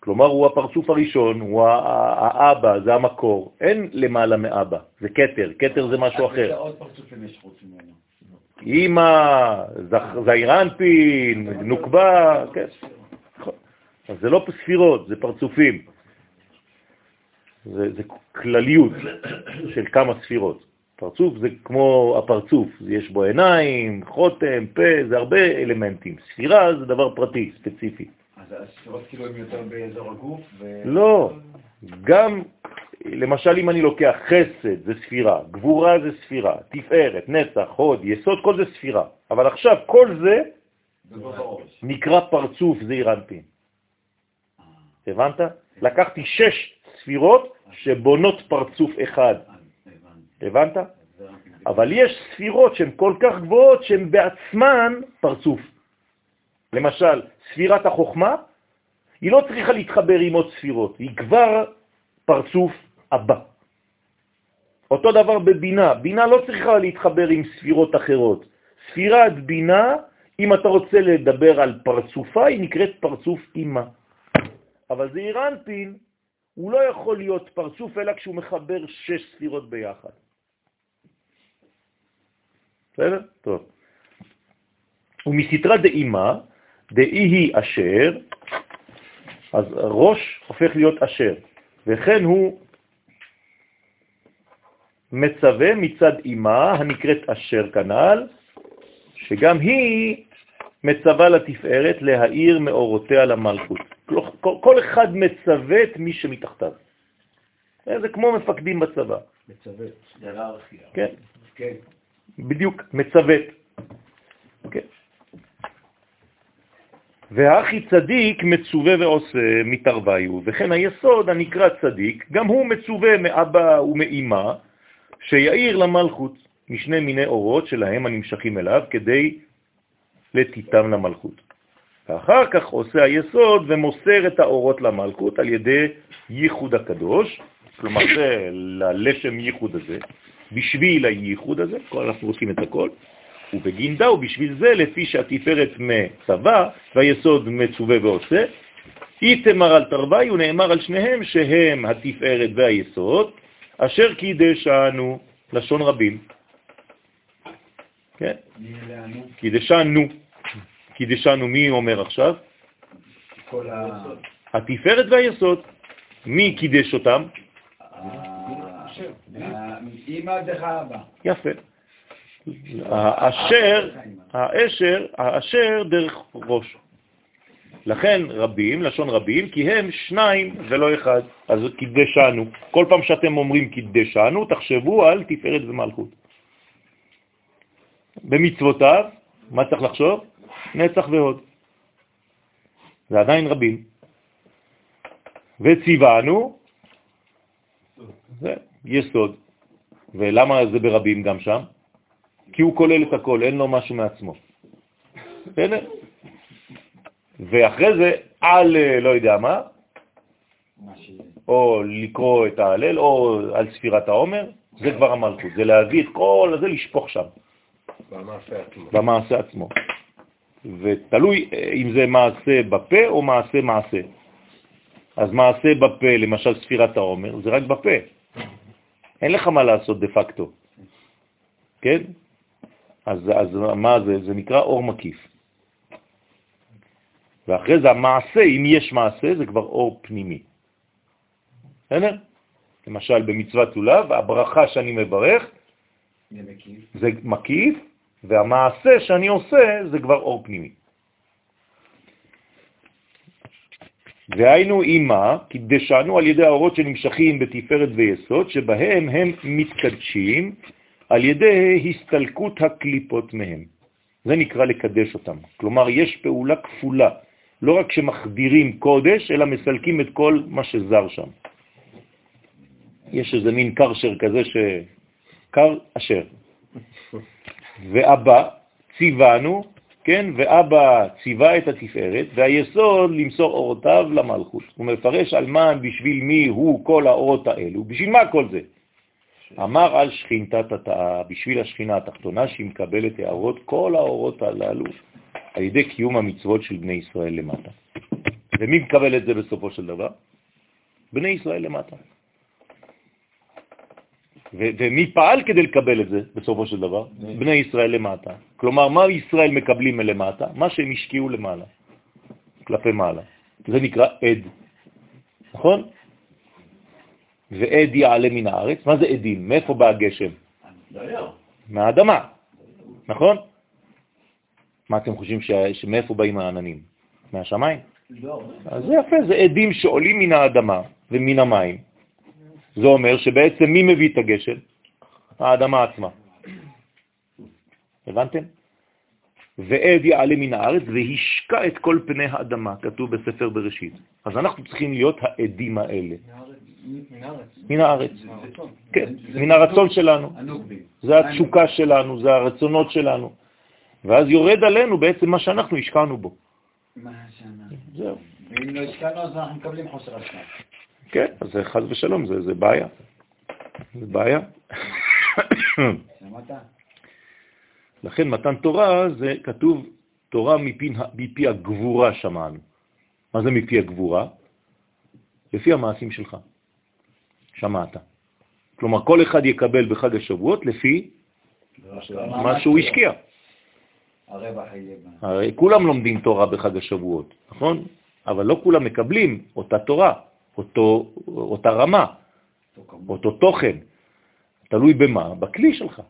כלומר, הוא הפרצוף הראשון, הוא האבא, זה המקור. אין למעלה מאבא, זה קטר, קטר זה משהו אז איזה אחר. עוד פרצופים יש חוץ ממנו? זכ- זעירנפין, נוקבה, כן. נכון. אז זה לא ספירות, זה פרצופים. זה, זה כלליות של כמה ספירות. פרצוף זה כמו הפרצוף, יש בו עיניים, חותם, פה, זה הרבה אלמנטים. ספירה זה דבר פרטי, ספציפי. אז הספירות כאילו הם יותר באזור הגוף? ו... לא, גם, למשל אם אני לוקח חסד זה ספירה, גבורה זה ספירה, תפארת, נצח, הוד, יסוד, כל זה ספירה. אבל עכשיו כל זה. נקרא פרצוף זעיר אנפין. הבנת? לקחתי שש ספירות שבונות פרצוף אחד. הבנת? אבל יש ספירות שהן כל כך גבוהות שהן בעצמן פרצוף. למשל, ספירת החוכמה, היא לא צריכה להתחבר עם עוד ספירות, היא כבר פרצוף הבא. אותו דבר בבינה, בינה לא צריכה להתחבר עם ספירות אחרות. ספירת בינה, אם אתה רוצה לדבר על פרצופה, היא נקראת פרצוף אימא. אבל זה אירנפין, הוא לא יכול להיות פרצוף אלא כשהוא מחבר שש ספירות ביחד. בסדר? טוב. ומסתרה דאימה, דאי היא אשר, אז ראש הופך להיות אשר, וכן הוא מצווה מצד אימה הנקראת אשר כנל, שגם היא מצווה לתפארת להאיר מאורותיה למלכות. כל, אחד מצווה את מי שמתחתיו. זה כמו מפקדים בצבא. מצוות. היררכיה. כן, כן. בדיוק, מצוות. כן. והאחי צדיק מצווה ועושה מתרוויו, וכן היסוד הנקרא צדיק, גם הוא מצווה מאבא ומאמא, שיעיר למלכות משני מיני אורות שלהם הנמשכים אליו, כדי לתיתם למלכות. ואחר כך עושה היסוד ומוסר את האורות למלכות על ידי ייחוד הקדוש, כלומר זה ללשם ייחוד הזה, בשביל הייחוד הזה, אנחנו עושים את הכל, ובגין דאו בשביל זה, לפי שהתפארת מצווה והיסוד מצווה ועושה, איתמר על תרווי ונאמר על שניהם שהם התפארת והיסוד, אשר קידשנו, לשון רבים. כן? קידשנו. קידשנו, מי אומר עכשיו? כל ה... התפארת והיסוד. מי קידש אותם? אימא דרך האבא. יפה. האשר, האשר, האשר דרך ראש. לכן רבים, לשון רבים, כי הם שניים ולא אחד. אז קידשנו. כל פעם שאתם אומרים קידשנו, תחשבו על תפארת ומלכות. במצוותיו, מה צריך לחשוב? נצח והוד. זה עדיין רבים. וציוונו, זה יסוד. ולמה זה ברבים גם שם? כי הוא כולל את הכל, אין לו משהו מעצמו. בסדר? ואחרי זה, על לא יודע מה, או לקרוא את ההלל, או על ספירת העומר, זה כבר המלכות, זה להביא את כל הזה, לשפוך שם. במעשה עצמו. במעשה עצמו. ותלוי אה, אם זה מעשה בפה או מעשה מעשה. אז מעשה בפה, למשל ספירת העומר, זה רק בפה. אין לך מה לעשות דה פקטו, כן? אז, אז מה זה? זה נקרא אור מקיף. ואחרי זה המעשה, אם יש מעשה, זה כבר אור פנימי. בסדר? למשל במצוות לולב, הברכה שאני מברך זה מקיף, והמעשה שאני עושה זה כבר אור פנימי. והיינו אימה, קידשנו על ידי האורות שנמשכים בתפארת ויסוד, שבהם הם מתקדשים על ידי הסתלקות הקליפות מהם. זה נקרא לקדש אותם. כלומר, יש פעולה כפולה. לא רק שמחדירים קודש, אלא מסלקים את כל מה שזר שם. יש איזה מין קרשר כזה ש... קר אשר. ואבא ציוונו, כן, ואבא ציווה את התפארת, והיסוד למסור אורותיו למלכות. הוא מפרש על מה, בשביל מי הוא כל האורות האלו, בשביל מה כל זה? אמר על שכינתת התאה, בשביל השכינה התחתונה, שהיא מקבלת הערות, כל האורות הללו, על ידי קיום המצוות של בני ישראל למטה. ומי מקבל את זה בסופו של דבר? בני ישראל למטה. ומי פעל כדי לקבל את זה בסופו של דבר? בני ישראל למטה. כלומר, מה ישראל מקבלים מלמטה? מה שהם השקיעו למעלה, כלפי מעלה. זה נקרא עד, נכון? ועד יעלה מן הארץ. מה זה עדים? מאיפה בא הגשם? מהאדמה, נכון? מה אתם חושבים. שמאיפה באים העננים? מהשמיים? לא. אז זה יפה, זה עדים שעולים מן האדמה ומן המים. זה אומר שבעצם מי מביא את הגשם? האדמה עצמה. הבנתם? ועד יעלה מן הארץ והשקע את כל פני האדמה, כתוב בספר בראשית. אז אנחנו צריכים להיות העדים האלה. מן הארץ. כן, מן הרצון שלנו. זה התשוקה שלנו, זה הרצונות שלנו. ואז יורד עלינו בעצם מה שאנחנו השקענו בו. מה שאנחנו. זהו. ואם לא השקענו אז אנחנו מקבלים חוסר השקעה. כן, אז זה חז ושלום, זה, זה בעיה. זה בעיה. לכן מתן תורה זה כתוב תורה מפי, מפי הגבורה שמענו. מה זה מפי הגבורה? לפי המעשים שלך. שמעת. כלומר, כל אחד יקבל בחג השבועות לפי מה שהוא השקיע. הרי כולם לומדים תורה בחג השבועות, נכון? אבל לא כולם מקבלים אותה תורה. אותו, אותה רמה, אותו תוכן. תלוי במה? בכלי שלך.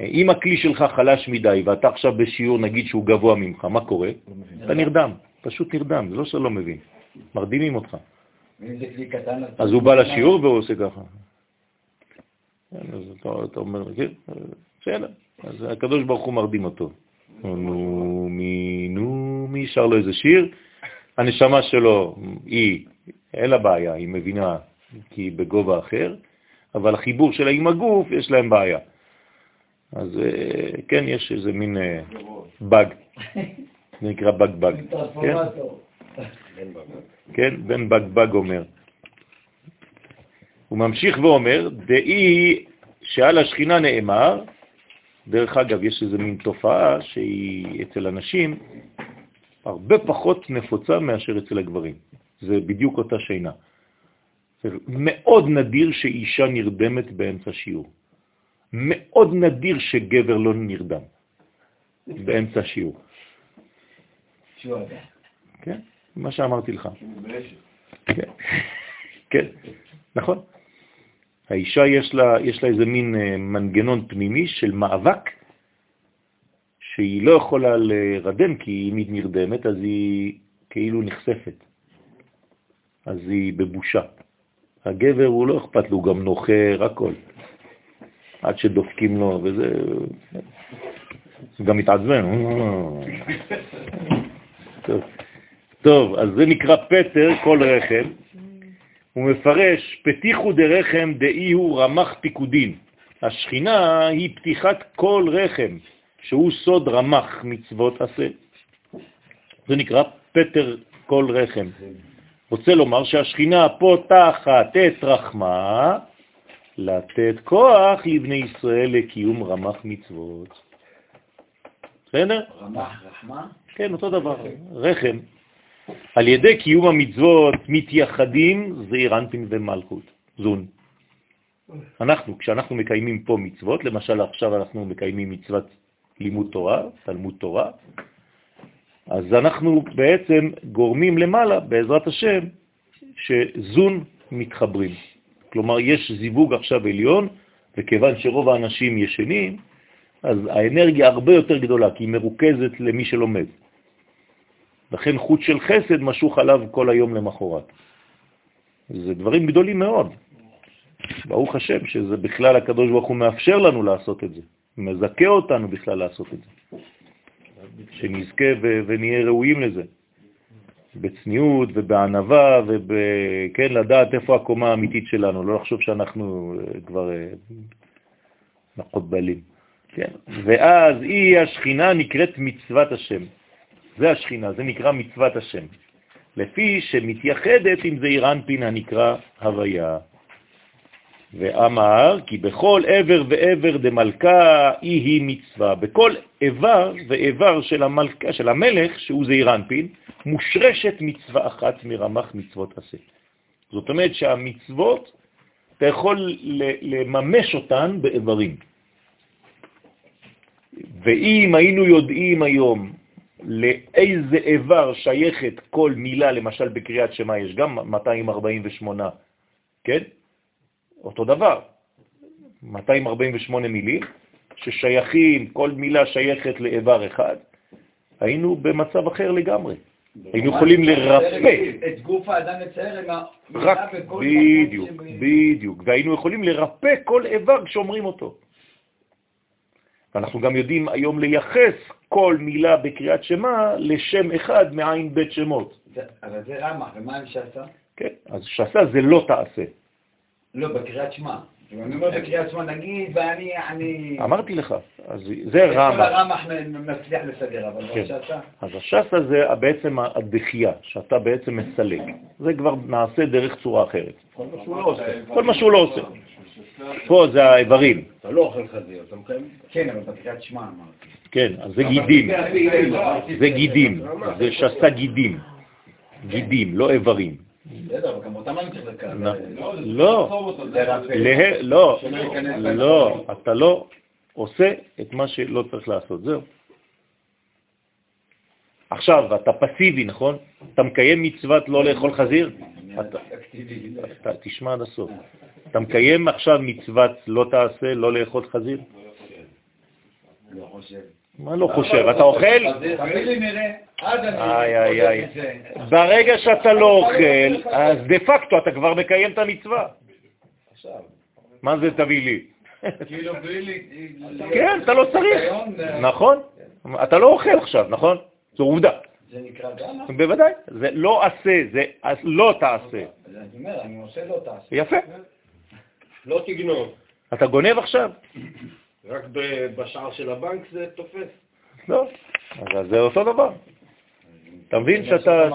אם הכלי שלך חלש מדי ואתה עכשיו בשיעור נגיד שהוא גבוה ממך, מה קורה? אתה נרדם, פשוט נרדם, זה לא שאתה לא מבין, מרדימים אותך. אז הוא בא לשיעור והוא עושה ככה. אז אתה אומר, כן, בסדר, אז הקדוש ברוך הוא מרדים אותו. נו, מי, נו, מי שר לו איזה שיר? הנשמה שלו היא, אין לה בעיה, היא מבינה כי היא בגובה אחר, אבל החיבור שלה עם הגוף, יש להם בעיה. אז אה, כן, יש איזה מין בג, אה, זה נקרא בג בג. כן? כן, בן בג בג אומר. הוא ממשיך ואומר, דאי שעל השכינה נאמר, דרך אגב, יש איזה מין תופעה שהיא אצל אנשים, הרבה פחות נפוצה מאשר אצל הגברים. זה בדיוק אותה שינה. זה מאוד נדיר שאישה נרדמת באמצע שיעור. מאוד נדיר שגבר לא נרדם באמצע שיעור. כן, מה שאמרתי לך. כן, כן, נכון. האישה יש לה, יש לה איזה מין אה, מנגנון פנימי של מאבק שהיא לא יכולה לרדם, כי אם היא נרדמת אז היא כאילו נחשפת. אז היא בבושה. הגבר הוא לא אכפת לו, גם נוחר, הכל. עד שדופקים לו, וזה... הוא גם מתעצבן. טוב. טוב, אז זה נקרא פטר כל רחם. הוא מפרש, פתיחו דרחם דאי הוא רמח פיקודין. השכינה היא פתיחת כל רחם, שהוא סוד רמח מצוות עשה. זה נקרא פטר כל רחם. רוצה לומר שהשכינה פותחת את רחמה לתת כוח לבני ישראל לקיום רמח מצוות. בסדר? רמח, רחמה? כן, אותו דבר, רחם. על ידי קיום המצוות מתייחדים זעיר אנפין ומלכות, זון. אנחנו, כשאנחנו מקיימים פה מצוות, למשל עכשיו אנחנו מקיימים מצוות לימוד תורה, תלמוד תורה, אז אנחנו בעצם גורמים למעלה, בעזרת השם, שזון מתחברים. כלומר, יש זיווג עכשיו עליון, וכיוון שרוב האנשים ישנים, אז האנרגיה הרבה יותר גדולה, כי היא מרוכזת למי שלומד. לכן חוט של חסד משוך עליו כל היום למחרת. זה דברים גדולים מאוד. ברוך השם שזה בכלל הקדוש ברוך הוא מאפשר לנו לעשות את זה, מזכה אותנו בכלל לעשות את זה. שנזכה ונהיה ראויים לזה. בצניעות ובענבה וכן לדעת איפה הקומה האמיתית שלנו, לא לחשוב שאנחנו אה, כבר אה, מחובלים. כן? ואז היא השכינה נקראת מצוות השם. זה השכינה, זה נקרא מצוות השם. לפי שמתייחדת עם זה אירנפין הנקרא הוויה. ואמר כי בכל עבר ועבר דמלכה היא היא מצווה. בכל עבר ועבר של, המלכה, של המלך, שהוא זעיר אנפין, מושרשת מצווה אחת מרמח מצוות עשה. זאת אומרת שהמצוות, אתה יכול לממש אותן באיברים. ואם היינו יודעים היום לאיזה איבר שייכת כל מילה, למשל בקריאת שמה יש גם 248, כן? אותו דבר, 248 מילים ששייכים, כל מילה שייכת לאיבר אחד, היינו במצב אחר לגמרי. היינו יכולים לרפא. את גוף האדם לצייר עם רק, בדיוק, בדיוק. והיינו יכולים לרפא כל איבר כשאומרים אותו. ואנחנו גם יודעים היום לייחס כל מילה בקריאת שמה לשם אחד מעין בית שמות. אבל זה רמח, ומה עם שעשה? כן, אז שעשה זה לא תעשה. לא, בקריאת שמע. אני אומר בקריאת שמע, נגיד, ואני, אני... אמרתי לך, אז זה רמח. כל הרמח מצליח לסדר, אבל כן. בשסה... אז השסה זה בעצם הדחייה, שאתה בעצם מסלק. זה כבר נעשה דרך צורה אחרת. כל מה שהוא לא עושה. כל מה שהוא לא עושה. פה זה האיברים. אתה לא אוכל חזיר, אתה מקיים? כן, אבל בקריאת שמע אמרתי. כן, אז זה גידים. זה גידים. זה שסה גידים. גידים, לא איברים. לא, לא, ייכנס לא, אתה לא עושה את מה שלא צריך לעשות, זהו. עכשיו, אתה פסיבי, נכון? אתה מקיים מצוות לא לאכול חזיר? אתה תשמע עד הסוף. אתה מקיים עכשיו מצוות לא תעשה, לא לאכול חזיר? לא חושב. מה לא חושב? אתה אוכל? תביא לי נראה. אז אני... איי, איי, איי. ברגע שאתה לא אוכל, אז דה פקטו אתה כבר מקיים את המצווה. מה זה תביא לי? כאילו בלי לי... כן, אתה לא צריך. נכון? אתה לא אוכל עכשיו, נכון? זו עובדה. זה נקרא גם? בוודאי. זה לא עשה, זה לא תעשה. אני אומר, אני עושה לא תעשה. יפה. לא תגנוב. אתה גונב עכשיו? רק בשער של הבנק זה תופס. לא. אז זה אותו דבר. אתה מבין שאתה...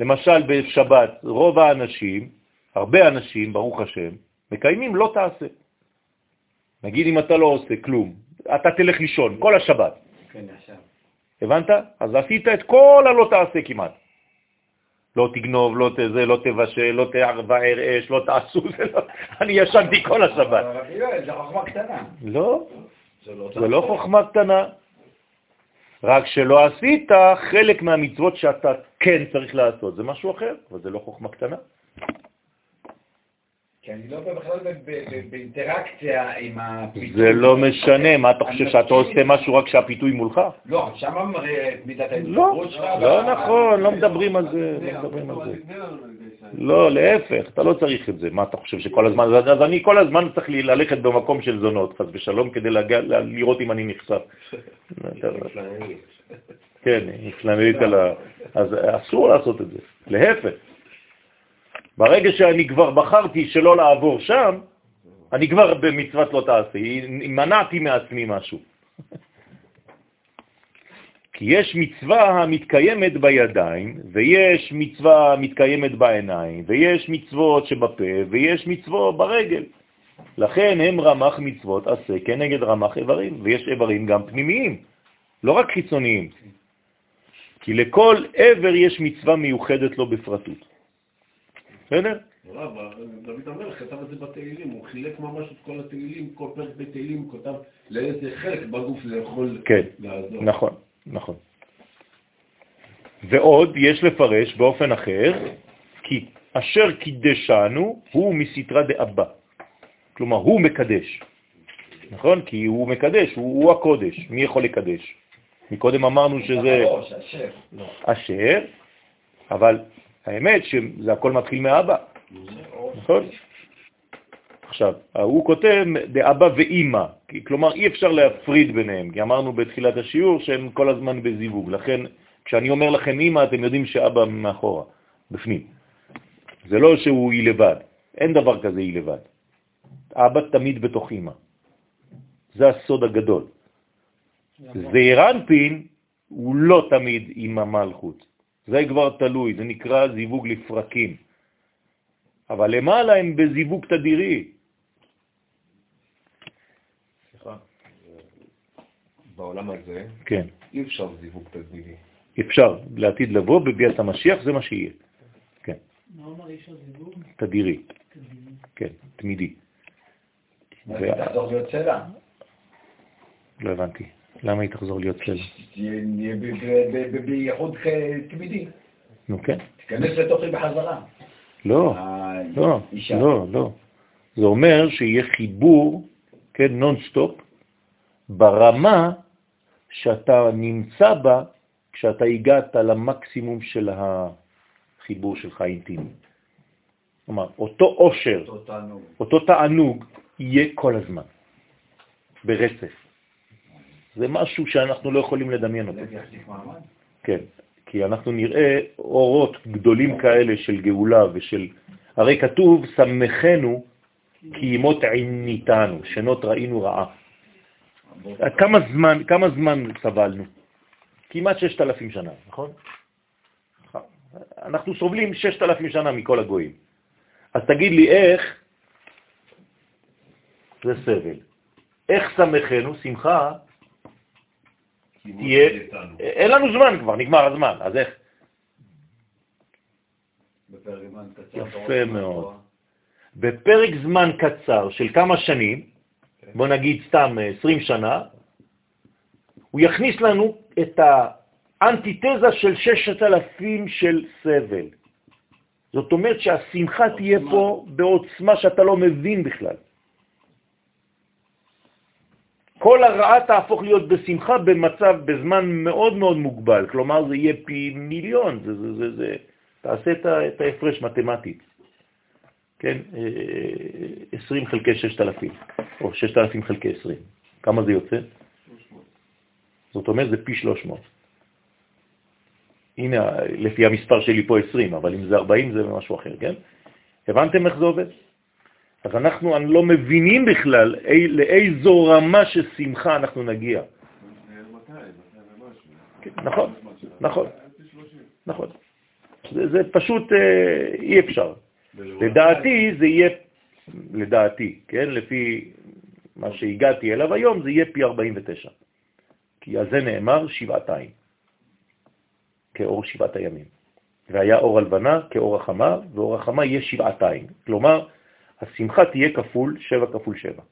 למשל בשבת, רוב האנשים, הרבה אנשים, ברוך השם, מקיימים לא תעשה. נגיד אם אתה לא עושה כלום, אתה תלך לישון כל השבת, כן, עכשיו. הבנת? אז עשית את כל הלא תעשה כמעט. לא תגנוב, לא תזה, לא תבשל, לא תבער אש, לא תעשו, זה לא... אני ישנתי כל השבת. זה חוכמה קטנה. לא, זה לא זה לא חוכמה קטנה. רק שלא עשית חלק מהמצוות שאתה כן צריך לעשות, זה משהו אחר, אבל זה לא חוכמה קטנה. כי אני לא בכלל באינטראקציה עם הפיתוי. זה לא משנה, מה אתה חושב שאתה. עושה משהו רק כשהפיתוי מולך? לא, שם מראה מידת לא, ההתגברות שלך. לא נכון, לא מדברים על זה, לא מדברים על זה. לא, להפך, אתה לא צריך את זה. מה אתה חושב שכל הזמן, אז אני כל הזמן צריך ללכת במקום של זונות, חס ושלום, כדי לראות אם אני נחשף. [laughs] כן, היא פלנלית על ה... אז אסור לעשות את זה, להפך. ברגע שאני כבר בחרתי שלא לעבור שם, אני כבר במצוות לא תעשה, מנעתי מעצמי משהו. כי יש מצווה המתקיימת בידיים, ויש מצווה המתקיימת בעיניים, ויש מצוות שבפה, ויש מצוות ברגל. לכן הם רמח מצוות עשה כנגד רמח איברים, ויש איברים גם פנימיים, לא רק חיצוניים. כי לכל עבר יש מצווה מיוחדת לו בפרטות. בסדר? דוד המלך כתב את זה בתהילים, הוא חילק ממש את כל התהילים, כל פרק בתהילים הוא כתב לאיזה חלק בגוף זה יכול כן, לעזור. נכון, נכון. ועוד יש לפרש באופן אחר, כי אשר קידשנו הוא מסתרה דאבא. כלומר, הוא מקדש. נכון? כי הוא מקדש, הוא, הוא הקודש. מי יכול לקדש? מקודם אמרנו שזה הראש, השם. אשר, אבל האמת שזה הכל מתחיל מאבא. נכון? עכשיו, הוא כותב דאבא ואימא, כלומר אי אפשר להפריד ביניהם, כי אמרנו בתחילת השיעור שהם כל הזמן בזיווג, לכן כשאני אומר לכם אימא אתם יודעים שאבא מאחורה, בפנים. זה לא שהוא היא לבד, אין דבר כזה היא לבד. אבא תמיד בתוך אימא. זה הסוד הגדול. זעיר אנפין הוא לא תמיד עם המלכות. זה כבר תלוי, זה נקרא זיווג לפרקים. אבל למעלה הם בזיווג תדירי. סליחה. בעולם הזה כן, אי אפשר זיווג תדמידי. אפשר לעתיד לבוא בביאת המשיח, זה מה שיהיה. כן, מה הוא אמר, אי אפשר זיווג? תדירי, תדירי. כן, תמידי. אז ו- תחזור להיות צלע. לא הבנתי. למה היא תחזור להיות צלע? בייחוד תמידי. נו כן. תיכנס לתוכי בחזרה. לא, לא. לא, לא. זה אומר שיהיה חיבור, כן, נונסטופ, ברמה שאתה נמצא בה כשאתה הגעת למקסימום של החיבור שלך האינטימי. כלומר, אותו עושר, אותנו. אותו תענוג, יהיה כל הזמן, ברצף. זה משהו שאנחנו לא יכולים לדמיין אותו. כן, כי אנחנו נראה אורות גדולים כאלה של גאולה ושל... הרי כתוב, שמחנו כי ימות עיניתנו, שנות ראינו רעה. כמה זמן, כמה זמן סבלנו? כמעט ששת אלפים שנה, נכון? אנחנו סובלים ששת אלפים שנה מכל הגויים. אז תגיד לי איך זה סבל. איך שמחנו? שמחה תהיה, אין לנו זמן כבר, נגמר הזמן, אז איך? יפה מאוד. בפרק זמן קצר של כמה שנים, בוא נגיד סתם אה, 20 שנה, הוא יכניס לנו את האנטיתזה של 6,000 של סבל. זאת אומרת שהשמחה תהיה פה בעוצמה שאתה לא מבין בכלל. כל הרעה תהפוך להיות בשמחה במצב, בזמן מאוד מאוד מוגבל, כלומר זה יהיה פי מיליון, זה, זה, זה, זה, תעשה את, ההפרש מתמטית, כן, אה, 20 חלקי 6,000, או 6,000 חלקי 20, כמה זה יוצא? זאת אומרת זה פי 300. הנה, לפי המספר שלי פה 20, אבל אם זה 40 זה משהו אחר, כן? הבנתם איך זה עובד? אז אנחנו לא מבינים בכלל אי, לאיזו רמה של שמחה אנחנו נגיע. נכון, נכון, נכון. זה, זה פשוט אה, אי אפשר. לדעתי זה יהיה, לדעתי, כן, לפי מה שהגעתי אליו היום, זה יהיה פי 49. כי על זה נאמר שבעתיים, כאור שבעת הימים. והיה אור הלבנה כאור החמה, ואור החמה יהיה שבעתיים. כלומר, השמחה תהיה כפול, שבע כפול שבע.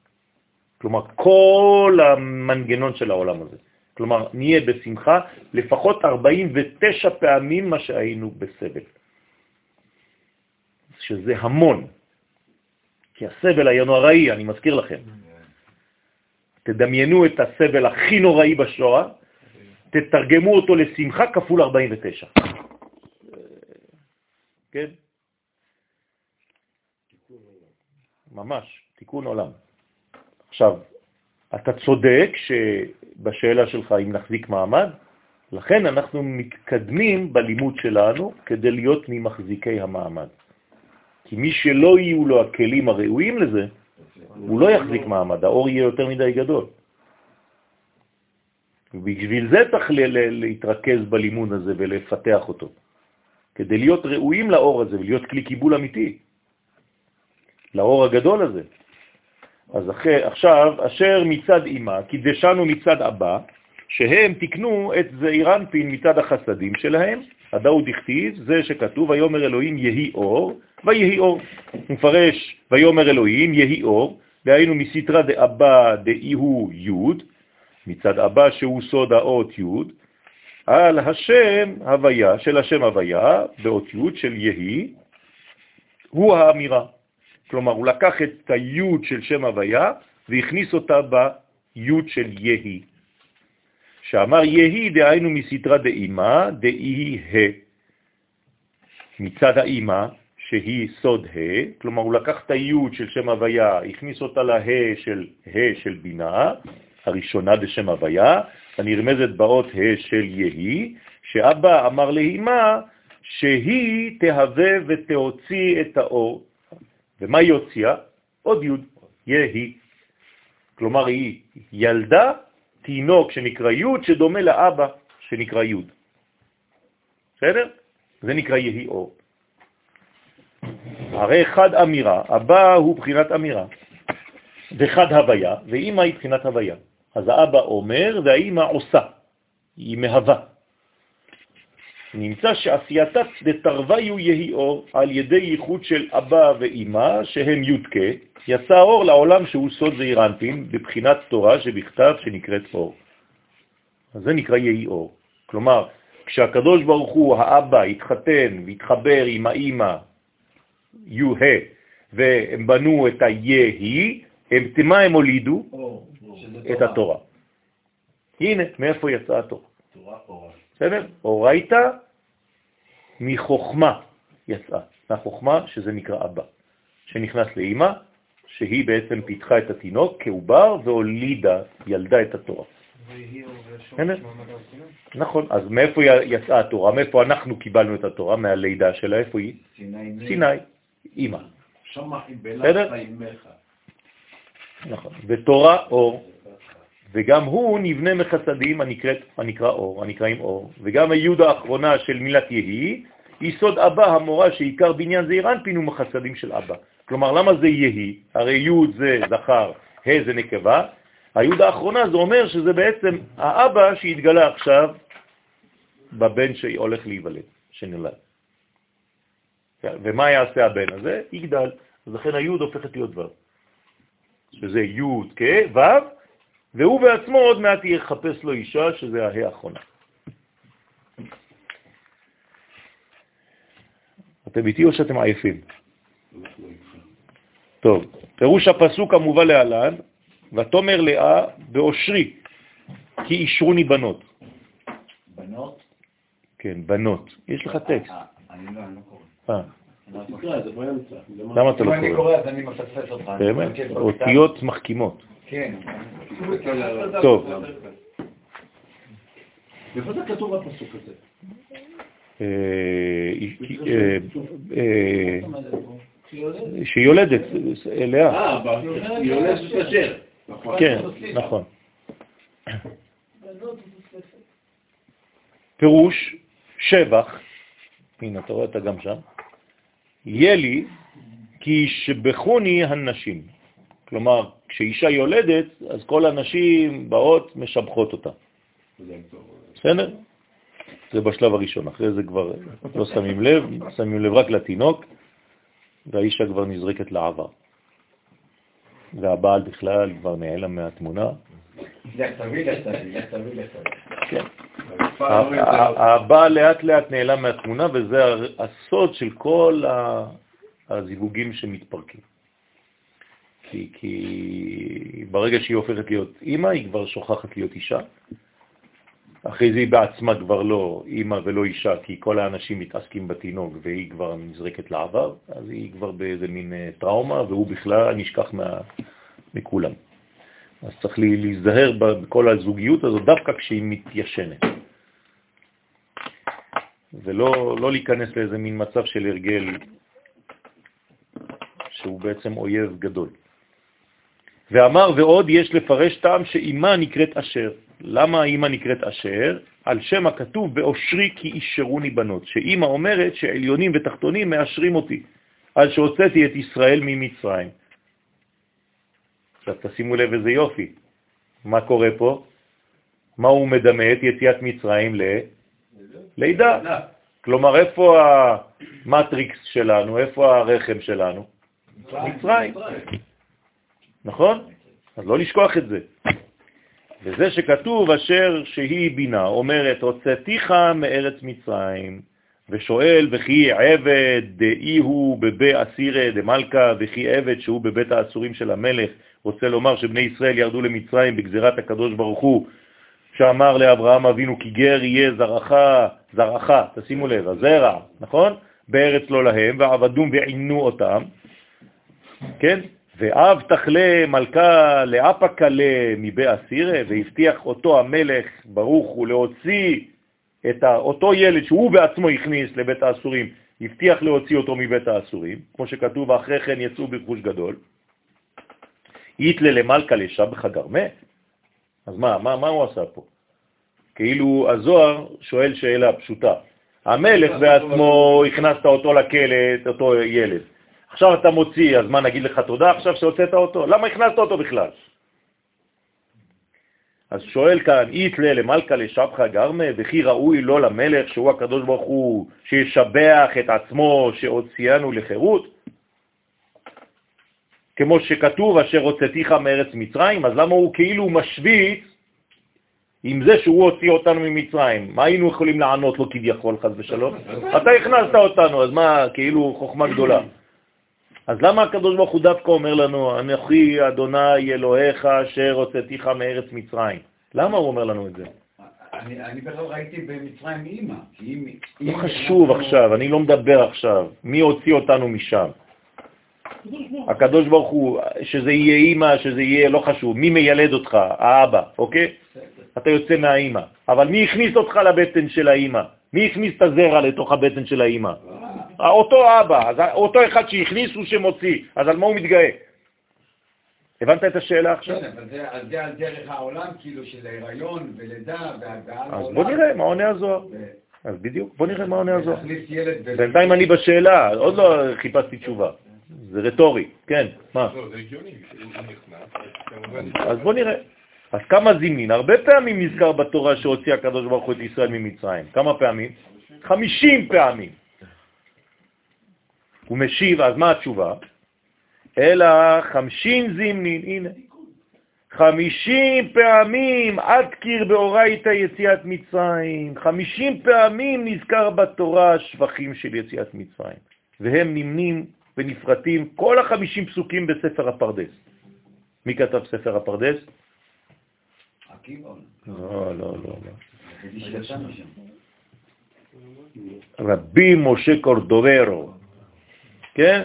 כלומר, כל המנגנון של העולם הזה. כלומר, נהיה בשמחה לפחות 49 פעמים מה שהיינו בסבל. שזה המון. כי הסבל היה נוראי, אני מזכיר לכם. תדמיינו את הסבל הכי נוראי בשואה, תתרגמו אותו לשמחה כפול 49. כן? ממש, תיקון עולם. עכשיו, אתה צודק שבשאלה שלך אם נחזיק מעמד, לכן אנחנו מתקדמים בלימוד שלנו כדי להיות ממחזיקי המעמד. כי מי שלא יהיו לו הכלים הראויים לזה, הוא לא יחזיק מעמד, האור יהיה יותר מדי גדול. ובשביל זה צריך להתרכז בלימוד הזה ולפתח אותו, כדי להיות ראויים לאור הזה ולהיות כלי קיבול אמיתי, לאור הגדול הזה. אז אחרי, עכשיו, אשר מצד אמא, קידשנו מצד אבא, שהם תקנו את זעיר אנפין מצד החסדים שלהם, הדאו דכתיב, זה שכתוב, ויאמר אלוהים יהי אור, ויהי אור. הוא מפרש, ויאמר אלוהים יהי אור, דהיינו מסתרא דאבא דאיהו י', מצד אבא שהוא סוד האות י', על השם הוויה, של השם הוויה, באות י' של יהי, הוא האמירה. כלומר, הוא לקח את היוד של שם הוויה והכניס אותה ביוד של יהי. שאמר יהי דהיינו מסתרא דאמא, דאי ה. מצד האמא, שהיא סוד ה, כלומר הוא לקח את היוד של שם הוויה, הכניס אותה לה של ה של בינה, הראשונה בשם הוויה, הנרמזת באות ה של יהי, שאבא אמר לאמא שהיא תהווה ותהוציא את האור. ומה היא הוציאה? עוד יוד, יהי. כלומר, היא ילדה תינוק שנקרא יוד, שדומה לאבא שנקרא יוד. בסדר? זה נקרא יהי אור. הרי חד אמירה, אבא הוא בחינת אמירה, וחד הוויה, ואימא היא בחינת הוויה. אז האבא אומר והאימא עושה, היא מהווה. נמצא שעשייתה דתרוויו יהי אור על ידי ייחוד של אבא ואימא, שהם יודקה, יצא אור לעולם שהוא סוד זעירנטין בבחינת תורה שבכתב שנקראת אור. אז זה נקרא יהי אור. כלומר, כשהקדוש ברוך הוא, האבא, התחתן והתחבר עם האימא, יו ה, והם בנו את היהי, הם, מה הם הולידו? את התורה. הנה, מאיפה יצאה התורה? תורה אורה. בסדר? אורייתא מחוכמה יצאה, מהחוכמה שזה נקרא אבא, שנכנס לאימא, שהיא בעצם פיתחה את התינוק כעובר והולידה, ילדה את התורה. נכון, אז מאיפה יצאה התורה? מאיפה אנחנו קיבלנו את התורה? מהלידה שלה, איפה היא? סיני, אימא. בסדר? נכון, ותורה אור, וגם הוא נבנה מחסדים הנקראת, הנקרא אור, הנקראים אור, וגם היוד האחרונה של מילת יהי, יסוד אבא המורה שעיקר בניין זה אירנפין הוא מחסדים של אבא. כלומר, למה זה יהי? הרי יוד זה זכר, ה' זה נקבה. היוד האחרונה זה אומר שזה בעצם האבא שהתגלה עכשיו בבן שהולך להיוולד, שנולד. ומה יעשה הבן הזה? יגדל. אז לכן היוד הופכת להיות ו', שזה יוד כו', והוא בעצמו עוד מעט יחפש לו אישה, שזה ההא האחרונה. אתם איתי או שאתם עייפים? טוב, פירוש הפסוק המובא להלן, ותומר לאה באושרי, כי אישרוני בנות. בנות? כן, בנות. יש לך טקסט. אה, אני לא, אני לא קורא. אה. למה אתה לא קורא? אם אני קורא אז אני מפספס אותך. באמת? אותיות מחכימות. כן. טוב. איפה זה כתוב בפסוק הזה? שהיא יולדת, לאה. אה, היא יולדת בג'ר. כן, נכון. פירוש, שבח, הנה, אתה רואה אותה גם שם, יהיה לי כי שבחוני הנשים. כלומר, כשאישה יולדת, אז כל הנשים באות, משבחות אותה. בסדר? זה בשלב הראשון, אחרי זה כבר לא שמים לב, שמים לב רק לתינוק, והאישה כבר נזרקת לעבר. והבעל בכלל כבר נעלם מהתמונה. הבעל לאט לאט נעלם מהתמונה, וזה הסוד של כל הזיווגים שמתפרקים. כי, כי ברגע שהיא הופכת להיות אימא, היא כבר שוכחת להיות אישה, אחרי זה היא בעצמה כבר לא אימא ולא אישה, כי כל האנשים מתעסקים בתינוק והיא כבר נזרקת לעבר, אז היא כבר באיזה מין אה, טראומה, והוא בכלל נשכח מה, מכולם. אז צריך להיזהר בכל הזוגיות הזאת דווקא כשהיא מתיישנת. ולא לא להיכנס לאיזה מין מצב של הרגל שהוא בעצם אויב גדול. ואמר ועוד יש לפרש טעם שאימה נקראת אשר. למה האימא נקראת אשר? על שם הכתוב באושרי כי אישרוני בנות, שאימא אומרת שעליונים ותחתונים מאשרים אותי, על שהוצאתי את ישראל ממצרים. עכשיו תשימו לב איזה יופי, מה קורה פה? מה הוא מדמה את יציאת מצרים ל... לידה. כלומר, איפה המטריקס שלנו, איפה הרחם שלנו? מצרים. נכון? אז לא לשכוח את זה. וזה שכתוב אשר שהיא בינה, אומרת, הוצאתיך מארץ מצרים, ושואל, וכי עבד דאי הוא בבי אסירי דמלכה, וכי עבד שהוא בבית האסורים של המלך, רוצה לומר שבני ישראל ירדו למצרים בגזירת הקדוש ברוך הוא, שאמר לאברהם אבינו כי גר יהיה זרעך, זרעך, תשימו לב, הזרע, נכון? בארץ לא להם, ועבדום ועינו אותם, כן? ואב תכלה מלכה לאפה קלה מבי אסירה, והבטיח אותו המלך ברוך הוא להוציא את אותו ילד שהוא בעצמו הכניס לבית האסורים, הבטיח להוציא אותו מבית האסורים, כמו שכתוב, אחרי כן יצאו ברכוש גדול. יתלה למלכה לשם בחגרמה? אז מה, מה, מה הוא עשה פה? כאילו הזוהר שואל שאלה פשוטה. המלך בעצמו, הכנסת אותו לכלא, את אותו ילד. עכשיו אתה מוציא, אז מה, נגיד לך תודה עכשיו שהוצאת אותו? למה הכנסת אותו בכלל? אז שואל כאן, איתלה למלכה לשבחה גרמה, וכי ראוי לו למלך, שהוא הקדוש ברוך הוא, שישבח את עצמו, שהוציאנו לחירות? כמו שכתוב, אשר הוצאתיך מארץ מצרים, אז למה הוא כאילו משוויץ עם זה שהוא הוציא אותנו ממצרים? מה היינו יכולים לענות לו כביכול, חז ושלום? אתה הכנסת אותנו, אז מה, כאילו חוכמה גדולה. אז למה הקדוש ברוך הוא דווקא אומר לנו, אנוכי אדוני אלוהיך אשר הוצאתיך מארץ מצרים? למה הוא אומר לנו את זה? אני, אני בכלל ראיתי במצרים אימא. לא חשוב עכשיו, אני לא מדבר עכשיו. מי הוציא אותנו משם? הקדוש ברוך הוא, שזה יהיה אימא, שזה יהיה, לא חשוב, מי מיילד אותך? האבא, אוקיי? אתה יוצא מהאימא. אבל מי הכניס אותך לבטן של האימא? מי הכניס את הזרע לתוך הבטן של האימא? אותו אבא, אז אותו אחד שהכניס הוא שמוציא, אז על מה הוא מתגאה? הבנת את השאלה עכשיו? כן, אבל זה על דרך העולם, כאילו, של הריון ולידה והגעה לעולם. אז בוא נראה מה עונה הזוהר. אז בדיוק, בוא נראה מה עונה הזוהר. בינתיים אני בשאלה, עוד לא חיפשתי תשובה. זה רטורי, כן, מה? לא, זה הגיוני. אז בוא נראה. אז כמה זימין? הרבה פעמים נזכר בתורה שהוציא הקדוש ברוך הוא את ישראל ממצרים. כמה פעמים? חמישים פעמים. הוא משיב, אז מה התשובה? אלא חמשין זימנין, הנה, חמישים פעמים עד קיר באורייתא יציאת מצרים, חמישים פעמים נזכר בתורה השבחים של יציאת מצרים, והם נמנים ונפרטים כל החמישים פסוקים בספר הפרדס. מי כתב ספר הפרדס? לא, לא, לא. רבי משה קורדוברו, כן?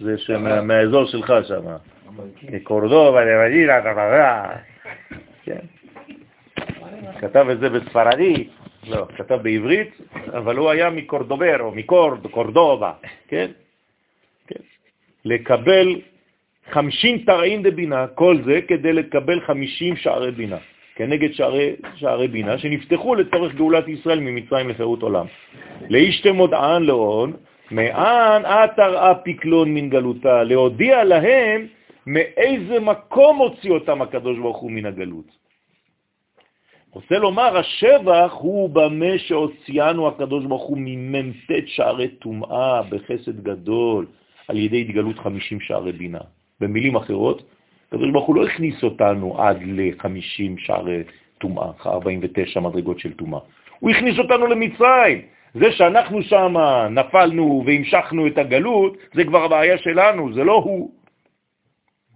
זה מהאזור שלך שם. קורדובה, לבדינה, כן. כתב את זה בספרדית, לא, כתב בעברית, אבל הוא היה מקורדוברו, מקורד, קורדובה, כן? כן. לקבל חמישים תרעין דבינה, כל זה כדי לקבל חמישים שערי בינה, כנגד שערי, שערי בינה, שנפתחו לצורך גאולת ישראל ממצרים לחירות עולם. לאיש תמודען לאון, מאן אתר אפיקלון מן גלותה, להודיע להם מאיזה מקום הוציא אותם הקדוש ברוך הוא מן הגלות. רוצה לומר, השבח הוא במה שהוציאנו הקדוש ברוך הוא ממ"ט שערי טומאה בחסד גדול על ידי התגלות 50 שערי בינה. במילים אחרות, הקדוש ברוך הוא לא הכניס אותנו עד ל-50 שערי טומאה, 49 מדרגות של טומאה. הוא הכניס אותנו למצרים. זה שאנחנו שם נפלנו והמשכנו את הגלות, זה כבר הבעיה שלנו, זה לא הוא.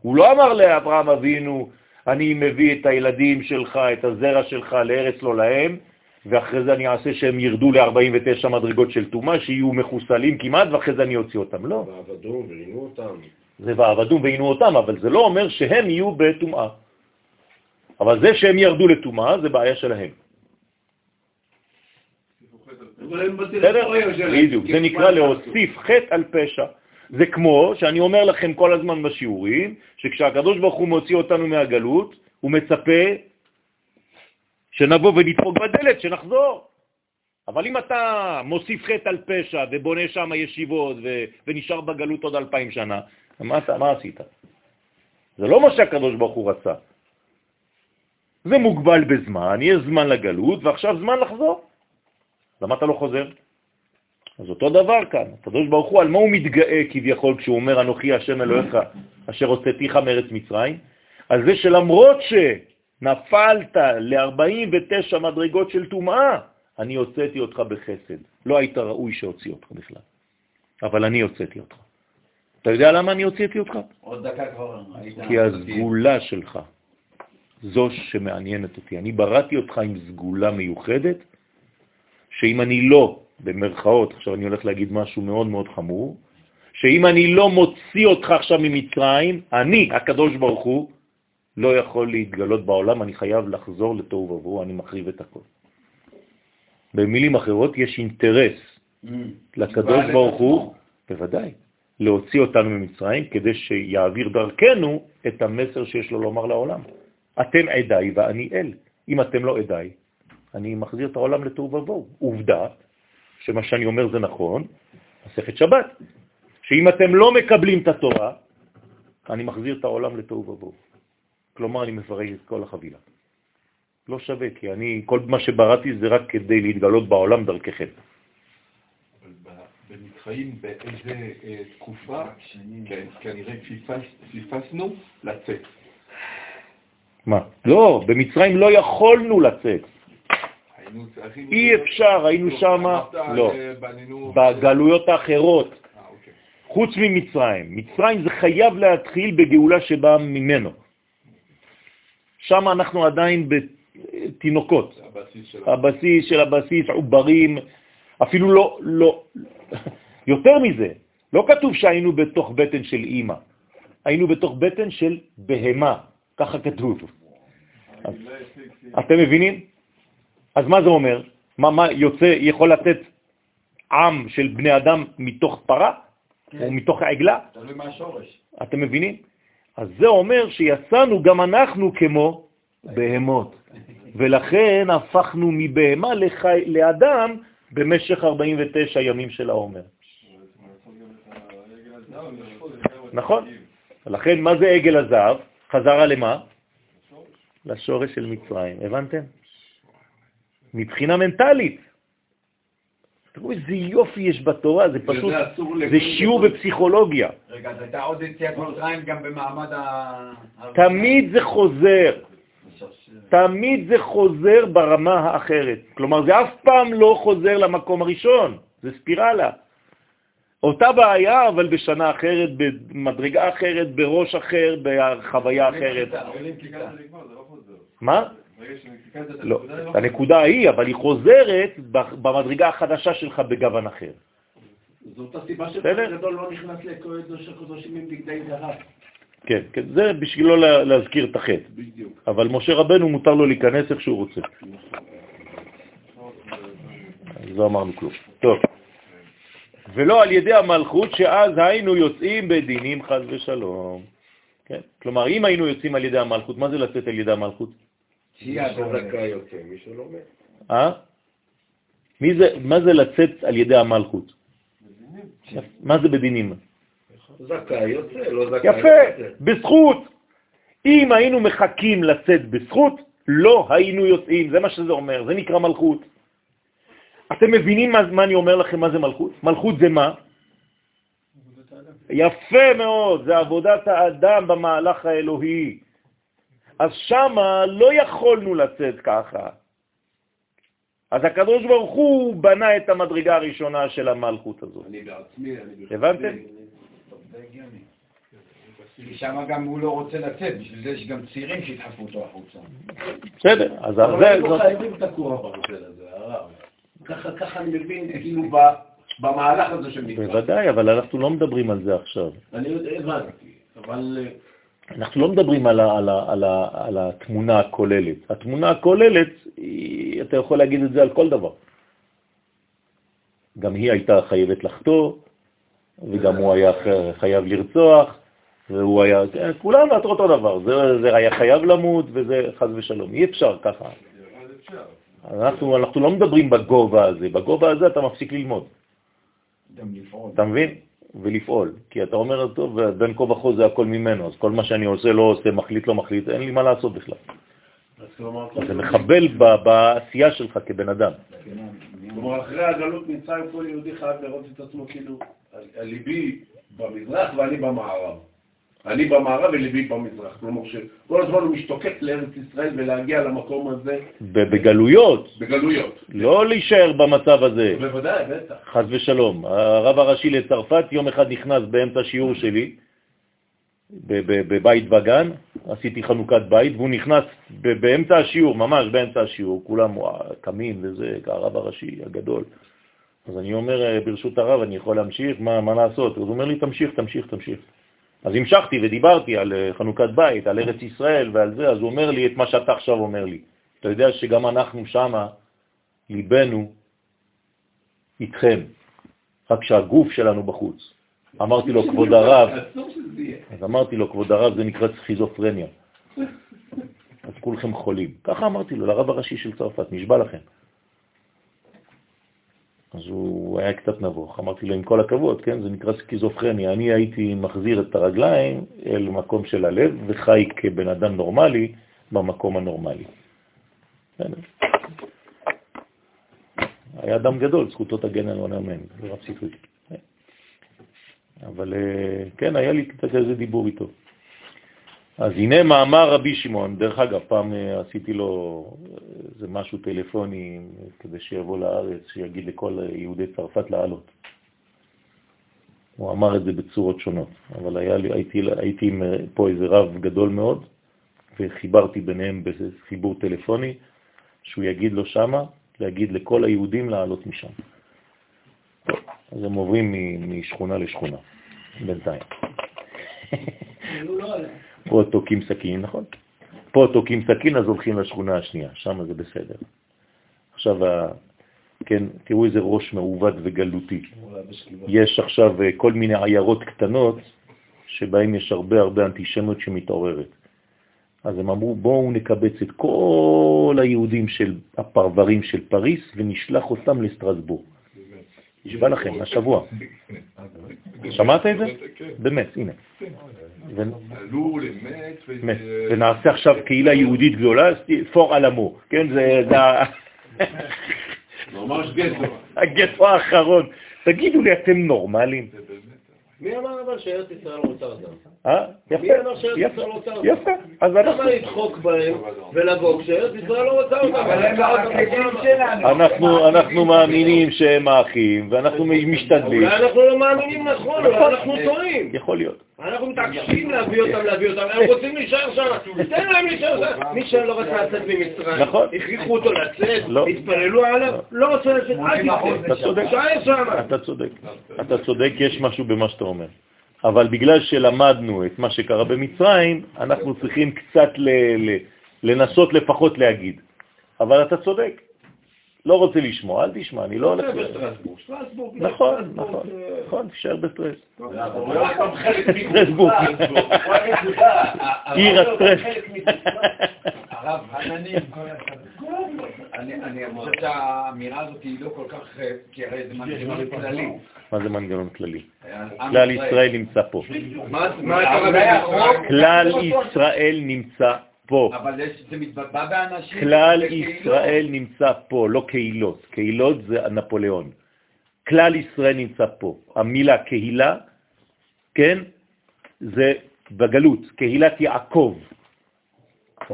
הוא לא אמר לאברהם אבינו, אני מביא את הילדים שלך, את הזרע שלך לארץ לא להם, ואחרי זה אני אעשה שהם ירדו ל-49 מדרגות של תומה, שיהיו מחוסלים כמעט, ואחרי זה אני אוציא אותם. לא. ועבדו ועינו אותם. זה ועבדו ועינו אותם, אבל זה לא אומר שהם יהיו בתומעה. אבל זה שהם ירדו לתומעה, זה בעיה שלהם. בסדר? בדיוק, זה נקרא להוסיף חטא על פשע. זה כמו שאני אומר לכם כל הזמן בשיעורים, שכשהקדוש ברוך הוא מוציא אותנו מהגלות, הוא מצפה שנבוא ונדפוק בדלת, שנחזור. אבל אם אתה מוסיף חטא על פשע ובונה שם ישיבות ו... ונשאר בגלות עוד אלפיים שנה, מה, מה עשית? זה לא מה שהקדוש ברוך הוא רצה. זה מוגבל בזמן, יש זמן לגלות, ועכשיו זמן לחזור. למה אתה לא חוזר? אז אותו דבר כאן, הקדוש ברוך הוא, על מה הוא מתגאה כביכול כשהוא אומר, אנוכי השם אלוהיך אשר הוצאתיך מארץ מצרים? על זה שלמרות שנפלת ל-49 מדרגות של טומאה, אני הוצאתי אותך בחסד. לא היית ראוי שהוציא אותך בכלל, אבל אני הוצאתי אותך. אתה יודע למה אני הוצאתי אותך? עוד דקה כבר. כי הסגולה שלך זו שמעניינת אותי. אני בראתי אותך עם סגולה מיוחדת, שאם אני לא, במרכאות, עכשיו אני הולך להגיד משהו מאוד מאוד חמור, שאם אני לא מוציא אותך עכשיו ממצרים, אני, הקדוש ברוך הוא, לא יכול להתגלות בעולם, אני חייב לחזור לתוהו ובוהו, אני מחריב את הכל. במילים אחרות, יש אינטרס Mm. לקדוש ברוך הוא, בוודאי, להוציא אותנו ממצרים כדי שיעביר דרכנו את המסר שיש לו לומר לעולם. אתם עדיי ואני אל. אם אתם לא עדיי, אני מחזיר את העולם לתוהו ובוהו. עובדה שמה שאני אומר זה נכון, מסכת שבת, שאם אתם לא מקבלים את התורה, אני מחזיר את העולם לתוהו ובוהו. כלומר, אני מפרק את כל החבילה. לא שווה, כי אני, כל מה שבראתי זה רק כדי להתגלות בעולם דרככם. במצרים באיזה אה, תקופה, כן, כנראה פספסנו לצאת. מה? לא, במצרים לא יכולנו לצאת. אי אפשר, היינו שם, אמרת, לא, אה. בגלויות האחרות, אה, אוקיי. חוץ ממצרים. מצרים זה חייב להתחיל בגאולה שבאה ממנו. שם אנחנו עדיין בתינוקות. הבסיס של... הבסיס עוברים, אפילו לא, לא, יותר מזה, לא כתוב שהיינו בתוך בטן של אימא, היינו בתוך בטן של בהמה, ככה כתוב. אז, אתם מבינים? אז מה זה אומר? מה, מה יוצא, יכול לתת עם של בני אדם מתוך פרה? כן. או מתוך העגלה? תלוי מה השורש. אתם מבינים? אז זה אומר שיצאנו גם אנחנו כמו בהמות, ולכן הפכנו מבהמה לחי... לאדם במשך 49 ימים של העומר. נכון. לכן, מה זה עגל הזהב? חזרה למה? לשורש של מצרים. הבנתם? מבחינה מנטלית. תראו איזה יופי יש בתורה, זה פשוט, זה שיעור בפסיכולוגיה. רגע, אז הייתה עוד יציאת מצרים גם במעמד ה... תמיד זה חוזר, תמיד זה חוזר ברמה האחרת. כלומר, זה אף פעם לא חוזר למקום הראשון, זה ספירלה. אותה בעיה, אבל בשנה אחרת, במדרגה אחרת, בראש אחר, בחוויה אחרת. מה? לא, הנקודה, היא לא היא, אבל היא חוזרת במדרגה החדשה שלך בגוון אחר. זאת הסיבה בסדר? שפרק גדול לא נכנס לקודש הקודשים עם בגדי זהב. כן, כן, זה בשביל לא לה- להזכיר את החטא. בדיוק. אבל משה רבנו מותר לו להיכנס איך שהוא רוצה. אז לא אמרנו כלום. טוב. ולא על ידי המלכות, שאז היינו יוצאים בדינים חז ושלום. כן? כלומר, אם היינו יוצאים על ידי המלכות, מה זה לצאת על ידי המלכות? הדורשת. יוצא, מי שלא מת. אה? מי זה, מה זה לצאת על ידי המלכות? מה זה בדינים? זכאי יוצא, לא זכאי יפה, בזכות. אם היינו מחכים לצאת בזכות, לא היינו יוצאים, זה מה שזה אומר, זה נקרא מלכות. אתם מבינים מה, מה אני אומר לכם, מה זה מלכות? מלכות זה מה? יפה מאוד, זה עבודת האדם במהלך האלוהי. אז שמה לא יכולנו לצאת ככה. אז הקדוש ברוך הוא בנה את המדרגה הראשונה של המלכות הזאת. אני בעצמי, אני הבנתם? זה. כי שם גם הוא לא רוצה לצאת, בשביל זה יש גם צעירים שידחפו אותו החוצה. בסדר, אז אבל זה... אנחנו חייבים את הקורה בנושא הזה, הרב. ככה אני מבין, כאילו במהלך הזה של מצווה. בוודאי, אבל אנחנו לא מדברים על זה עכשיו. אני יודע, הבנתי, אבל אה, אנחנו לא מדברים על, ה, על, ה, על, ה, על התמונה הכוללת. התמונה הכוללת, היא, אתה יכול להגיד את זה על כל דבר. גם היא הייתה חייבת לחטוא, וגם הוא היה חייב לרצוח, והוא היה, כולם אותו דבר, זה, זה היה חייב למות וזה חז ושלום. אי אפשר ככה. אנחנו, אנחנו לא מדברים בגובה הזה, בגובה הזה אתה מפסיק ללמוד. אתה מבין? ולפעול. כי אתה אומר, טוב, בין כה וכה זה הכל ממנו, אז כל מה שאני עושה, לא עושה, מחליט, לא מחליט, אין לי מה לעשות בכלל. זה מחבל בעשייה שלך כבן אדם. כלומר, אחרי הגלות מצרים כל יהודי חייב לראות את עצמו כאילו, ליבי במזרח ואני במערב. אני במערב וליבי במזרח. כלומר, שכל הזמן הוא משתוקק לארץ ישראל ולהגיע למקום הזה בגלויות, בגלויות. לא להישאר במצב הזה. בוודאי, בטח. חז ושלום. הרב הראשי לצרפת יום אחד נכנס באמצע שיעור שלי, בבית וגן, עשיתי חנוכת בית, והוא נכנס באמצע השיעור, ממש באמצע השיעור, כולם קמים וזה, הרב הראשי הגדול. אז אני אומר, "אה, ברשות הרב, אני יכול להמשיך? מה, מה לעשות? אז הוא אומר לי, תמשיך, תמשיך, תמשיך. אז המשכתי ודיברתי על אה, חנוכת בית, על ארץ ישראל ועל זה, אז הוא אומר לי את מה שאתה עכשיו אומר לי. אתה יודע שגם אנחנו שמה, ליבנו איתכם, רק שהגוף שלנו בחוץ. אמרתי לו, כבוד הרב. אז אמרתי לו, כבוד הרב, זה נקרא סכיזופרניה. אז כולכם חולים. ככה אמרתי לו, לרב הראשי של צרפת, נשבע לכם. אז הוא היה קצת נבוך. אמרתי לו, עם כל הכבוד, כן, זה נקרא סכיזופרניה. אני הייתי מחזיר את הרגליים אל מקום של הלב, וחי כבן אדם נורמלי במקום הנורמלי. היה אדם גדול, זכותו תגן על עונה אמן, זה רב סיכוי. אבל אה, כן, היה לי קצת איזה דיבור איתו. אז הנה מאמר רבי שמעון, דרך אגב, פעם אה, עשיתי לו איזה משהו טלפוני כדי שיבוא לארץ, שיגיד לכל יהודי צרפת לעלות. הוא אמר את זה בצורות שונות, אבל היה לי, הייתי, הייתי עם אה, פה איזה רב גדול מאוד, וחיברתי ביניהם בחיבור טלפוני, שהוא יגיד לו שמה, להגיד לכל היהודים לעלות משם. אז הם עוברים משכונה לשכונה, בינתיים. [laughs] פה תוקעים סכין, נכון? פה תוקעים סכין, אז הולכים לשכונה השנייה, שם זה בסדר. עכשיו, כן, תראו איזה ראש מעוות וגלותי. יש עכשיו אה, כל מיני עיירות קטנות שבהם יש הרבה הרבה אנטישמיות שמתעוררת. אז הם אמרו, בואו נקבץ את כל היהודים של הפרברים של פריס ונשלח אותם לסטרסבורג. נשבע לכם, השבוע. שמעת את זה? באמת, הנה. ונעשה עכשיו קהילה יהודית גדולה, פור אלמו, כן? זה ממש גטו. הגטו האחרון. תגידו לי, אתם נורמלים? מי אמר אבל שארץ ישראל רוצה אותם? אה? יפה, שארץ יפה. אז אנחנו... למה לדחוק בהם ולבוא כשארץ ישראל לא רוצה אותם? אבל הם האחים שלנו. אנחנו, אנחנו מאמינים שהם האחים, ואנחנו משתדלים. אולי אנחנו לא מאמינים נכון, אולי אנחנו טועים. יכול להיות. אנחנו מתעקשים להביא אותם, להביא אותם, הם רוצים להישאר שם, תן להם להישאר שם. מי שלא רצה לצאת ממצרים, נכון. הכריחו אותו לצאת, לא. התפללו עליו, לא רוצה לצאת, אל תצא, צודק. תישאר שם. אתה צודק. אתה צודק, יש משהו במה שאתה אומר. אבל בגלל שלמדנו את מה שקרה במצרים, אנחנו צריכים קצת לנסות לפחות להגיד. אבל אתה צודק. לא רוצה לשמוע, אל תשמע, אני לא הולך... סטרסבורג, נכון, נכון, אה, נכון, תישאר בסטרס. סטרסבורג. עיר הסטרס. הרב, עננים, אני חושב שהאמירה הזאת היא לא כל כך, אה, כי הרי זה מנגנון כללי. מה זה מנגנון כללי? עם כלל ישראל נמצא פה. כלל ישראל נמצא פה. אבל יש- זה מתבטא באנשים. כלל. ישראל נמצא פה, לא קהילות. קהילות זה נפוליאון. כלל ישראל נמצא פה. המילה קהילה, כן, זה בגלות, קהילת יעקב.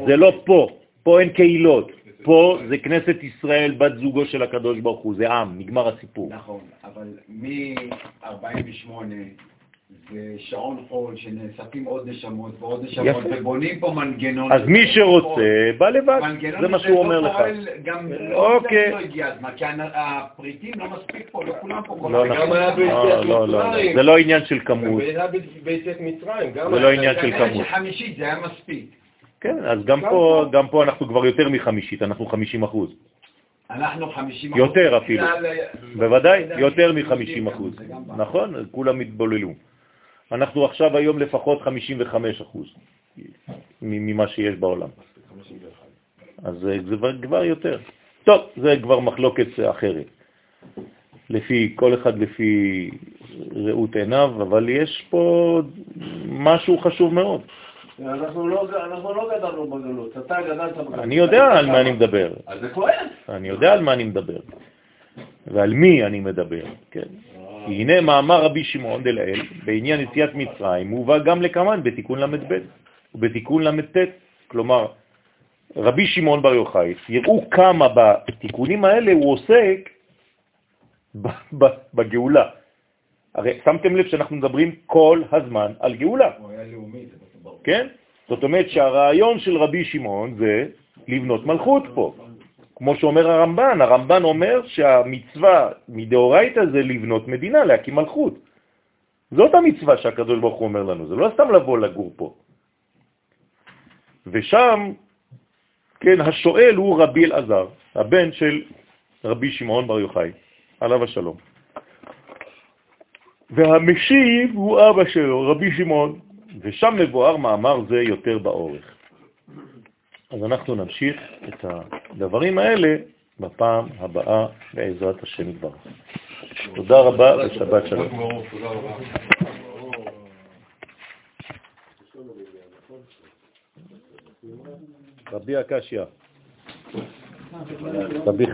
זה לא פה, פה אין קהילות. פה זה כנסת ישראל, בת זוגו של הקדוש ברוך הוא, זה עם, נגמר הסיפור. נכון, אבל מ-48 זה שעון חול שנאספים עוד נשמות ועוד נשמות יפה. ובונים פה מנגנון. אז מי שרוצה, בא לבד, זה מה שהוא לא אומר לך. גם לא אוקיי. לא הגיע הזמן, כי הפריטים לא מספיק פה, לא כולם פה. לא. נכון, ביציאת לא, לא, לא. זה לא עניין של כמות. זה לא עניין של כמות. שחמישית זה היה מספיק. כן, אז גם פה, גם פה אנחנו כבר יותר מחמישית, אנחנו 50 אחוז. אנחנו 50 יותר אפילו. אה, בוודאי, יותר יהודים מ-50 גם, אחוז. נכון, כולם התבוללו. אנחנו עכשיו היום לפחות 55 אחוז ממה שיש בעולם. אז זה זה כבר- כבר יותר. טוב, זה כבר מחלוקת אחרת. לפי, כל אחד לפי ראות עיניו, אבל יש פה משהו חשוב מאוד. אנחנו לא אנחנו לא גדלנו בגלות, אתה גדלת בגלות. אני יודע על מה אני מדבר. אז זה כואב. אני יודע על מה אני מדבר, ועל מי אני מדבר, כן. כי הנה מאמר רבי שמעון דלאל בעניין יציאת מצרים מובא גם לקמן בתיקון ל"ב ובתיקון ל"ט. כלומר, רבי שמעון בר יוחאי, יראו כמה בתיקונים האלה הוא עוסק בגאולה. הרי שמתם לב שאנחנו מדברים כל הזמן על גאולה. הוא היה לאומי. כן? זאת אומרת שהרעיון של רבי שמעון זה לבנות מלכות פה. כמו שאומר הרמב"ן, הרמב"ן אומר שהמצווה מדאורייתא זה לבנות מדינה, להקים מלכות. זאת המצווה שהקדוש ברוך הוא אומר לנו, זה לא סתם לבוא לגור פה. ושם, כן, השואל הוא רבי אלעזר, הבן של רבי שמעון בר יוחאי, עליו השלום. והמשיב הוא אבא שלו, רבי שמעון, ושם מבואר מאמר זה יותר באורך. אז אנחנו נמשיך את הדברים האלה בפעם הבאה בעזרת השם יתברך. תודה רבה ושבת שלום. רבי הקשיא. רבי